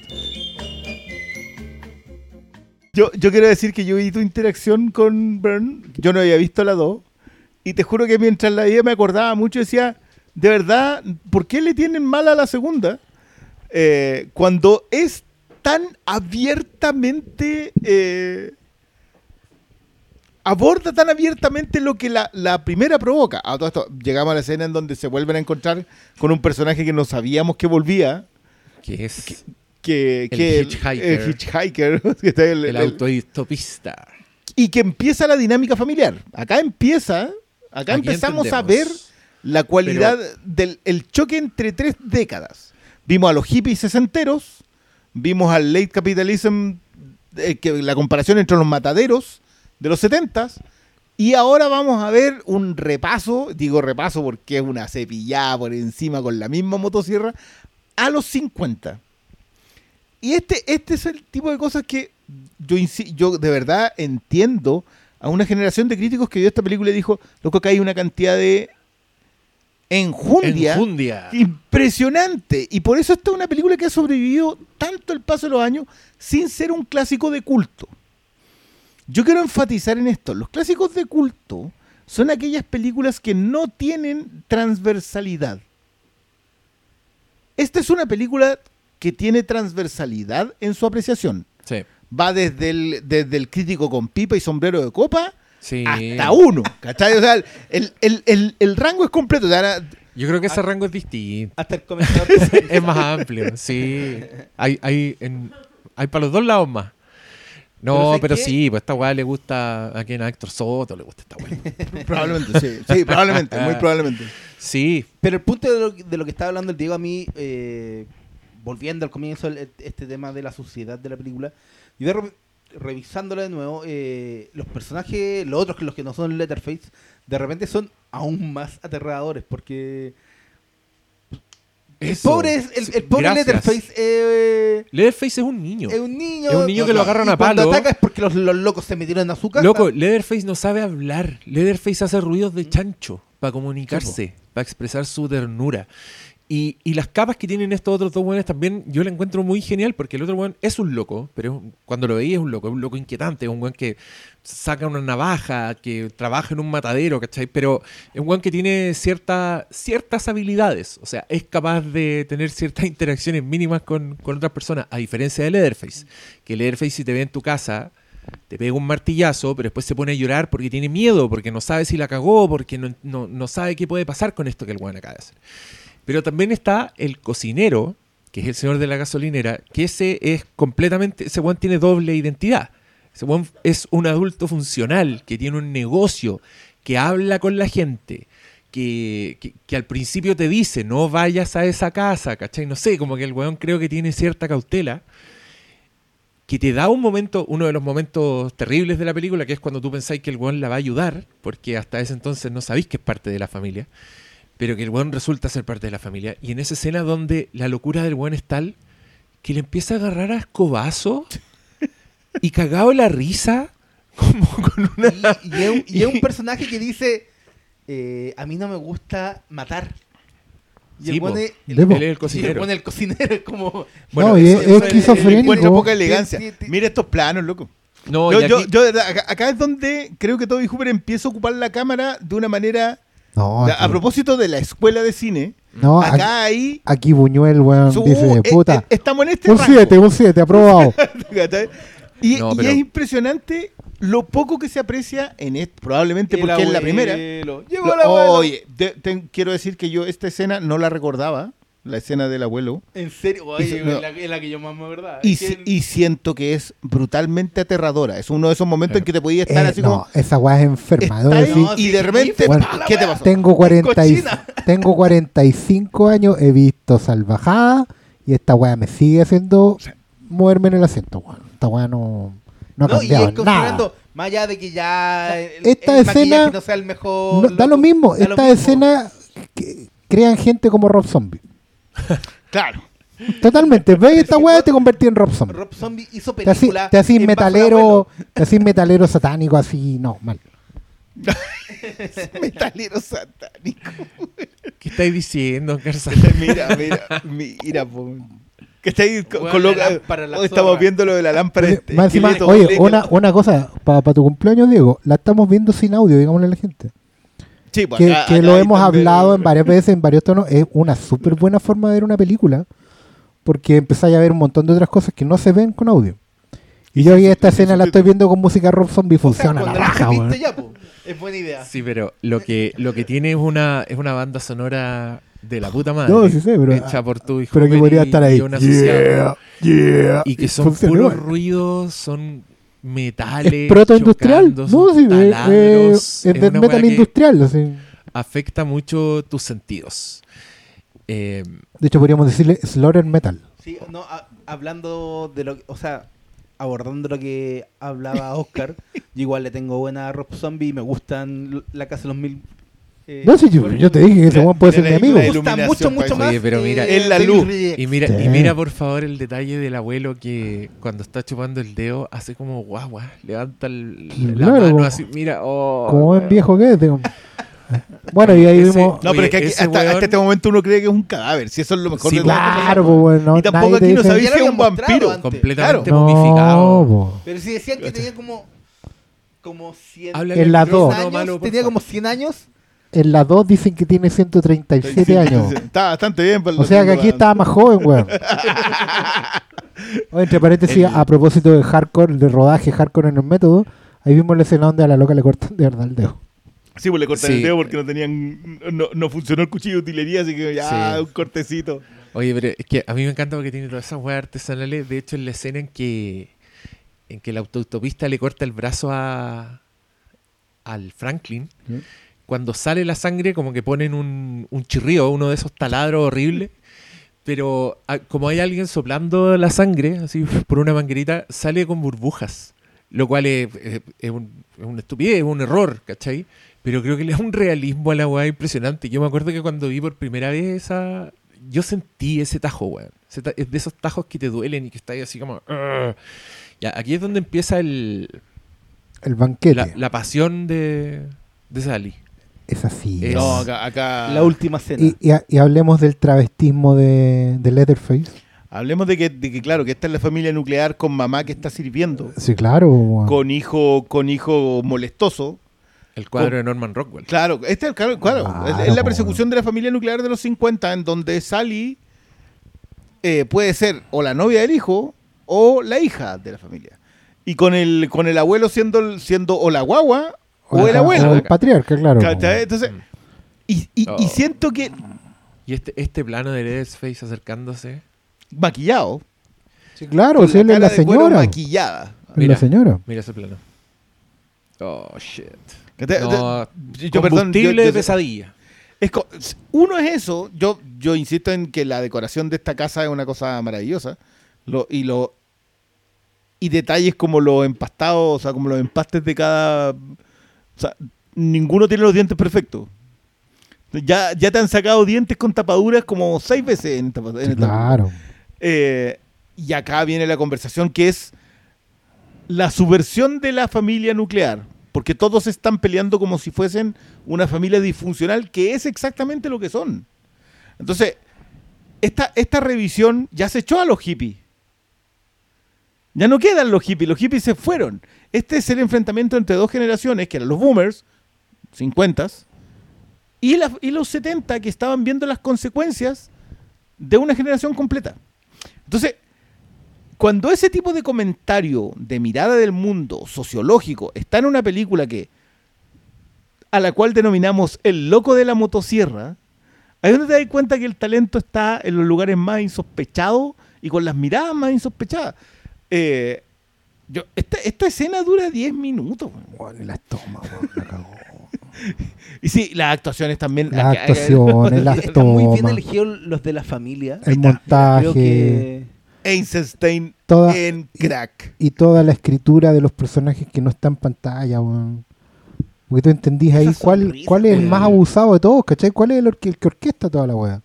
Yo, yo quiero decir que yo vi tu interacción con Bern. Yo no había visto la 2. Y te juro que mientras la veía me acordaba mucho. Decía, de verdad, ¿por qué le tienen mal a la segunda? Eh, cuando es tan abiertamente. eh, aborda tan abiertamente lo que la, la primera provoca. A todo esto, llegamos a la escena en donde se vuelven a encontrar con un personaje que no sabíamos que volvía. Que es Que, El que hitchhiker. el hitchhiker, [LAUGHS] que está el- el el- autoestopista. y que empieza la dinámica familiar. Acá empieza, acá Aquí empezamos a ver la cualidad del el choque entre tres décadas. Vimos a los hippies sesenteros, vimos al late capitalism, eh, que, la comparación entre los mataderos de los setentas, y ahora vamos a ver un repaso, digo repaso porque es una cepillada por encima con la misma motosierra, a los 50. Y este, este es el tipo de cosas que yo, yo de verdad entiendo a una generación de críticos que vio esta película y dijo, loco, que hay una cantidad de enjundia, Enjundia. impresionante. Y por eso esta es una película que ha sobrevivido tanto el paso de los años sin ser un clásico de culto. Yo quiero enfatizar en esto, los clásicos de culto son aquellas películas que no tienen transversalidad. Esta es una película que tiene transversalidad en su apreciación. Sí. Va desde el, desde el crítico con pipa y sombrero de copa Sí. hasta uno. ¿Cachai? O sea, el, el- el- el rango es completo. Yo creo que ese rango es distinto. Hasta el comentario. [LAUGHS] es más amplio, sí. Hay, hay, en- hay para los dos lados más. No, ¿sabes pero, sí, pues esta weá le gusta a quien a Héctor Soto, le gusta esta weá. [LAUGHS] Probablemente, sí. Sí, probablemente, muy probablemente. Sí, Pero el punto de lo, de lo que estaba hablando el Diego a mí, eh, volviendo al comienzo, el- este tema de la suciedad de la película, yo de re- revisándola de nuevo, eh, los personajes, los otros que los que no son Letterface, de repente son aún más aterradores, porque el Eso. pobre, es- el, el pobre Gracias. Letterface eh, Leatherface es un niño. es un niño. Es un niño que lo agarran y a cuando palo. ataca es porque los, los locos se metieron a su casa. Loco, Leatherface no sabe hablar. Leatherface hace ruidos de chancho para comunicarse, para expresar su ternura. Y, y las capas que tienen estos otros dos buenos también yo la encuentro muy genial porque el otro buen es un loco, pero cuando lo veía es un loco, es un loco inquietante, es un buen que saca una navaja, que trabaja en un matadero, ¿cachai? Pero es un buen que tiene cierta, ciertas habilidades, o sea, es capaz de tener ciertas [LAUGHS] interacciones mínimas con, con otras personas, a diferencia de Leatherface, que Leatherface si te ve en tu casa te pega un martillazo, pero después se pone a llorar porque tiene miedo, porque no sabe si la cagó, porque no, no- no sabe qué puede pasar con esto que el weón acaba de hacer. Pero también está el cocinero, que es el señor de la gasolinera, que ese es completamente, ese weón tiene doble identidad. Ese weón es un adulto funcional, que tiene un negocio, que habla con la gente, que, que- que al principio te dice, no vayas a esa casa, ¿cachai? No sé, como que el weón creo que tiene cierta cautela que te da un momento, uno de los momentos terribles de la película, que es cuando tú pensáis que el weón la va a ayudar, porque hasta ese entonces no sabéis que es parte de la familia, pero que el weón resulta ser parte de la familia. Y en esa escena donde la locura del weón es tal que le empieza a agarrar a escobazo [LAUGHS] y cagado la risa, como con una... Y, y es, un- y es un [LAUGHS] personaje que dice, eh, a mí no me gusta matar. Y Sí, el po. weón es- el- el y el cocinero. el cocinero, es como... No, y es- es esquizofrénico. Poca elegancia. Sí, sí. Mira estos planos, loco. No, yo, yo- aquí- yo, acá, acá es donde creo que Toby Hooper empieza a ocupar la cámara de una manera. No, a, aquí, a propósito de la escuela de cine, no, aquí, acá ahí. aquí Buñuel, weón, su- dice, eh, puta, eh, estamos en este un rango. 7, un 7, aprobado. [LAUGHS] Y, No, y pero- es impresionante lo poco que se aprecia en esto, probablemente El porque es la primera. Lo- abuelo. Oye, te- te- quiero decir que yo esta escena no la recordaba, la escena del abuelo, En serio, Y oye, es no. la, es la que yo más me acordaba. y, Es que si- el- y siento que es brutalmente aterradora. Es uno de esos momentos en que te podía estar Eh, así no, como... esa weá es enferma. ahí No, y sí, de repente, Bueno, ¿qué te pasó? tengo, 40 y- tengo 45 años, he visto salvajada y esta weá me sigue haciendo moverme en el asiento, weón. Esta weá no, no ha No, y es considerando, nada. más allá de que ya el, Esta el escena- maquillaje no sea el mejor. No, da lo mismo, da lo esta mismo. escena que crean gente como Rob Zombie. [LAUGHS] Claro. Totalmente, ves esta weá te convertí en Rob Zombie. Rob Zombie hizo película. te al metalero, te metalero satánico, así, no, mal. [LAUGHS] Metalero satánico. ¿Qué estáis diciendo, Garza? [LAUGHS] mira, mira, mira, po. Que está ahí co- Weón, coloca- la lámpara, la hoy estamos viendo lo de la lámpara. Oye, este más encima, esqueleto oye, una, una cosa, para tu cumpleaños, Diego, la estamos viendo sin audio, digámosle a la gente. Sí, pues, Que, acá- que acá lo hemos hablado en varias veces, en varios tonos, es una súper buena forma de ver una película, porque empezáis a ver un montón de otras cosas que no se ven con audio. Y yo hoy esta escena la estoy viendo con música Rob Zombie, O sea, funciona la cuando la raja, es buena idea. Sí, pero lo que, lo que tiene es una, es una banda sonora de la puta madre. No, sí sé, pero- Hecha por tu hijo. Pero que podría estar ahí. Y. Yeah, yeah. y que son Funciona puros ruidos, son metales. Es protoindustrial. No, sí, taladros, eh, es metal industrial. así. Afecta mucho tus sentidos. Eh, De hecho, podríamos decirle Slaughter Metal. Sí, no, a- hablando de lo que, o sea, abordando lo que hablaba Oscar, [LAUGHS] yo igual le tengo buena a Rob Zombie y me gustan la casa de los mil. Eh, No, sí, yo, te dije que ese weón puede ser mi amigo. Me gusta mucho, mucho más. Oye, pero mira, Es la luz. Y mira, Sí. y mira por favor el detalle del abuelo que cuando está chupando el dedo hace como guagua, levanta el- la Claro, mano así, mira, oh, Como buen viejo que es. digo. Bueno, y ahí Ese- vimos. No, pero es que aquí- hasta, weón- hasta este momento uno cree que es un cadáver. Si eso es lo mejor Sí, de todo. Claro, pues bueno. Y tampoco aquí no sabía lo es un vampiro. antes. completamente No, momificado. Pero si decían que tenía como. Como 100 Háblale En las al dos. micrófono, años, tenía como 100 años. En las dos dicen que tiene 137 años. [LAUGHS] Está bastante bien. para O sea que aquí estaba más joven, weón. [LAUGHS] Oye, entre paréntesis, El- a propósito de hardcore, de rodaje hardcore en el método, ahí vimos la escena donde a la loca le cortan de verdad el dedo. Sí, pues le cortan Sí. el dedo porque no tenían. No, no funcionó el cuchillo de utilería, así que ya, Sí. un cortecito. Oye, pero es que a mí me encanta porque tiene todas esas weas artesanales. De hecho, en la escena en que en que la autostopista le corta el brazo a al Franklin. Cuando sale la sangre, como que ponen un, un chirrío, uno de esos taladros horribles. Pero ah, como hay alguien soplando la sangre, así por una manguerita, sale con burbujas. Lo cual es, es- es un, es una estupidez, es un error, ¿cachai? Pero creo que le da un realismo a la weá impresionante. Yo me acuerdo que cuando vi por primera vez esa. Yo sentí ese tajo, weón. Es de esos tajos que te duelen y que está ahí así como. Aquí es donde empieza el, El banquete. la, la pasión de, de Sally. Es así. Es- No, acá. acá- La última cena. Y, y, y hablemos del travestismo de, de Leatherface. Hablemos de que, de que, claro, que esta es la familia nuclear con mamá que está sirviendo. Sí, claro. Con hijo, con hijo molestoso. El cuadro Con- de Norman Rockwell. Claro, este, claro, claro, Claro, es, es la persecución de la familia nuclear de los 50, en donde Sally eh, puede ser o la novia del hijo o la hija de la familia. Y con el, con el abuelo siendo, siendo o la guagua o, el abuelo. o el patriarca, claro. ¿Cachai? Entonces, Mm. y, Oh. siento que Y este, este plano de Leatherface acercándose. maquillado. Sí, claro, con sí, él es la señora. maquillada. Mira. la señora. Mira ese plano. Oh, shit. No, yo, perdón, combustible yo- yo- de pesadilla. Es co- uno es eso, yo, yo insisto en que la decoración de esta casa es una cosa maravillosa. Lo, y lo y detalles como los empastados, o sea, como los empastes de cada. O sea, ninguno tiene los dientes perfectos. Ya, ya te han sacado dientes con tapaduras como seis veces en esta, en esta- claro. Eh, y acá viene la conversación que es la subversión de la familia nuclear. Porque todos están peleando como si fuesen una familia disfuncional, que es exactamente lo que son. Entonces, esta, esta revisión ya se echó a los hippies. Ya no quedan los hippies, los hippies se fueron. Este es el enfrentamiento entre dos generaciones, que eran los boomers, 50 y, y los 70, que estaban viendo las consecuencias de una generación completa. Entonces, cuando ese tipo de comentario de mirada del mundo sociológico está en una película que a la cual denominamos El loco de la motosierra, ahí donde te das cuenta que el talento está en los lugares más insospechados y con las miradas más insospechadas. Eh, yo, esta, esta escena dura 10 minutos. weón. Las tomas, weón, la cagó. [LAUGHS] Y sí, las actuaciones también. Las actuaciones, las [LAUGHS] Están muy bien tomas, elegidos los de la familia. el Creo montaje que Eisenstein Toda- en crack. y toda la escritura de los personajes que no está en pantalla, weón. Porque tú entendís ahí Esa cuál, sonrisa, cuál es el más abusado de todos, ¿cachai? ¿Cuál es el que orquesta toda la weá?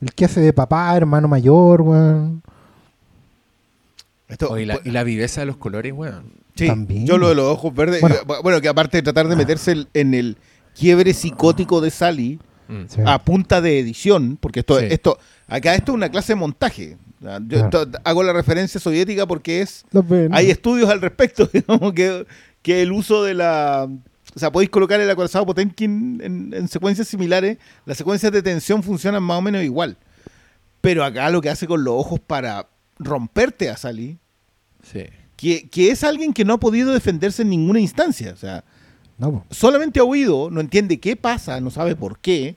El que hace de papá, hermano mayor, weón. Esto- y, la, y la viveza de los colores, weón. Sí, También. yo lo de los ojos verdes. Bueno. Bueno, que aparte de tratar de meterse el- en el quiebre psicótico de Sally Mm. Sí. a punta de edición, porque esto, Sí. esto acá esto es una clase de montaje. Sea, Yo to- hago la referencia soviética porque es hay estudios al respecto, [LAUGHS] digamos, que, que el uso de la... O sea, podéis colocar el acorazado Potemkin en, en secuencias similares, las secuencias de tensión funcionan más o menos igual. Pero acá lo que hace con los ojos para romperte a Sally, Sí. que, que es alguien que no ha podido defenderse en ninguna instancia. O sea, No, solamente ha oído, no entiende qué pasa, no sabe por qué.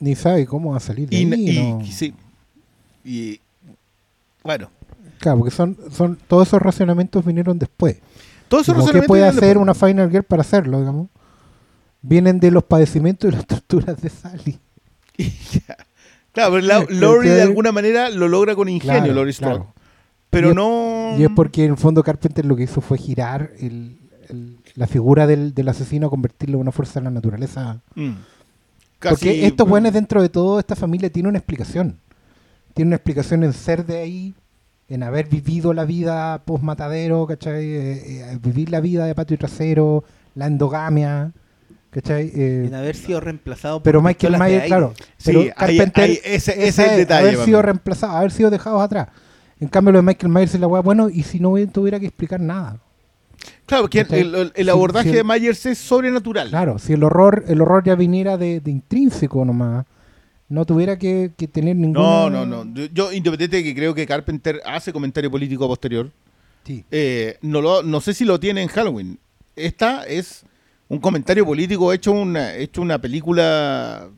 ni sabe cómo va a salir de Y, ahí, y- no. y sí. Y bueno, Claro, porque son, son todos esos racionamientos vinieron después. Todos esos ¿Qué puede hacer después. una Final Girl para hacerlo, digamos? Vienen de los padecimientos y las torturas de Sally. [LAUGHS] Claro, pero la- Laurie de ¿Cachai? alguna manera lo logra con ingenio, Claro, Strode. claro. Pero Y es- no. Y es porque en el fondo Carpenter lo que hizo fue girar el- el- la figura del, del asesino, convertirlo en una fuerza de la naturaleza. Mm. Casi- Porque estos buenos dentro de todo, esta familia tiene una explicación. Tiene una explicación en ser de ahí, en haber vivido la vida post-matadero, ¿cachai? Eh, eh, vivir la vida de patio trasero, la endogamia, ¿cachai? Eh, En haber sido reemplazado por pero Michael Myers, claro. Sí, pero Carpenter, ahí- ese- ese es el detalle, Haber sido mí. reemplazados, haber sido dejados atrás. En cambio, lo de Michael Myers y la weá, bueno, y si no tuviera que explicar nada. Claro, que ¿cachai? el, abordaje de Myers es sobrenatural. Claro, si el horror, el horror ya viniera de, de intrínseco nomás, no tuviera que, que tener ninguna... No, no, no. Yo, yo, independiente de que creo que Carpenter hace comentario político posterior, Sí. eh, no, lo, no sé si lo tiene en Halloween. Esta es un comentario político hecho una, hecho una película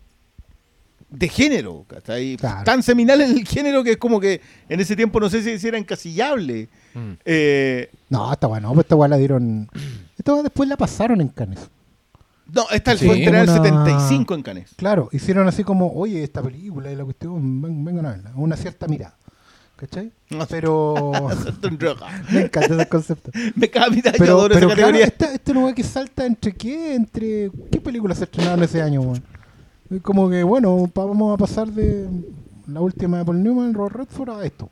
de género, ¿cachai? Claro. tan seminal en el género que es como que en ese tiempo no sé si, si era encasillable. Mm. Eh, No, esta weá no, pues esta weá la dieron... Esta weá después la pasaron en Cannes. no, esta Sí. fue en el Una- 75 en Cannes. Claro, hicieron así como, oye, esta película y la cuestión, ven- vengan a verla, una cierta mirada. ¿Cachai? No, Pero... [LAUGHS] Droga. [LAUGHS] Me encanta ese concepto. Me caga mi yo Pero, pero esa claro, categoría. esta, esta nueva que salta entre qué, entre qué películas se estrenaron ese año, weón? Como que, bueno, vamos a pasar de la última de Paul Newman, Robert Redford, a esto.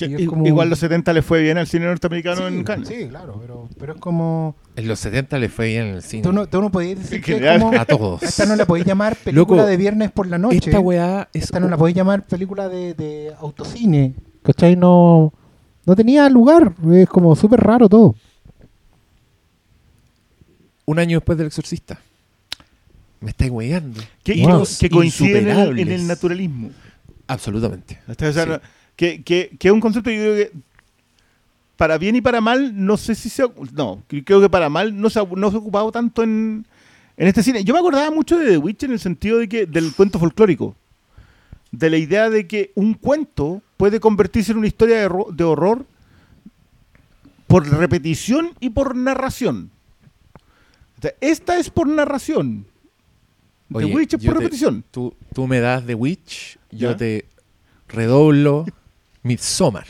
Y como- Igual los 70 le fue bien al cine norteamericano sí, en Cannes. sí, claro, pero, pero es como... En los 70 le fue bien en el cine. Tú no, tú no podías decir que como... [LAUGHS] A todos. Esta no la podéis llamar película Loco, de viernes por la noche. Esta weá es. Esta no la podéis llamar película de, de autocine. ¿Cachai? No, no tenía lugar. Es como súper raro todo. un año después del Exorcista. Me estáis weyando. Que, Wow. que coincide en el, en Insuperables. el naturalismo. Absolutamente. O sea, Sí. no- que, que, que es un concepto que yo creo que para bien y para mal, no sé si se... No, creo que para mal no se ha, no se ha ocupado tanto en, en este cine. Yo me acordaba mucho de The Witch en el sentido de que del cuento folclórico. De la idea de que un cuento puede convertirse en una historia de, ro- de horror por repetición y por narración. O sea, esta es por narración. The Witch es por te- repetición. Tú, tú me das The Witch, yo te redoblo Midsommar.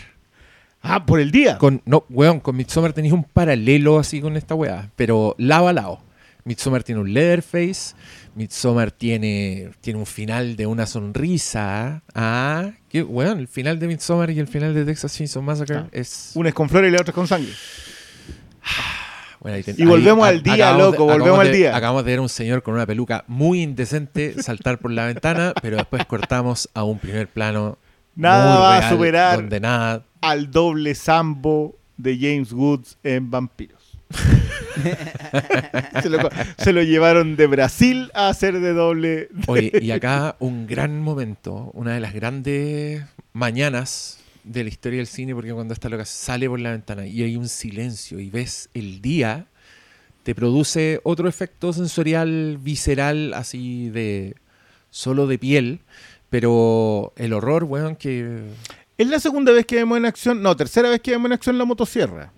Ah, por el día. Con, no, weón, con Midsommar tenéis un paralelo así con esta weá, pero lado a lado. Midsommar tiene un Leatherface, Midsommar tiene, tiene un final de una sonrisa. Ah, que, weón, el final de Midsommar y el final de Texas Chainsaw Massacre Ah. es... Una es con flores y la otra es con sangre. [SIGHS] Bueno, Y volvemos al día, acabamos loco, volvemos al día. Acabamos de ver a un señor con una peluca muy indecente saltar por la ventana, pero después cortamos a un primer plano. Nada va a superar Donde nada. al doble sambo de James Woods en Vampiros. [LAUGHS] se, lo, se lo llevaron de Brasil a hacer de doble. Oye, y acá un gran momento, una de las grandes mañanas de la historia del cine, porque cuando esta loca sale por la ventana y hay un silencio y ves el día, te produce otro efecto sensorial, visceral, así de solo de piel, pero el horror, weón, que Es la segunda vez que vemos en acción, no, tercera vez que vemos en acción la motosierra.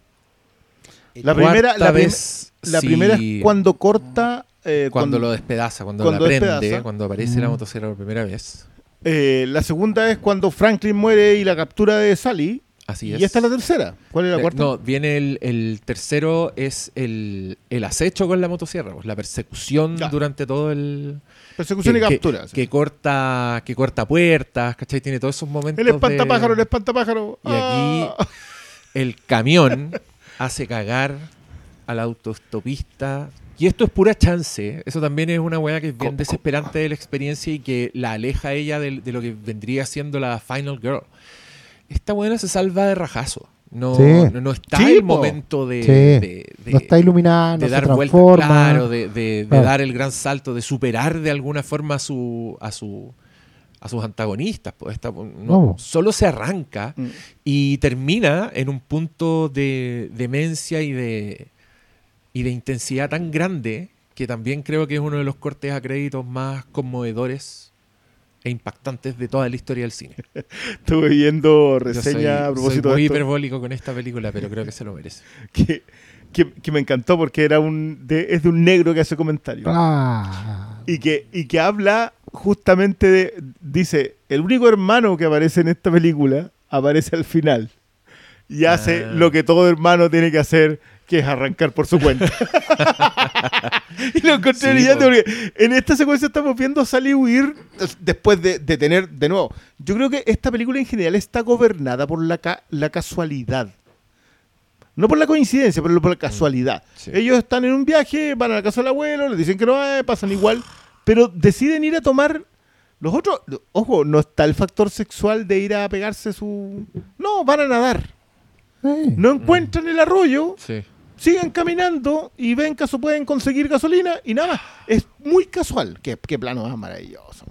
La cuarta primera, la, prim- vez, la sí, primera es cuando corta. eh, cuando lo despedaza, cuando, cuando la prende, despedaza. cuando aparece la Mm. motosierra por primera vez. eh, la segunda es cuando Franklin muere y la captura de Sally. Así y es. esta es la tercera. ¿Cuál es la Eh, cuarta? No, viene el, el tercero, es el, el acecho con la motosierra, pues, la persecución Ya. durante todo el... Persecución que, y captura. Que, que corta, que corta puertas, ¿cachai? Tiene todos esos momentos el espantapájaro, el de- espantapájaro. Y aquí Ah. el camión hace cagar a la autostopista. Y esto es pura chance. Eso también es una weá que es bien Co- desesperante de la experiencia y que la aleja a ella del- de, lo que vendría siendo la Final Girl. Esta weá se salva de rajazo. No, Sí. no, no está Sí, el po. momento de, Sí. de- de- no está iluminada, no de se dar vuelta, claro, de, de- de Claro. dar el gran salto, de superar de alguna forma a su, a su a sus antagonistas. Pues esta, no, No. Solo se arranca Mm. y termina en un punto de demencia y de, y de intensidad tan grande que también creo que es uno de los cortes a créditos más conmovedores e impactantes de toda la historia del cine. [LAUGHS] Estuve viendo Yo soy- reseña a propósito soy muy de esto, hiperbólico con esta película, pero creo que se lo merece. [LAUGHS] que, que, que me encantó porque era un de- es de un negro que hace comentarios. Ah, Y que, y que habla justamente de. Dice: el único hermano que aparece en esta película aparece al final. Y hace Ah. lo que todo hermano tiene que hacer, que es arrancar por su cuenta. [LAUGHS] y lo encontré brillante porque en esta secuencia estamos viendo a Sally huir des- después de, de tener. De nuevo, yo creo que esta película en general está gobernada por la, ca- la casualidad. No por la coincidencia, pero por la casualidad. Sí. Ellos están en un viaje, van a la casa del abuelo, les dicen que no, eh, pasan igual, pero deciden ir a tomar. Los otros, ojo, no está el factor sexual de ir a pegarse su. No, van a nadar. No encuentran el arroyo, Sí. Siguen caminando y ven que pueden conseguir gasolina y nada más. Es muy casual. Qué, qué plano más maravilloso.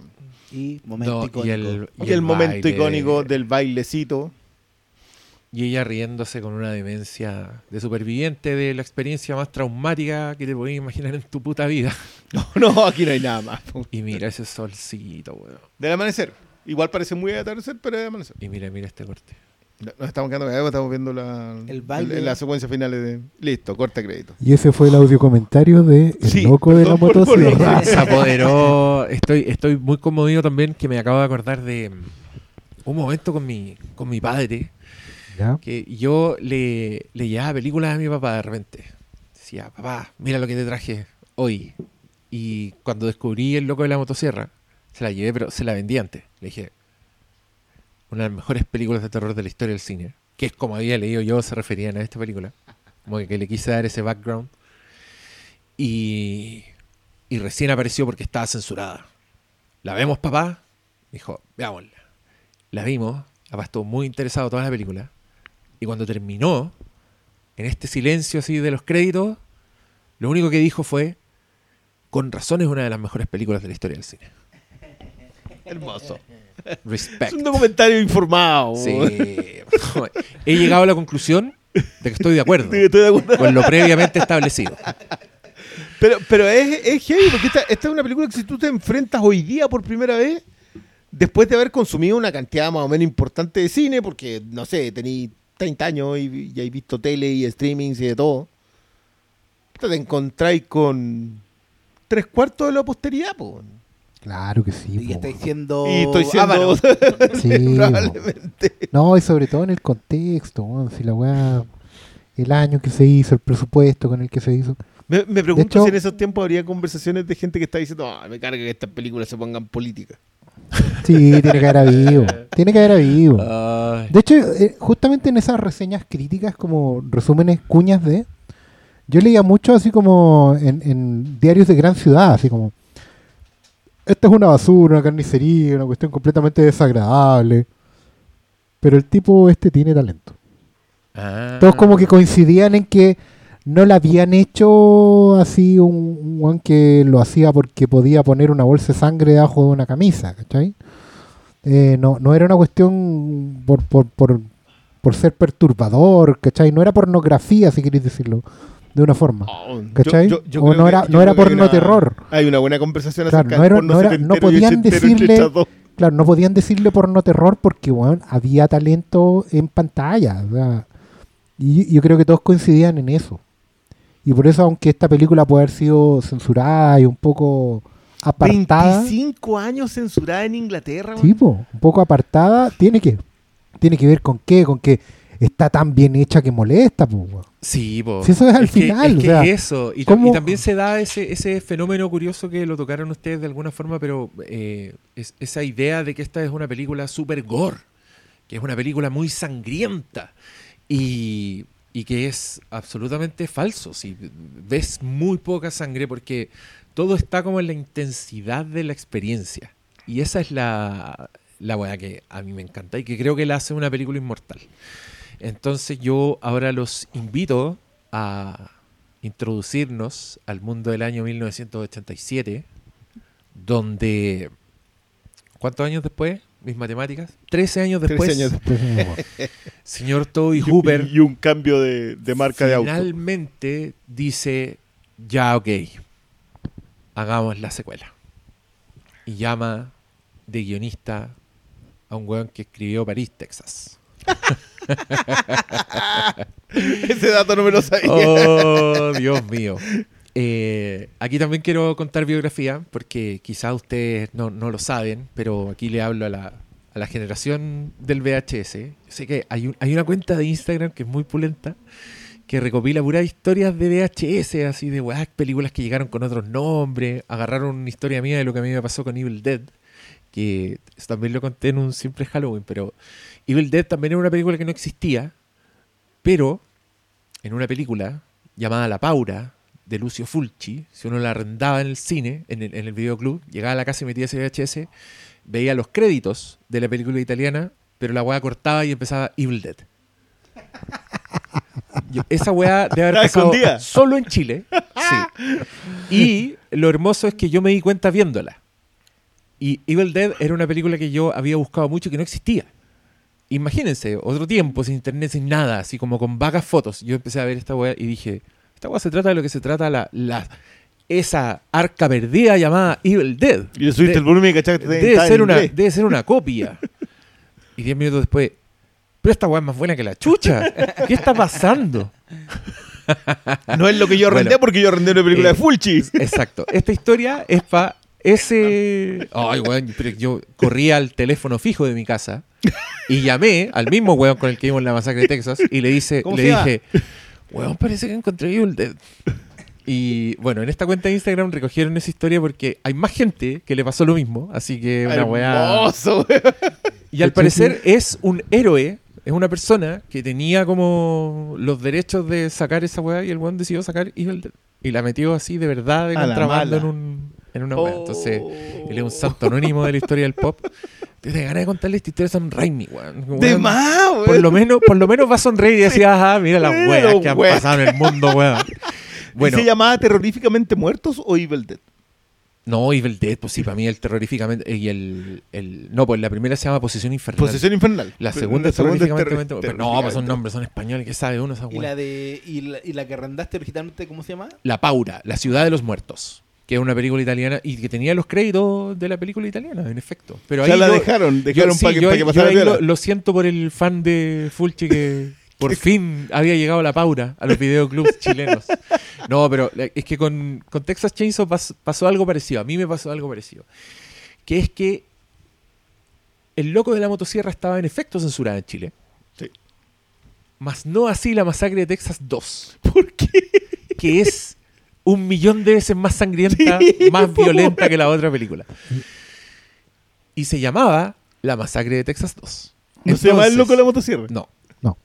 Y momento No, icónico. y el, Y, el, momento baile icónico de- del bailecito. Y ella riéndose con una demencia de superviviente de la experiencia más traumática que te podías imaginar en tu puta vida. [LAUGHS] No, no, aquí no hay nada más. Y mira ese solcito, weón. Del amanecer. Igual parece muy atardecer, pero es de amanecer. Y mira, mira este corte. No- Nos estamos quedando callados, estamos viendo la, El baile. la secuencia finales de. Listo, corta crédito. Y ese fue el audio comentario de El Sí, loco de la motosierra. Se apoderó. Estoy, estoy muy conmovido también que me acabo de acordar de un momento con mi, con mi padre. ¿Ya? Que yo le, le llevaba películas a mi papá de repente. Decía, papá, mira lo que te traje hoy. Y cuando descubrí El Loco de la Motosierra, se la llevé, pero se la vendí antes. Le dije, una de las mejores películas de terror de la historia del cine. Que es como había leído yo, se referían a esta película. Como que le quise dar ese background. Y, y recién apareció porque estaba censurada. ¿La vemos, papá? Dijo, veámosla. La vimos. Papá estuvo muy interesado toda la película. Y cuando terminó, en este silencio así de los créditos, lo único que dijo fue, con razón es una de las mejores películas de la historia del cine. Hermoso. Respect. Es un documentario informado. Sí. [LAUGHS] He llegado a la conclusión de que estoy de acuerdo Sí, Estoy de acuerdo. con lo previamente establecido. Pero, pero es, es heavy, porque esta, esta es una película que si tú te enfrentas hoy día por primera vez, después de haber consumido una cantidad más o menos importante de cine, porque, no sé, tení 30 años y, y hay visto tele y streamings y de todo, te encontráis con tres cuartos de la posteridad, po. Claro que sí. Y po. estáis siendo. Y estoy siendo... [LAUGHS] Sí, probablemente. No, y sobre todo en el contexto, si la weá, el año que se hizo, el presupuesto con el que se hizo. Me, me pregunto hecho- si en esos tiempos habría conversaciones de gente que está diciendo, "Ah, me carga que estas películas se pongan políticas. Sí, tiene que haber habido. [LAUGHS] Tiene que haber habido. Ay, De hecho, eh, justamente en esas reseñas críticas, como resúmenes, cuñas de. Yo leía mucho así como en, en diarios de gran ciudad, así como. Esta es una basura, una carnicería, una cuestión completamente desagradable. Pero el tipo este tiene talento. ah. Todos como que coincidían en que no la habían hecho así un, que lo hacía porque podía poner una bolsa de sangre debajo de una camisa, ¿cachai? Eh, no, no era una cuestión por, por, por, por ser perturbador, ¿cachai? No era pornografía, si queréis decirlo de una forma. Oh, ¿Cachai? yo- yo o no era, no que hay porno una- terror. Hay una buena conversación Claro, acerca no era- porno no era- no podían decirle-. Claro, no podían decirle porno terror porque weón, había talento en pantalla. o sea, y yo creo que todos coincidían en eso. Y por eso, aunque esta película puede haber sido censurada y un poco apartada, 25 años censurada en Inglaterra. sí, po, un poco apartada, tiene que, tiene que ver con qué, con que está tan bien hecha que molesta, weón. Sí. Si eso es al final, es o sea, es eso. Y, tam- ¿cómo- y también se da ese, ese fenómeno curioso que lo tocaron ustedes de alguna forma, pero eh, es, esa idea de que esta es una película super gore, que es una película muy sangrienta y, y que es absolutamente falso. Si ves muy poca sangre porque todo está como en la intensidad de la experiencia. Y esa es la, la weá que a mí me encanta y que creo que la hace una película inmortal. Entonces yo ahora los invito a introducirnos al mundo del año 1987, donde... ¿Cuántos años después? Mis matemáticas. 13 años 13 después, años Pues, mi amor. [LAUGHS] señor Toby Y, Hooper y un cambio de, de marca de auto. finalmente dice, ya ok, hagamos la secuela. Y llama de guionista a un weón que escribió París, Texas. [LAUGHS] Ese dato no me lo sabía. Oh, Dios mío. Eh, aquí también quiero contar biografía, porque quizás ustedes no, no lo saben, pero aquí le hablo a la, a la generación del VHS. Sé que hay, un- hay una cuenta de Instagram que es muy pulenta, que recopila puras historias de VHS, así de weas, películas que llegaron con otros nombres, agarraron una historia mía de lo que a mí me pasó con Evil Dead, que también lo conté en un simple Halloween, pero Evil Dead también era una película que no existía, pero en una película llamada La Paura, de Lucio Fulci, si uno la arrendaba en el cine, en el, en el videoclub, llegaba a la casa y metía ese VHS, veía los créditos de la película italiana, pero la weá cortaba y empezaba Evil Dead. Esa weá debe haber ¿La pasado solo en Chile. Sí. [LAUGHS] Y lo hermoso es que yo me di cuenta viéndola. Y Evil Dead era una película que yo había buscado mucho y que no existía. Imagínense, otro tiempo, sin internet, sin nada, así como con vagas fotos. Yo empecé a ver esta weá y dije, esta weá se trata de lo que se trata la, la- esa arca perdida llamada Evil Dead. Y le subiste De- el volumen y cachaste debe ser, una, debe ser una copia. [LAUGHS] Y diez minutos después, pero esta weá es más buena que la chucha. [LAUGHS] ¿Qué está pasando? No es lo que yo [LAUGHS] Bueno. arrendé porque yo arrendé una película Eh, de Fulci. Exacto. Esta historia es para ese. Ay, weón, pero yo corrí al teléfono fijo de mi casa y llamé al mismo weón con el que vimos la masacre de Texas y le, dice, ¿Cómo le dije, weón, parece que encontré Evil Dead. Y bueno, en esta cuenta de Instagram recogieron esa historia porque hay más gente que le pasó lo mismo, así que una weá. Hermoso, weón. Y al parecer es un héroe, es una persona que tenía como los derechos de sacar esa weá y el weón decidió sacar Evil Dead. Y la metió así de verdad de contrabando en, un, en una weá. Entonces, él es un santo anónimo de la historia del pop. Te ganas de contarle esta historia a Sam Raimi, weón. De Weón, más, weón. Por lo menos, por lo menos va a sonreír y decir, ajá, mira las weas que han weas. pasado en el mundo, weón. [LAUGHS] Bueno, ¿Se llamaba Terroríficamente Muertos o Evil Dead? no, Evil Dead, pues sí, para mí el terroríficamente. Y el, el. No, pues la primera se llama Posesión Infernal. Posesión Infernal. La segunda es segunda es terroríficamente. terror- pero no, pues son nombres, son españoles, ¿qué sabe uno esa Y la, de, y, la, y la que arrendaste originalmente, ¿cómo se llama? La Paura, la ciudad de los muertos, que es una película italiana y que tenía los créditos de la película italiana, en efecto. Pero ahí sea, la yo- dejaron, yo- dejaron sí, para que, yo pa' ahí- que yo pasara piola. lo, lo siento por el fan de Fulci que [LAUGHS] por fin había llegado la Paura a los videoclubs chilenos. No, pero la- es que con, con Texas Chainsaw pas- pasó algo parecido. A mí me pasó algo parecido. Que es que el loco de la motosierra estaba en efecto censurada en Chile. Sí. Más no así la masacre de Texas 2. ¿Por qué? que es un millón de veces más sangrienta, Sí, más violenta que la otra película. Y se llamaba La Masacre de Texas 2. ¿No se llama el loco de la motosierra? No. No.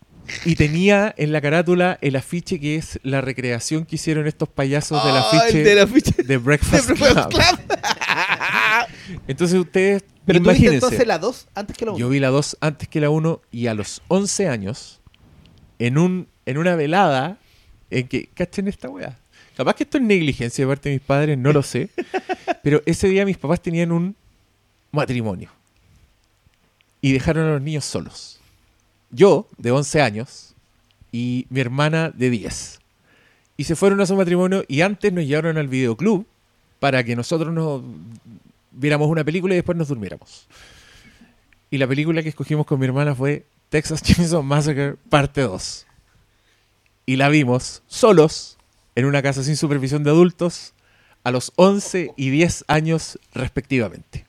Y tenía en la carátula el afiche que es la recreación que hicieron estos payasos del Ah, afiche del afiche de Breakfast de Breakfast Club. Club. Entonces ustedes Pero tú viste imagínense. entonces la 2 antes que la 1. Yo vi la 2 antes que la 1 y a los 11 años, en, un, en una velada, en que, cachen esta weá. Capaz que esto es negligencia de parte de mis padres, no lo sé. pero ese día mis papás tenían un matrimonio. Y dejaron a los niños solos. Yo, de 11 años, y mi hermana, de 10. Y se fueron a su matrimonio y antes nos llevaron al videoclub para que nosotros nos viéramos una película y después nos durmiéramos. Y la película que escogimos con mi hermana fue Texas Chainsaw Massacre parte 2. Y la vimos solos en una casa sin supervisión de adultos a los 11 y 10 años respectivamente.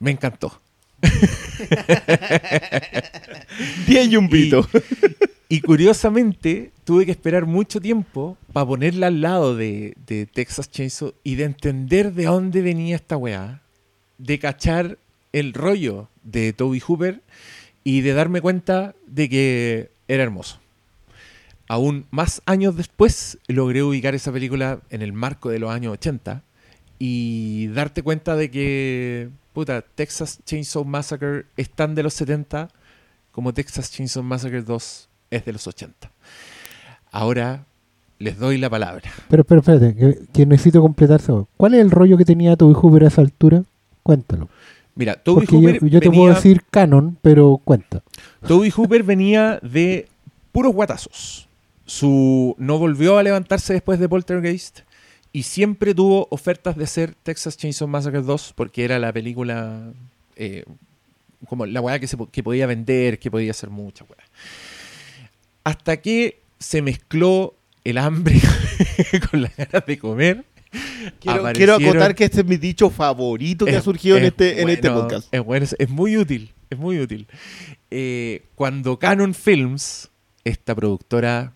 Me encantó. [LAUGHS] 10 y un pito. Y curiosamente tuve que esperar mucho tiempo para ponerla al lado de, de Texas Chainsaw y de entender de dónde venía esta weá, de cachar el rollo de Toby Hooper y de darme cuenta de que era hermoso. Aún más años después logré ubicar esa película en el marco de los años 80 y darte cuenta de que, puta, Texas Chainsaw Massacre es tan de los 70 como Texas Chainsaw Massacre 2 es de los 80. Ahora les doy la palabra. Pero, pero espérate, que, que necesito completarse. ¿Cuál es el rollo que tenía Toby Hooper a esa altura? Cuéntalo. Mira, Toby Porque Hooper, yo, yo te venía, puedo decir canon, pero cuenta. Toby Hooper venía de puros guatazos. Su, no volvió a levantarse después de Poltergeist y siempre tuvo ofertas de hacer Texas Chainsaw Massacre 2 porque era la película eh, como la weá que, se que podía vender, que podía hacer mucha weá. Hasta que se mezcló el hambre [LAUGHS] con las ganas de comer. Quiero, acotar que este es mi dicho favorito que ha Es- surgido en es este, en este podcast. Es, bueno, es, es muy útil, es muy útil. Eh, cuando Canon Films, esta productora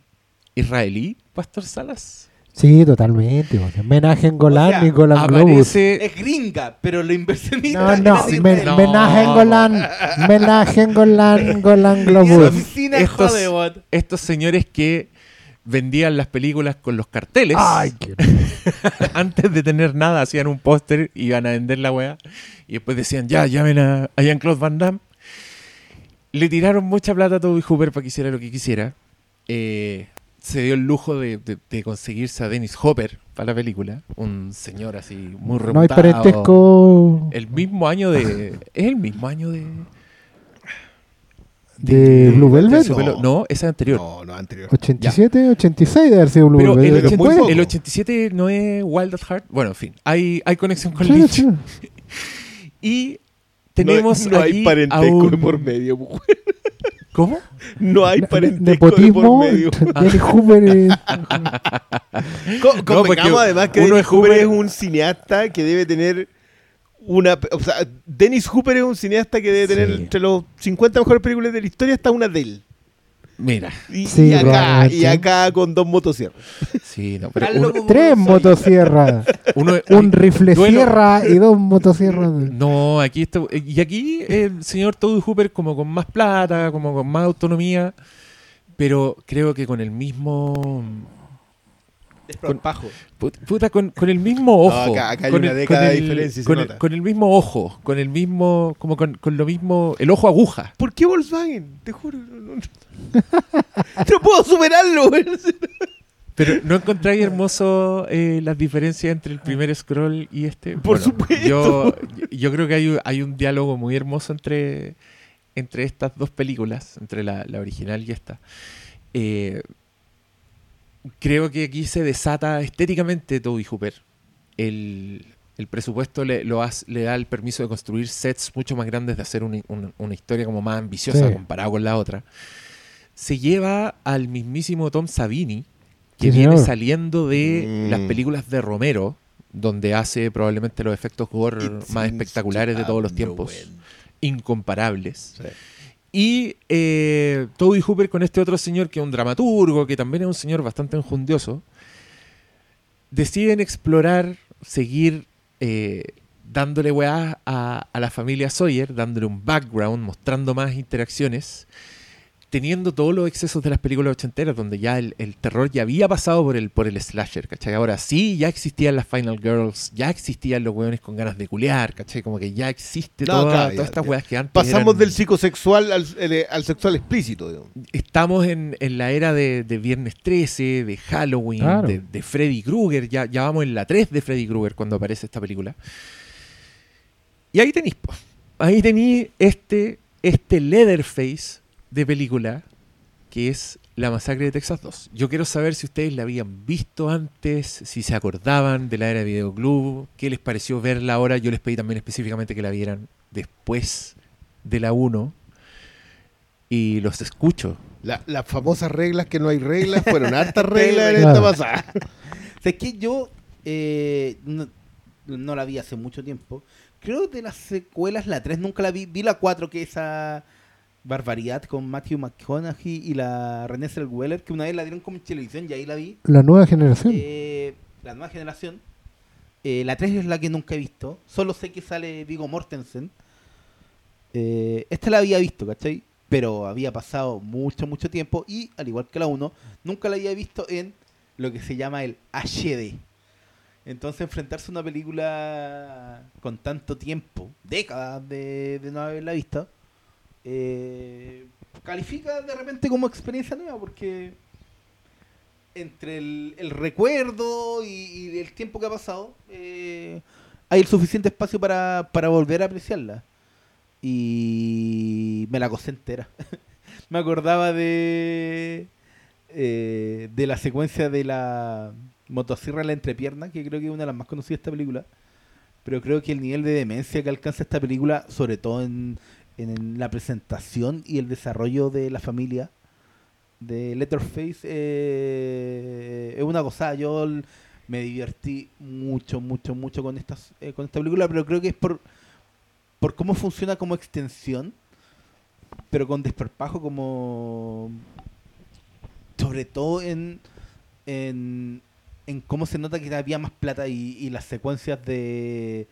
israelí, Pastor Salas, Sí, totalmente. Homenaje en Golan O sea, y Golan Globus. Es gringa, pero lo inversionista. No, no, homenaje en Golan. Homenaje en Golan, Golan Tenía la Globus. Estos- estos señores que vendían las películas con los carteles. Ay, qué... [LAUGHS] Antes de tener nada, hacían un póster, iban a vender la weá. Y después decían, ya, llamen a, a Jean-Claude Van Damme. Le tiraron mucha plata a Toby Hooper para que hiciera lo que quisiera. Eh, se dio el lujo de, de- de conseguirse a Dennis Hopper para la película. Un señor así muy reputado. No hay parentesco El mismo año de... ¿Es el mismo año de...? de Blue Velvet. pelo. No, esa es anterior. No, no, anterior. 87, 86 de haber sido Blue Pero el, Velvet. Pero muy 80 poco. el 87 no es Wild at Heart. Bueno, en fin, hay, hay conexión con Sí, Lynch. sí. [LAUGHS] Y tenemos no, no hay parentesco un- por medio. mujer. ¿Cómo? No hay parentesco de Nepotismo, por medio. [LAUGHS] Dennis Hooper. eh, [LAUGHS] Co- No, Convengamos además que uno Dennis es Hooper Hooper- es un cineasta que debe tener una... O sea, Dennis Hooper es un cineasta que debe tener Sí. entre los 50 mejores películas de la historia está una de él. Mira. Y, Sí, y acá, probablemente. y acá con dos motosierras. Sí, no, pero uno, Tres motosierras. [LAUGHS] uno- Un rifle duelo. sierra y dos motosierras. No, aquí está. Y aquí el señor Toby Hooper como con más plata, como con más autonomía. Pero creo que con el mismo. Desparpajo. put- Puta, con, con el mismo ojo. acá- acá hay con una el- década con de el- diferencia se Con el, con mismo ojo. Con el mismo. Como con, con lo mismo. El ojo aguja. ¿Por qué Volkswagen? Te juro. No, no- no [LAUGHS] puedo superarlo. Pero ¿no encontráis hermoso eh, las diferencias entre el primer scroll y este? Por supuesto. Yo, yo creo que hay, un- hay un diálogo muy hermoso entre, entre estas dos películas, entre la, la original y esta. Eh, creo que aquí se desata estéticamente Toby Hooper. El, el presupuesto le, lo le da el permiso de construir sets mucho más grandes, de hacer una, una- una historia como más ambiciosa Sí. comparado con la otra. Se lleva al mismísimo Tom Savini, que Sí, viene señor. saliendo de Mm. las películas de Romero, donde hace probablemente los efectos gore It más espectaculares de to todos los tiempos, incomparables. Sí. Y eh, Toby Hooper con este otro señor que es un dramaturgo, que también es un señor bastante enjundioso, deciden explorar, seguir eh, dándole weá a, a la familia Sawyer, dándole un background, mostrando más interacciones, teniendo todos los excesos de las películas ochenteras, donde ya el, el terror ya había pasado por el, por el slasher, ¿cachai? Ahora sí, ya existían las Final Girls, ya existían los weones con ganas de culear, ¿cachai? Como que ya existe No, toda- claro, todas estas ya. weas que antes Pasamos eran- del psicosexual al, el- al sexual explícito. digamos. estamos en, en la era de, de Viernes 13, de Halloween, Claro. de, de Freddy Krueger. Ya, ya vamos en la 3 de Freddy Krueger cuando aparece esta película. Y ahí tenéis, ahí tenéis este, este Leatherface de película que es La Masacre de Texas 2. Yo quiero saber si ustedes la habían visto antes, si se acordaban de la era de Videoclub, qué les pareció verla ahora. Yo les pedí también específicamente que la vieran después de la 1 y los escucho. La- las famosas reglas que no hay reglas fueron hartas [LAUGHS] reglas en esta pasada. O sea, es que yo eh, no, no la vi hace mucho tiempo. Creo que de las secuelas, la 3 nunca la vi. Vi la 4, que es esa barbaridad con Matthew McConaughey y la Renée Zellweger, que una vez la dieron como en televisión y ahí la vi. La nueva generación. Eh, la nueva generación. Eh, la 3 es la que nunca he visto. Solo sé que sale Vigo Mortensen. Eh, esta la había visto, ¿cachai? Pero había pasado mucho, mucho tiempo. Y, al igual que la 1, nunca la había visto en lo que se llama el HD. Entonces, enfrentarse a una película con tanto tiempo, décadas de, de no haberla visto, eh, califica de repente como experiencia nueva porque entre el, recuerdo y, el tiempo que ha pasado, eh, hay el suficiente espacio para, para volver a apreciarla. Y me la gocé entera. [LAUGHS] me acordaba de, eh, de la secuencia de la, motosierra en la entrepierna, que creo que es una de las más conocidas de esta película. Pero creo que el nivel de demencia que alcanza esta película, sobre todo en, en la presentación y el desarrollo de la familia de Letterface, eh, es una gozada. Yo me divertí mucho, mucho, mucho con, estas, eh, con esta película, pero creo que es por, por cómo funciona como extensión, pero con desparpajo como... Sobre todo en, en, en cómo se nota que había más plata y las secuencias de,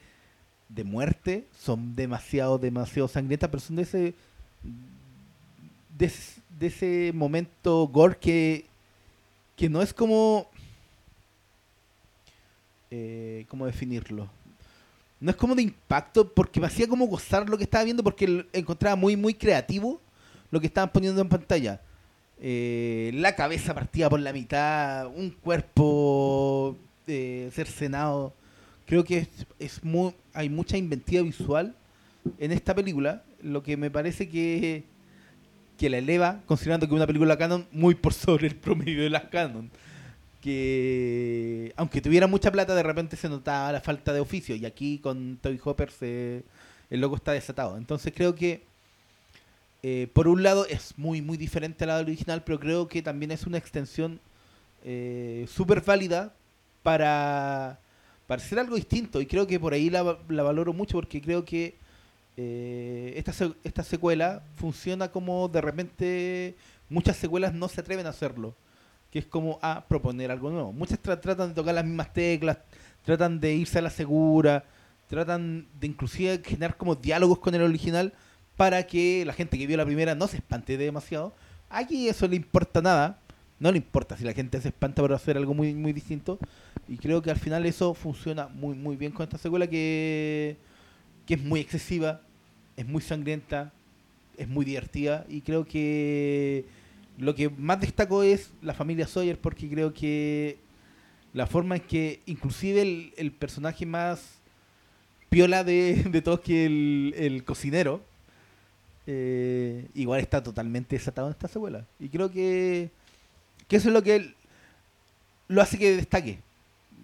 de muerte son demasiado, demasiado sangrientas, pero son de ese, de ese, momento gore que, que no es como... Eh, ¿Cómo definirlo? No es como de impacto porque me hacía como gozar lo que estaba viendo porque encontraba muy, muy creativo lo que estaban poniendo en pantalla. Eh, la cabeza partida por la mitad, un cuerpo eh, cercenado. Creo que es, es muy, hay mucha inventiva visual en esta película, lo que me parece que, que la eleva, considerando que es una película canon muy por sobre el promedio de las canon. Que aunque tuviera mucha plata, de repente se notaba la falta de oficio. Y aquí con Toby Hopper se, el loco está desatado. Entonces creo que eh, por un lado es muy muy diferente a la del original, pero creo que también es una extensión eh, súper válida para, para hacer algo distinto. Y creo que por ahí la, valoro mucho porque creo que eh, esta, se- esta secuela funciona como de repente muchas secuelas no se atreven a hacerlo. Que es como a proponer algo nuevo. Muchas tra- tratan de tocar las mismas teclas, tratan de irse a la segura, tratan de inclusive generar como diálogos con el original para que la gente que vio la primera no se espante demasiado. Aquí eso le importa nada. No le importa si la gente se espanta por hacer algo muy, muy distinto. Y creo que al final eso funciona muy, muy bien con esta secuela que, que es muy excesiva, es muy sangrienta, es muy divertida. Y creo que lo que más destaco es la familia Sawyer porque creo que la forma en que inclusive el, el personaje más piola de, de todos que el, el cocinero eh, igual está totalmente desatado en esta secuela. Y creo que, que eso es lo que él lo hace que destaque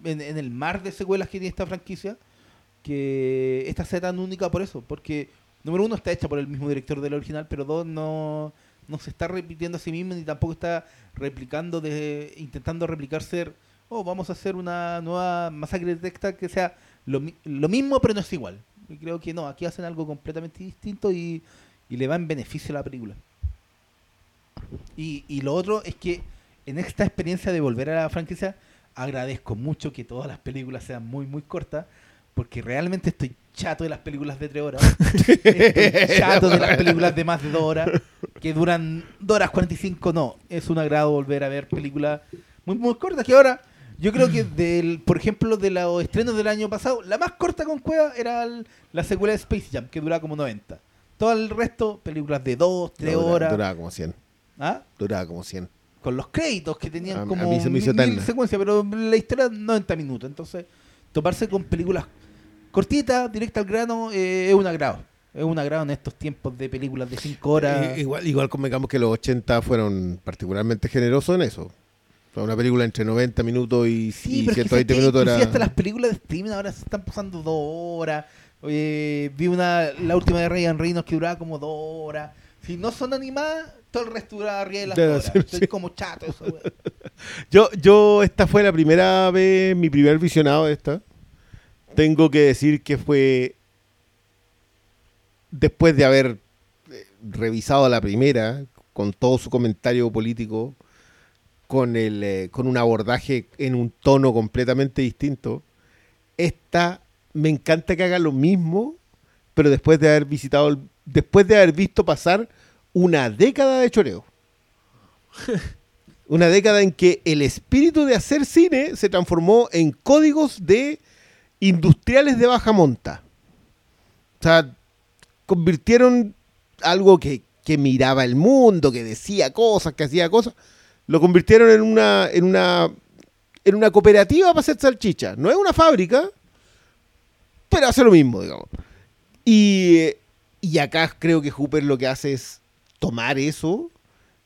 en, el mar de secuelas que tiene esta franquicia. Que esta sea tan única por eso. Porque, número uno, está hecha por el mismo director del original, pero dos, no, no se está repitiendo a sí mismo ni tampoco está replicando, de, intentando replicar ser, oh, vamos a hacer una nueva masacre de Texas que sea lo mismo, pero no es igual. Y creo que no, aquí hacen algo completamente distinto y, y le va en beneficio a la película. Y, y lo otro es que en esta experiencia de volver a la franquicia, agradezco mucho que todas las películas sean muy, muy cortas, porque realmente estoy chato de las películas de tres horas. [LAUGHS] Estoy chato de las películas de más de dos horas, que duran dos horas 45. No, es un agrado volver a ver películas muy, muy cortas, que ahora yo creo que, del, por ejemplo, de los estrenos del año pasado, la más corta con Cueva era el- la secuela de Space Jam, que duraba como 90. Todo el resto, películas de 2, 3 No, dura- horas. Duraba como 100. ¿Ah? Duraba como 100. Con los créditos que tenían A- a como mí se me hizo mil, mil secuencias, pero la historia 90 minutos. Entonces, toparse con películas cortitas, directa al grano, eh, es un agrado. Es un agrado en estos tiempos de películas de 5 horas. Eh, igual, igual convengamos que los 80 fueron particularmente generosos en eso. O sea, una película entre 90 minutos y, Sí, y pero es que 120 sabes que minutos era... hasta las películas de streaming ahora se están pasando dos horas. Oye, vi una, la última de Ryan Reynolds que duraba como dos horas. Si no son animadas, todo el resto duraba arriba de las Debe horas. ser, Estoy sí. como chato eso, güey. [LAUGHS] Yo, yo, esta fue la primera vez, mi primer visionado de esta. Tengo que decir que fue después de haber eh, revisado la primera, con todo su comentario político, con, el, eh, con un abordaje en un tono completamente distinto. Esta me encanta que haga lo mismo, pero después de haber visitado, el- después de haber visto pasar una década de choreo. [LAUGHS] Una década en que el espíritu de hacer cine se transformó en códigos de industriales de baja monta. O sea, convirtieron algo que, que miraba el mundo, que decía cosas, que hacía cosas, lo convirtieron en una, en una, en una cooperativa para hacer salchicha. No es una fábrica, pero hace lo mismo, digamos. Y, y acá creo que Hooper lo que hace es tomar eso,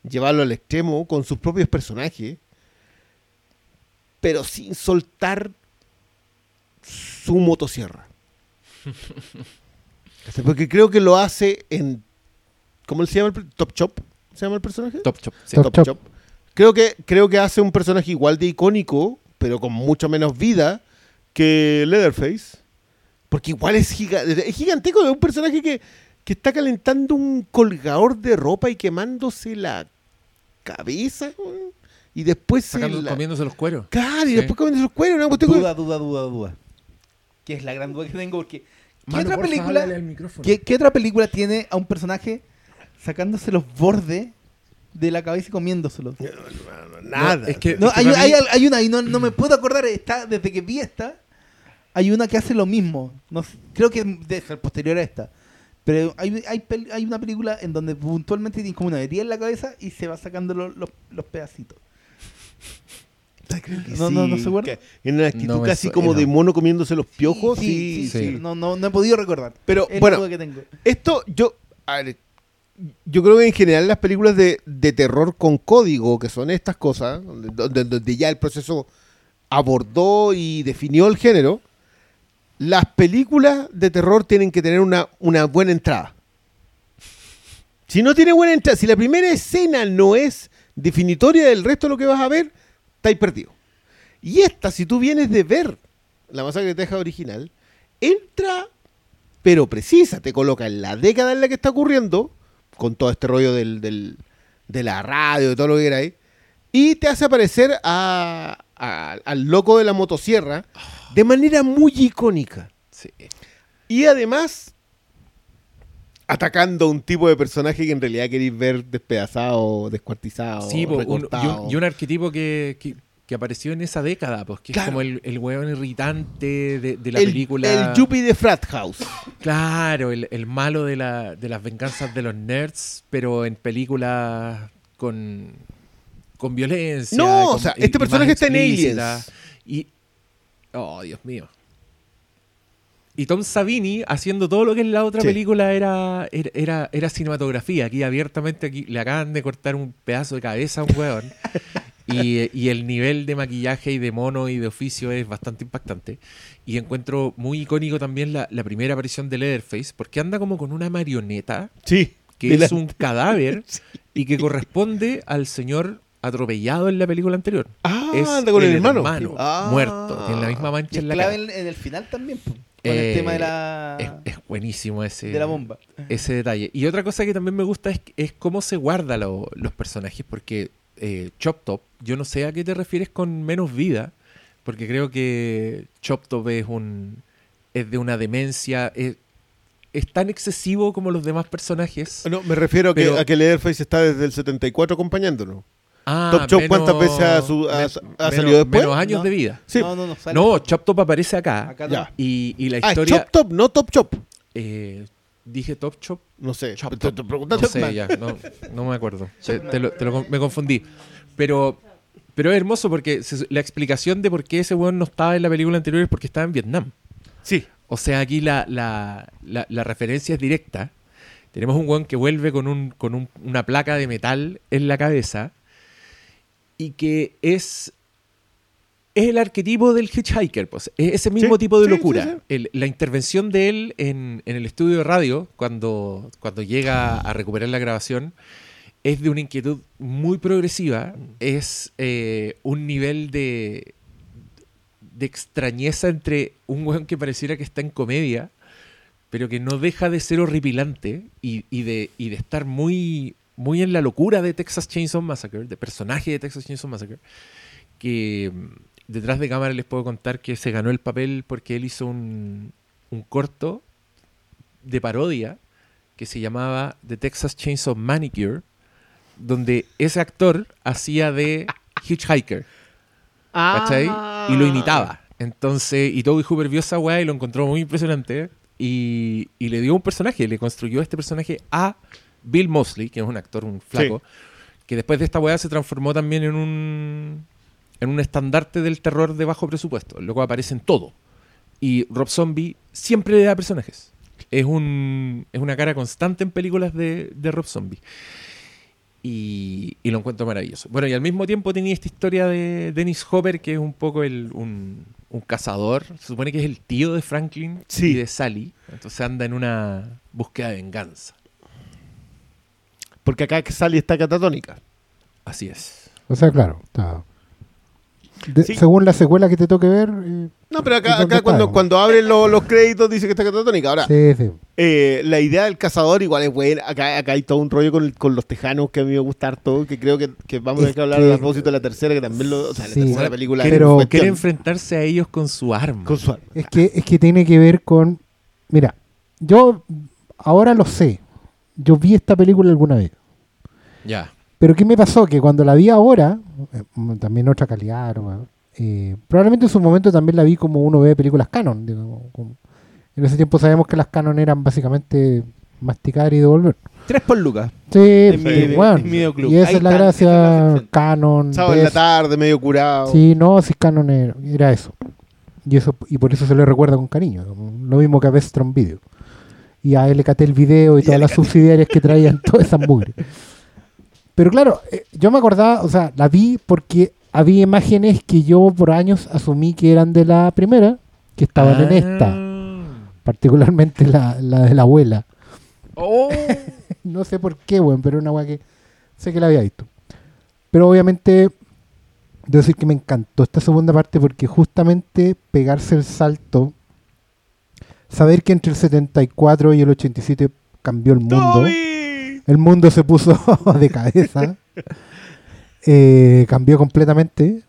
llevarlo al extremo con sus propios personajes. pero sin soltar su motosierra. ¿Cachai? [LAUGHS] Porque creo que lo hace en. ¿Cómo se llama el Top Chop? ¿Se llama el personaje? Top Chop. sí. Top Chop. Creo que, creo que hace un personaje igual de icónico, pero con mucho menos vida que Leatherface. Porque igual es, giga- es gigantesco, es un personaje que, que está calentando un colgador de ropa y quemándose la cabeza. Y después se Sacando- la- comiéndose los cueros. Claro, y Sí. después comiéndose los cueros. Que- Duda, duda, duda, duda. Que es la gran duda que tengo porque... ¿Qué Mano, otra película... ¿Qué, qué otra película tiene a un personaje sacándose los bordes de la cabeza y comiéndoselos? Nada. No, es que- No, es que hay, hay- mí- hay una y no, no me puedo acordar, está desde que vi esta, hay una que hace lo mismo. No creo que ser posterior a esta. Pero hay, hay, hay una película en donde puntualmente tiene como una herida en la cabeza y se va sacando lo- los- los pedacitos. Que No, no, no se acuerda. En una actitud No casi como de mono comiéndose los piojos. Sí, sí, sí, sí. No, no, no he podido recordar. Pero Es bueno, duda que tengo. Esto, yo. a ver, yo creo que en general las películas de, de terror con código, que son estas cosas, donde, donde- donde ya el proceso abordó y definió el género, las películas de terror tienen que tener una, buena entrada. Si no tiene buena entrada, si la primera escena no es definitoria del resto de lo que vas a ver, estáis perdido. Y esta, si tú vienes de ver la masacre de Texas original, entra pero precisa, te coloca en la década en la que está ocurriendo, con todo este rollo de la radio, de todo lo que queráis, y te hace aparecer al loco de la motosierra de manera muy icónica. Sí. Y además, atacando a un tipo de personaje que en realidad queréis ver despedazado, descuartizado, Sí, po, un- y, un, y un arquetipo que, que, que apareció en esa década, pues, que Claro. es como el, el hueón irritante de, de la el, película. el Yuppie de Frat House. Claro, el, el malo de, la, de las venganzas de los nerds, pero en películas con, con violencia. No, con- o sea, este personaje está en. Aliens. Y. Oh, Dios mío. Y Tom Savini haciendo todo lo que en la otra Sí. película era, era, era, era cinematografía. Aquí abiertamente aquí le acaban de cortar un pedazo de cabeza a un hueón. [LAUGHS] y, y el nivel de maquillaje y de mono y de oficio es bastante impactante. Y encuentro muy icónico también la, la primera aparición de Leatherface, porque anda como con una marioneta Sí. que es la- un [LAUGHS] cadáver y que corresponde al señor atropellado en la película anterior. Ah, es anda con el, hermano. Ah. muerto, tiene la misma Y mancha es en la clave cara. en, en el final también, con Eh, el tema de la, Es, es buenísimo ese, de la bomba. ese detalle. Y otra cosa que también me gusta es, es cómo se guarda lo- los personajes, porque eh, Chop Top, yo no sé a qué te refieres con menos vida, porque creo que Chop Top es un es de una demencia, es, es tan excesivo como los demás personajes. No, me refiero a que, a que Leatherface está desde el 74 acompañándonos. Ah, Top Chop, ¿cuántas veces ha su- ha- ha menos- salido después? Menos años No. de vida. Sí. No, no, no. sale No. Chop Top aparece acá. Acá Ya. no. Y, y la Ah, historia. Chop Top, no Top Chop. eh, dije Top Chop. No sé. Chop te Top. estoy preguntando. No sé, ya, no, no me acuerdo. [LAUGHS] Te- te lo- te lo me confundí. Pero, pero es hermoso porque se- la explicación de por qué ese weón no estaba en la película anterior es porque estaba en Vietnam. Sí. O sea, aquí la, la, la- la referencia es directa. Tenemos un weón que vuelve con, un, con un- una placa de metal en la cabeza y que es, es el arquetipo del hitchhiker. Pues. Es ese mismo Sí, tipo de sí, locura. sí, sí. El- la intervención de él en, en el estudio de radio, cuando, cuando llega a recuperar la grabación, es de una inquietud muy progresiva. Es eh, un nivel de, de extrañeza entre un weón que pareciera que está en comedia, pero que no deja de ser horripilante y, y de, y de estar muy, muy en la locura de Texas Chainsaw Massacre, de personaje de Texas Chainsaw Massacre, que mm, detrás de cámara les puedo contar que se ganó el papel porque él hizo un, un corto de parodia que se llamaba The Texas Chainsaw Manicure, donde ese actor hacía de [LAUGHS] Hitchhiker. ¿cachai? Y lo imitaba. Entonces, y Toby Hooper vio esa weá y lo encontró muy impresionante. Y, y le dio un personaje, le construyó este personaje a Bill Mosley, que es un actor, un flaco, que después de esta weá se transformó también en un en un estandarte del terror de bajo presupuesto. Luego aparece en todo. Y Rob Zombie siempre le da personajes. Es, un, es una cara constante en películas de, de Rob Zombie. Y, y lo encuentro maravilloso. Bueno, y al mismo tiempo tenía esta historia de Dennis Hopper, que es un poco el, un, un cazador. Se supone que es el tío de Franklin Sí. y de Sally. Entonces anda en una búsqueda de venganza. Porque acá Sally está catatónica. Así es. O sea, claro, está. de- Sí. Según la secuela que te toque ver. eh, No, pero ¿Y acá, acá cuando, está? cuando abren lo- los créditos dice que está catatónica. Ahora, sí, sí. eh, la idea del cazador igual es buena. Acá, acá hay todo un rollo con, el- con los tejanos que a mí me gusta todo, que creo que, que vamos a tener que hablar que- a propósito de la tercera, que también lo... O sea, la Sí. tercera película Quiere, es Pero- quiere enfrentarse a ellos con su arma. con su arma. Es que, es que tiene que ver con. Mira, yo ahora lo sé. Yo vi esta película alguna vez. Ya. Pero ¿qué me pasó? Que cuando la vi ahora, eh, también otra calidad, ¿no? Eh, probablemente en su momento también la vi como uno ve películas canon. digamos, como- en ese tiempo sabíamos que las canon eran básicamente masticar y devolver. Tres por lucas. Sí, En bueno, en y esa Ahí es la es gracia, canon. Sábado en la tarde, medio curado. Sí, no, si canon era, era eso. Y eso y por eso se le recuerda con cariño. Lo mismo que a Vestron Video. Y a LKT el video y Y todas las subsidiarias que traían todas esas mugres. [LAUGHS] Pero claro, eh, yo me acordaba, o sea, la vi porque había imágenes que yo por años asumí que eran de la primera, que estaban en esta, Ah. particularmente la, la de la abuela. Oh. [LAUGHS] No sé por qué, weón, pero una weá que sé que la había visto. Pero obviamente, debo decir que me encantó esta segunda parte porque justamente pegarse el salto, saber que entre el 74 y el 87 cambió el mundo, ¡Toby! El mundo se puso [LAUGHS] de cabeza, eh, cambió completamente.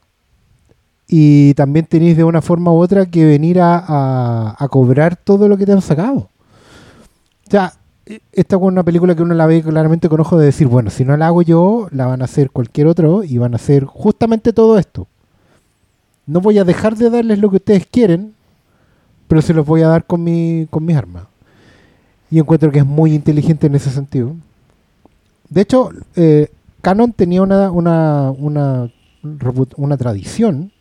Y también tenéis de una forma u otra que venir a, a- cobrar todo lo que te han sacado. O sea, e- esta es una película que uno la ve claramente con ojo de decir, bueno, si no la hago yo, la van a hacer cualquier otro y van a hacer justamente todo esto. No voy a dejar de darles lo que ustedes quieren, pero se los voy a dar con, mi, con mis armas. Y encuentro que es muy inteligente en ese sentido. De hecho, eh, Canon tenía una, una, una, tradición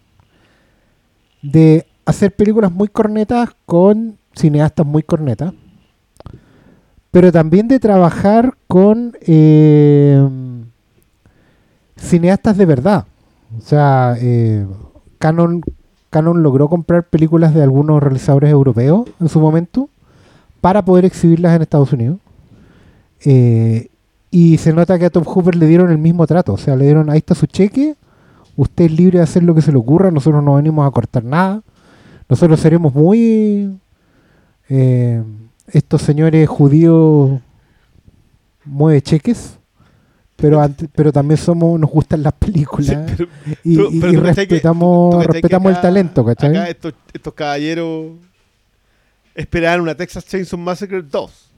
de hacer películas muy cornetas con cineastas muy cornetas, pero también de trabajar con eh, cineastas de verdad. O sea, eh, Canon, Canon logró comprar películas de algunos realizadores europeos en su momento para poder exhibirlas en Estados Unidos. Y se nota que a Tom Hooper le dieron el mismo trato. O sea, le dieron, ahí está su cheque, usted es libre de hacer lo que se le ocurra, nosotros no venimos a cortar nada. Nosotros seremos muy... eh, estos señores judíos mueve cheques, pero pero también somos nos gustan las películas Sí, pero- y, tú- y- pero y tú cachai que- respetamos respetamos el talento, ¿cachai? Acá estos, estos caballeros esperaban una Texas Chainsaw Massacre 2.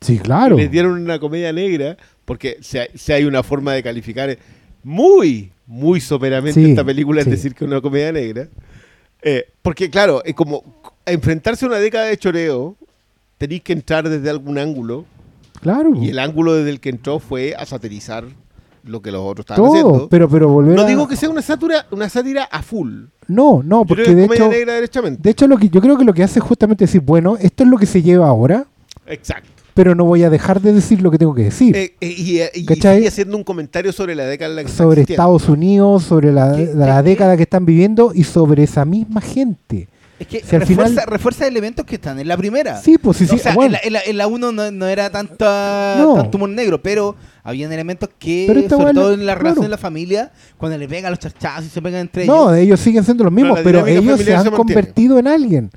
sí, claro. Les dieron una comedia negra, porque si hay, una forma de calificar muy, muy someramente Sí, esta película, sí. es decir, que es una comedia negra. Eh, porque, claro, es como enfrentarse a una década de choreo, tenéis que entrar desde algún ángulo, Claro. y el ángulo desde el que entró fue a satirizar lo que los otros estaban Todo, haciendo. pero pero volver no a- digo que sea una sátira, una sátira a full. No, no, Yo porque creo que de es hecho negra de hecho lo que yo creo que lo que hace es justamente decir, bueno, esto es lo que se lleva ahora, Exacto. Pero no voy a dejar de decir lo que tengo que decir. Eh, eh, y eh, y haciendo un comentario sobre la década en la que sobre. Estados Unidos, sobre la, ¿Qué- la qué- década que están viviendo y sobre esa misma gente. Es que Si al refuerza, final- refuerza elementos que están en la primera. Sí, pues sí, sí. o sea, bueno, en, la, en la- en la uno no, no era tanta, No. tanto humor negro, pero habían elementos que, sobre todo en la claro. relación de la familia, cuando le pegan los chachazos y se pegan entre no, ellos. ellos siguen siendo los mismos, pero ellos se han convertido en alguien.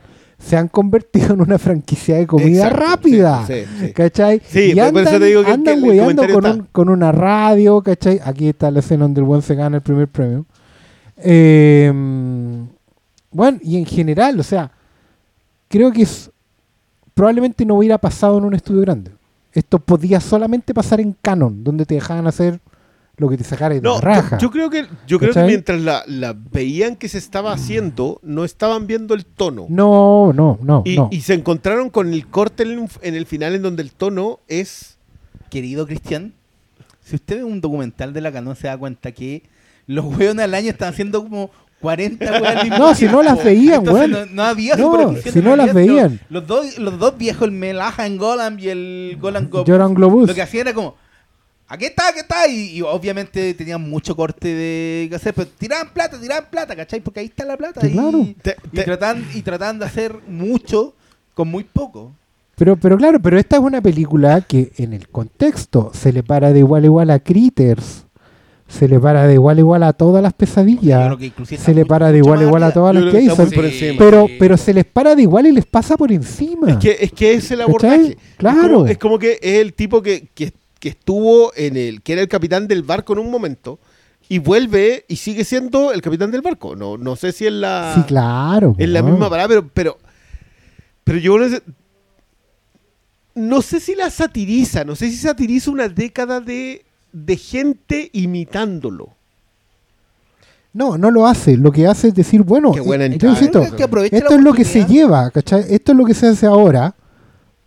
Se han convertido en una franquicia de comida Exacto, rápida. sí, sí. ¿Cachai? Sí, y por andan, eso te digo que- andan el con, un- con una radio, ¿cachai? Aquí está la escena donde el buen se gana el primer premio. Eh, bueno, y en general, o sea, creo que es, probablemente no hubiera pasado en un estudio grande. Esto podía solamente pasar en Canon, donde te dejaban hacer lo que te sacara de No, la yo, raja. yo creo que yo creo que mientras la, la veían que se estaba haciendo, no estaban viendo el tono. No, no, no, y, no. y se encontraron con el corte en, en el final en donde el tono es Querido Cristian, si usted ve un documental de la Canon se da cuenta que los hueones al año están haciendo como 40 weas al mismo No, si no las veían, weón. No, no había No, si no las veían. Los dos, los dos viejos, el Melahan Golan y el Golan Go- Globus. Lo que hacían era como aquí está, aquí está. Y, y obviamente tenían mucho corte de que hacer, pero tiraban plata, tiraban plata, ¿cachai? Porque ahí está la plata. Sí, y, claro. Te- y, te- tratan, y tratan de hacer mucho con muy poco. Pero, pero claro, pero esta es una película que en el contexto se le para de igual a igual a Critters, se le para de igual a igual a todas las pesadillas, creo que inclusive se le para de igual a igual a todas las que hizo, pero, pero se les para de igual y les pasa por encima. Es que, es que es el abordaje. Claro. Es como, es como que es el tipo que, que, que estuvo en el. que era el capitán del barco en un momento. Y vuelve y sigue siendo el capitán del barco. No, no sé si es la. sí, claro. Es la misma palabra, pero. Pero, pero yo no sé. No sé si la satiriza. No sé si satiriza una década de, de gente imitándolo. No, no lo hace. Lo que hace es decir, bueno, Qué buena eh, yo entrada, insisto, ¿eh? que aproveche esto es lo que se lleva, ¿cachai? Esto es lo que se hace ahora,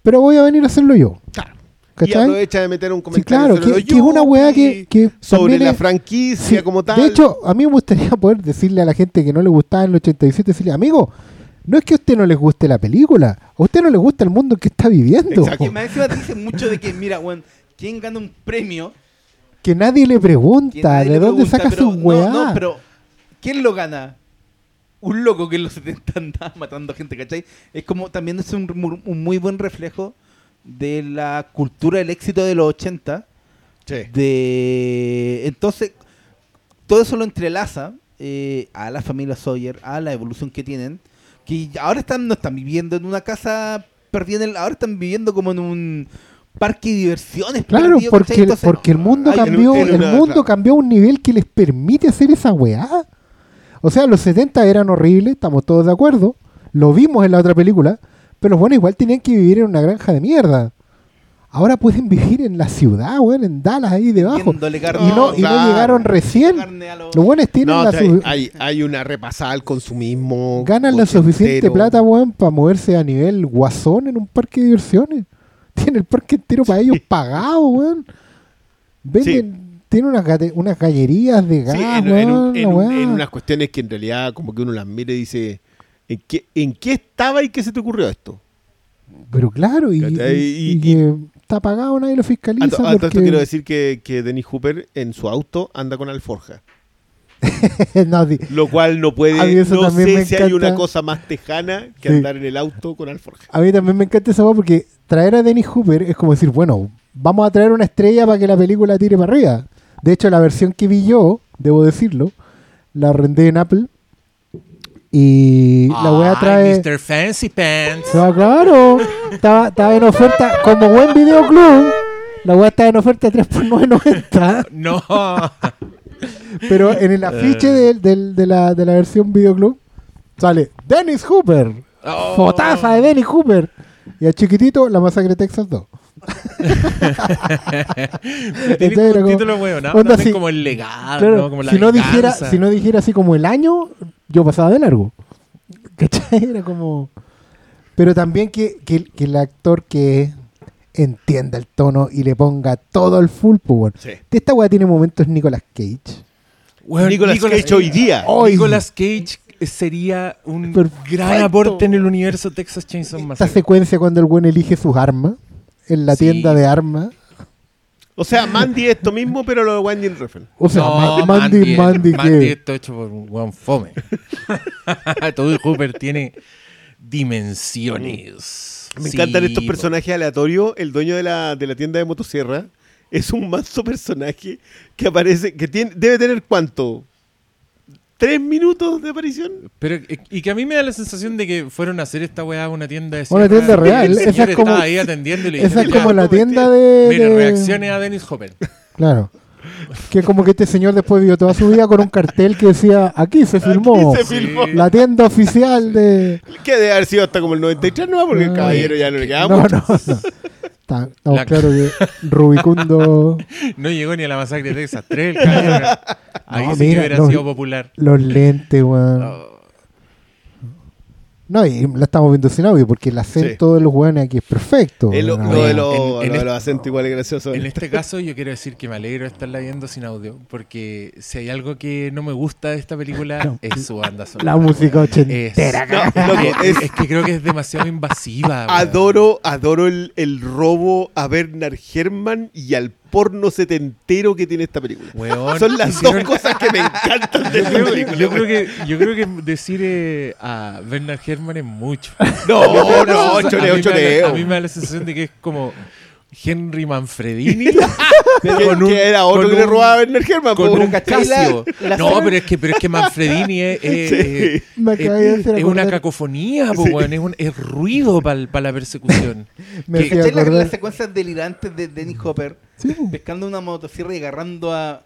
pero voy a venir a hacerlo yo. Claro. Y ¿Cachai? aprovecha de meter un Sí, comentario claro, sobre que, los que es una weá que, sobre la es- franquicia Sí, como tal. De hecho, a mí me gustaría [LAUGHS] poder decirle a la gente que no le gustaba en el 87, decirle, amigo, no es que a usted no les guste la película, a usted no le gusta el mundo en que está viviendo. Exacto. Que dicen mucho de que, mira, weón, ¿quién gana un premio? Que nadie le pregunta nadie de le dónde pregunta, saca pero- su weá. No, no, pero ¿quién lo gana? Un loco que en los 70 andaba matando gente, ¿cachai? Es como también es un muy buen reflejo de la cultura del éxito de los 80. Sí. De entonces, todo eso lo entrelaza eh, a la familia Sawyer, a la evolución que tienen, que ahora están, no están viviendo en una casa perdida, en el- ahora están viviendo como en un parque de diversiones. Claro, perdido, porque, porque el mundo hay- cambió, el una- mundo claro. cambió a un nivel que les permite hacer esa weá. O sea, los 70 eran horribles, estamos todos de acuerdo. Lo vimos en la otra película, pero bueno, igual tenían que vivir en una granja de mierda. Ahora pueden [LAUGHS] vivir en la ciudad, weón, en Dallas, ahí debajo. Carne Y no, y no claro. llegaron recién. los- Los buenos tienen No, la o sea, hay, hay, hay una repasada al consumismo. ganan la suficiente plata, weón, para moverse a nivel guasón en un parque de diversiones. [LAUGHS] Tiene el parque entero para ellos pagado, weón. Venden, tiene unas, unas gallerías de gas, Sí, en unas cuestiones que en realidad como que uno las mira y dice, ¿en qué, ¿en qué estaba y qué se te ocurrió esto? Pero claro, y, ¿Cachai? y- Y- y que está pagado, nadie lo fiscaliza. Porque- quiero decir que, que Dennis Hooper en su auto anda con alforja. [LAUGHS] No, Lo cual no puede, no sé si hay una cosa más tejana que Sí. andar en el auto con alforja. a mí también me encanta esa weá porque traer a Dennis Hooper es como decir, bueno, vamos a traer una estrella para que la película tire para arriba. De hecho, la versión que vi yo, debo decirlo, la arrendé en Apple. Y la weá trae. Mr. Fancy Pants. No, claro, estaba, estaba en oferta, como buen videoclub, la weá estaba en oferta 3 por 9.90, No. pero en el afiche del- del- de, la, de la versión videoclub sale Dennis Hooper, Oh. fotaza de Dennis Hooper, y al chiquitito la masacre de Texas 2. [LAUGHS] Tiene Era como un como- título ¿no? onda como el legado, Claro, ¿no? Como la si, no dijera, si no dijera así como el año, yo pasaba de largo. [LAUGHS] ¿Cachai? Era como... Pero también que, que- que el actor que entienda el tono y le ponga todo al full, pues, weón. Sí. De esta weá tiene momentos Nicolas Cage. Nicolas Cage hoy día. Hoy. Nicolas Cage sería un Perfecto. gran aporte en el universo Texas Chainsaw Esta Massacre. secuencia cuando el buen elige sus armas en la Sí. tienda de armas. O sea, Mandy es esto mismo, pero lo de Wendy Refn. O sea, no, Ma- Mandy, Mandy, Mandy que... está hecho por un weón fome. [LAUGHS] Todo Hooper tiene dimensiones. Me Sí, encantan estos personajes aleatorios. El dueño de la, de la tienda de motosierra es un manso personaje que aparece, que tiene, debe tener cuánto? ¿Tres minutos de aparición? Pero, eh, y que a mí me da la sensación de que fueron a hacer esta weá a una tienda de Una tienda [LAUGHS] real. El Esa señor es como- ahí atendiendo y le Esa es como "Ya, la tienda de... Mire, de- reaccione a Dennis Hopper. Claro. Que como que este señor después vivió toda su vida con un cartel que decía, aquí se filmó. se filmó. La tienda oficial de... Que debe haber sido hasta como el 93, ¿no? Porque el caballero ya no le quedaba No, mucho. no, no. Está- Estamos La- claro que Rubicundo... [LAUGHS] No llegó ni a la masacre de Texas 3, el caballero. [LAUGHS] Ahí No, sí que mira, hubiera los- sido popular. Los lentes, weón. Oh, No, y la estamos viendo sin audio porque el acento de los weones aquí es perfecto. Lo, de, En- los- en lo de este- los acentos igual es gracioso. En este caso yo quiero decir que me alegro de estarla viendo sin audio, porque si hay algo que no me gusta de esta película No. es su banda sonora. La música Es, ochentera. No, cara. loco, es, que creo que es demasiado invasiva. Adoro, adoro el, el robo a Bernard Herrmann y al porno setentero que tiene esta película. Weón, Son las hicieron- dos cosas que me encantan de Yo esta creo, película. yo creo que, yo creo que decir eh, a Bernard Herrmann es mucho. [LAUGHS] No, no, mí choreo, choreo. A mí me da la sensación de que es como Henry Manfredini [LAUGHS] Que, con un- que era otro con que le robaba a Werner Hermann. con po. un ¿cachai la- Casio. No, pero es que, pero es que Manfredini es, es- [LAUGHS] Sí. es- Me es- acabé de hacer es una cacofonía, po, weón, es, un- es ruido para la persecución. [LAUGHS] Me que- ¿Cachai la- las secuencias delirantes de Dennis Hopper Sí, po. pescando una motosierra y agarrando a,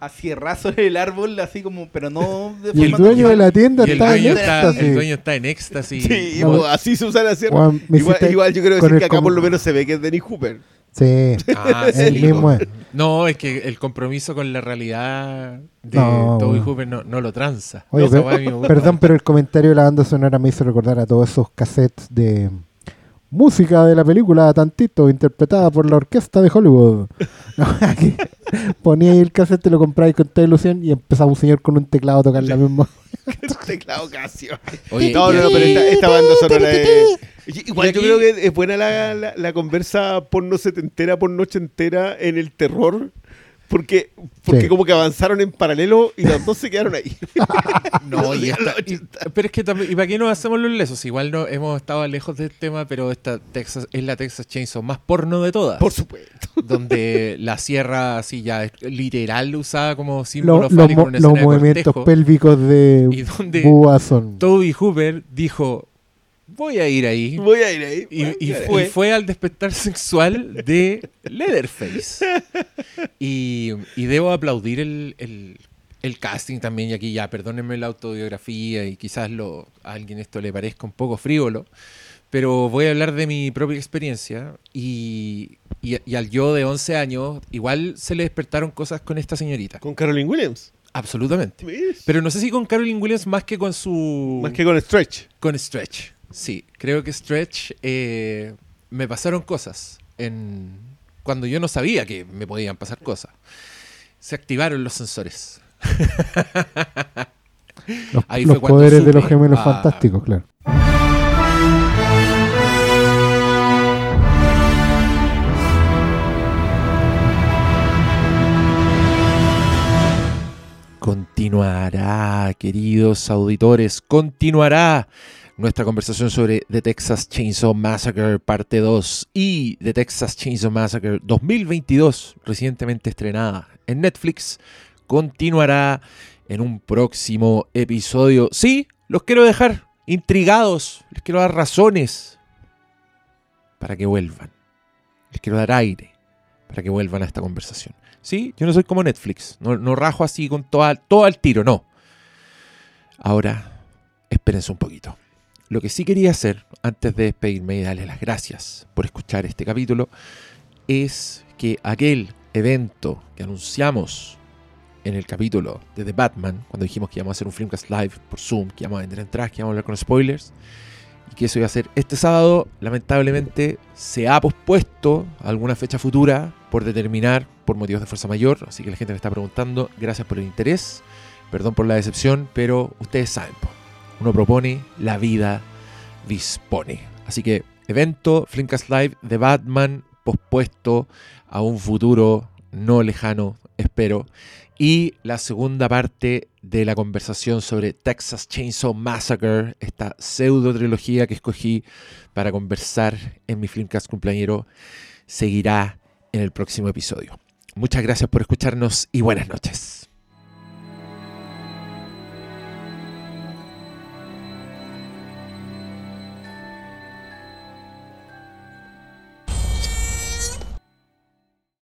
a cierrazos en el árbol, así como, pero no de Y el forma dueño de la tienda Y el está en dueño está, éxtasis. el dueño está en éxtasis. Sí, No, po, así se usa la sierra. Juan, me Igual, hiciste igual yo quiero con decir el que acá por lo menos se ve que es Dennis Hooper. Sí, Ah, [LAUGHS] el sí, mismo po. es. No, es que el compromiso con la realidad de No, Toby bueno. Hooper no, no lo tranza. Oye, Esa per- weá a mí me gusta. perdón, pero el comentario de la banda sonora me hizo recordar a todos esos cassettes de música de la película Tantito, interpretada por la orquesta de Hollywood. No, [LAUGHS] aquí ponía ahí el cassette, te lo compráis con toda ilusión y empezaba un señor con un teclado a tocar la misma. [LAUGHS] Teclado Casio. Oye, No, no, no, pero esta, esta [LAUGHS] banda sonora es... Igual yo creo que es buena la, la, la conversa porno setentera, porno ochentera en el terror. Porque, porque Sí. como que avanzaron en paralelo y los dos se quedaron ahí. [LAUGHS] No, y [LAUGHS] esta- y- 80. pero es que también, ¿y para qué nos hacemos los lesos? Igual no hemos estado lejos del tema, pero esta Texas es la Texas Chainsaw más porno de todas. Por supuesto. [LAUGHS] donde la sierra así ya es literal usada como símbolo Lo- mo- en una los de movimientos cortejo. pélvicos y de donde Búa son. Toby Hooper dijo voy a ir ahí Voy a ir ahí. y, y- y Fue. fue. al despertar sexual de [LAUGHS] Leatherface [LAUGHS] y, y debo aplaudir el, el- el casting también y aquí ya perdónenme la autobiografía y quizás lo, a alguien esto le parezca un poco frívolo pero voy a hablar de mi propia experiencia y, y- y al yo de 11 años igual se le despertaron cosas con esta señorita Con Caroline Williams. absolutamente pero no sé si con Caroline Williams más que con su Más que con Stretch. con Stretch, sí. Creo que Stretch eh, me pasaron cosas en cuando yo no sabía que me podían pasar cosas. Se activaron los sensores. [LAUGHS] Los, Ahí los fue cuando poderes de los gemelos Ah. fantásticos, claro. Continuará, queridos auditores, continuará nuestra conversación sobre The Texas Chainsaw Massacre parte 2 y The Texas Chainsaw Massacre 2022, recientemente estrenada en Netflix, continuará en un próximo episodio. Sí, los quiero dejar intrigados, les quiero dar razones para que vuelvan. Les quiero dar aire para que vuelvan a esta conversación. Sí, yo no soy como Netflix, no, no rajo así con todo al tiro, no. Ahora, espérense un poquito. Lo que sí quería hacer, antes de despedirme y darles las gracias por escuchar este capítulo, es que aquel evento que anunciamos en el capítulo de The Batman, cuando dijimos que íbamos a hacer un Filmcast Live por Zoom, que íbamos a vender entradas, que íbamos a hablar con spoilers, y que eso iba a ser este sábado, lamentablemente se ha pospuesto alguna fecha futura por determinar por motivos de fuerza mayor, así que la gente me está preguntando, gracias por el interés, perdón por la decepción, pero ustedes saben, po, uno propone, la vida dispone. Así que evento Flimcast Live de Batman pospuesto a un futuro no lejano, espero. Y la segunda parte de la conversación sobre Texas Chainsaw Massacre, esta pseudo trilogía que escogí para conversar en mi Filmcast cumpleañero, seguirá en el próximo episodio. Muchas gracias por escucharnos y buenas noches.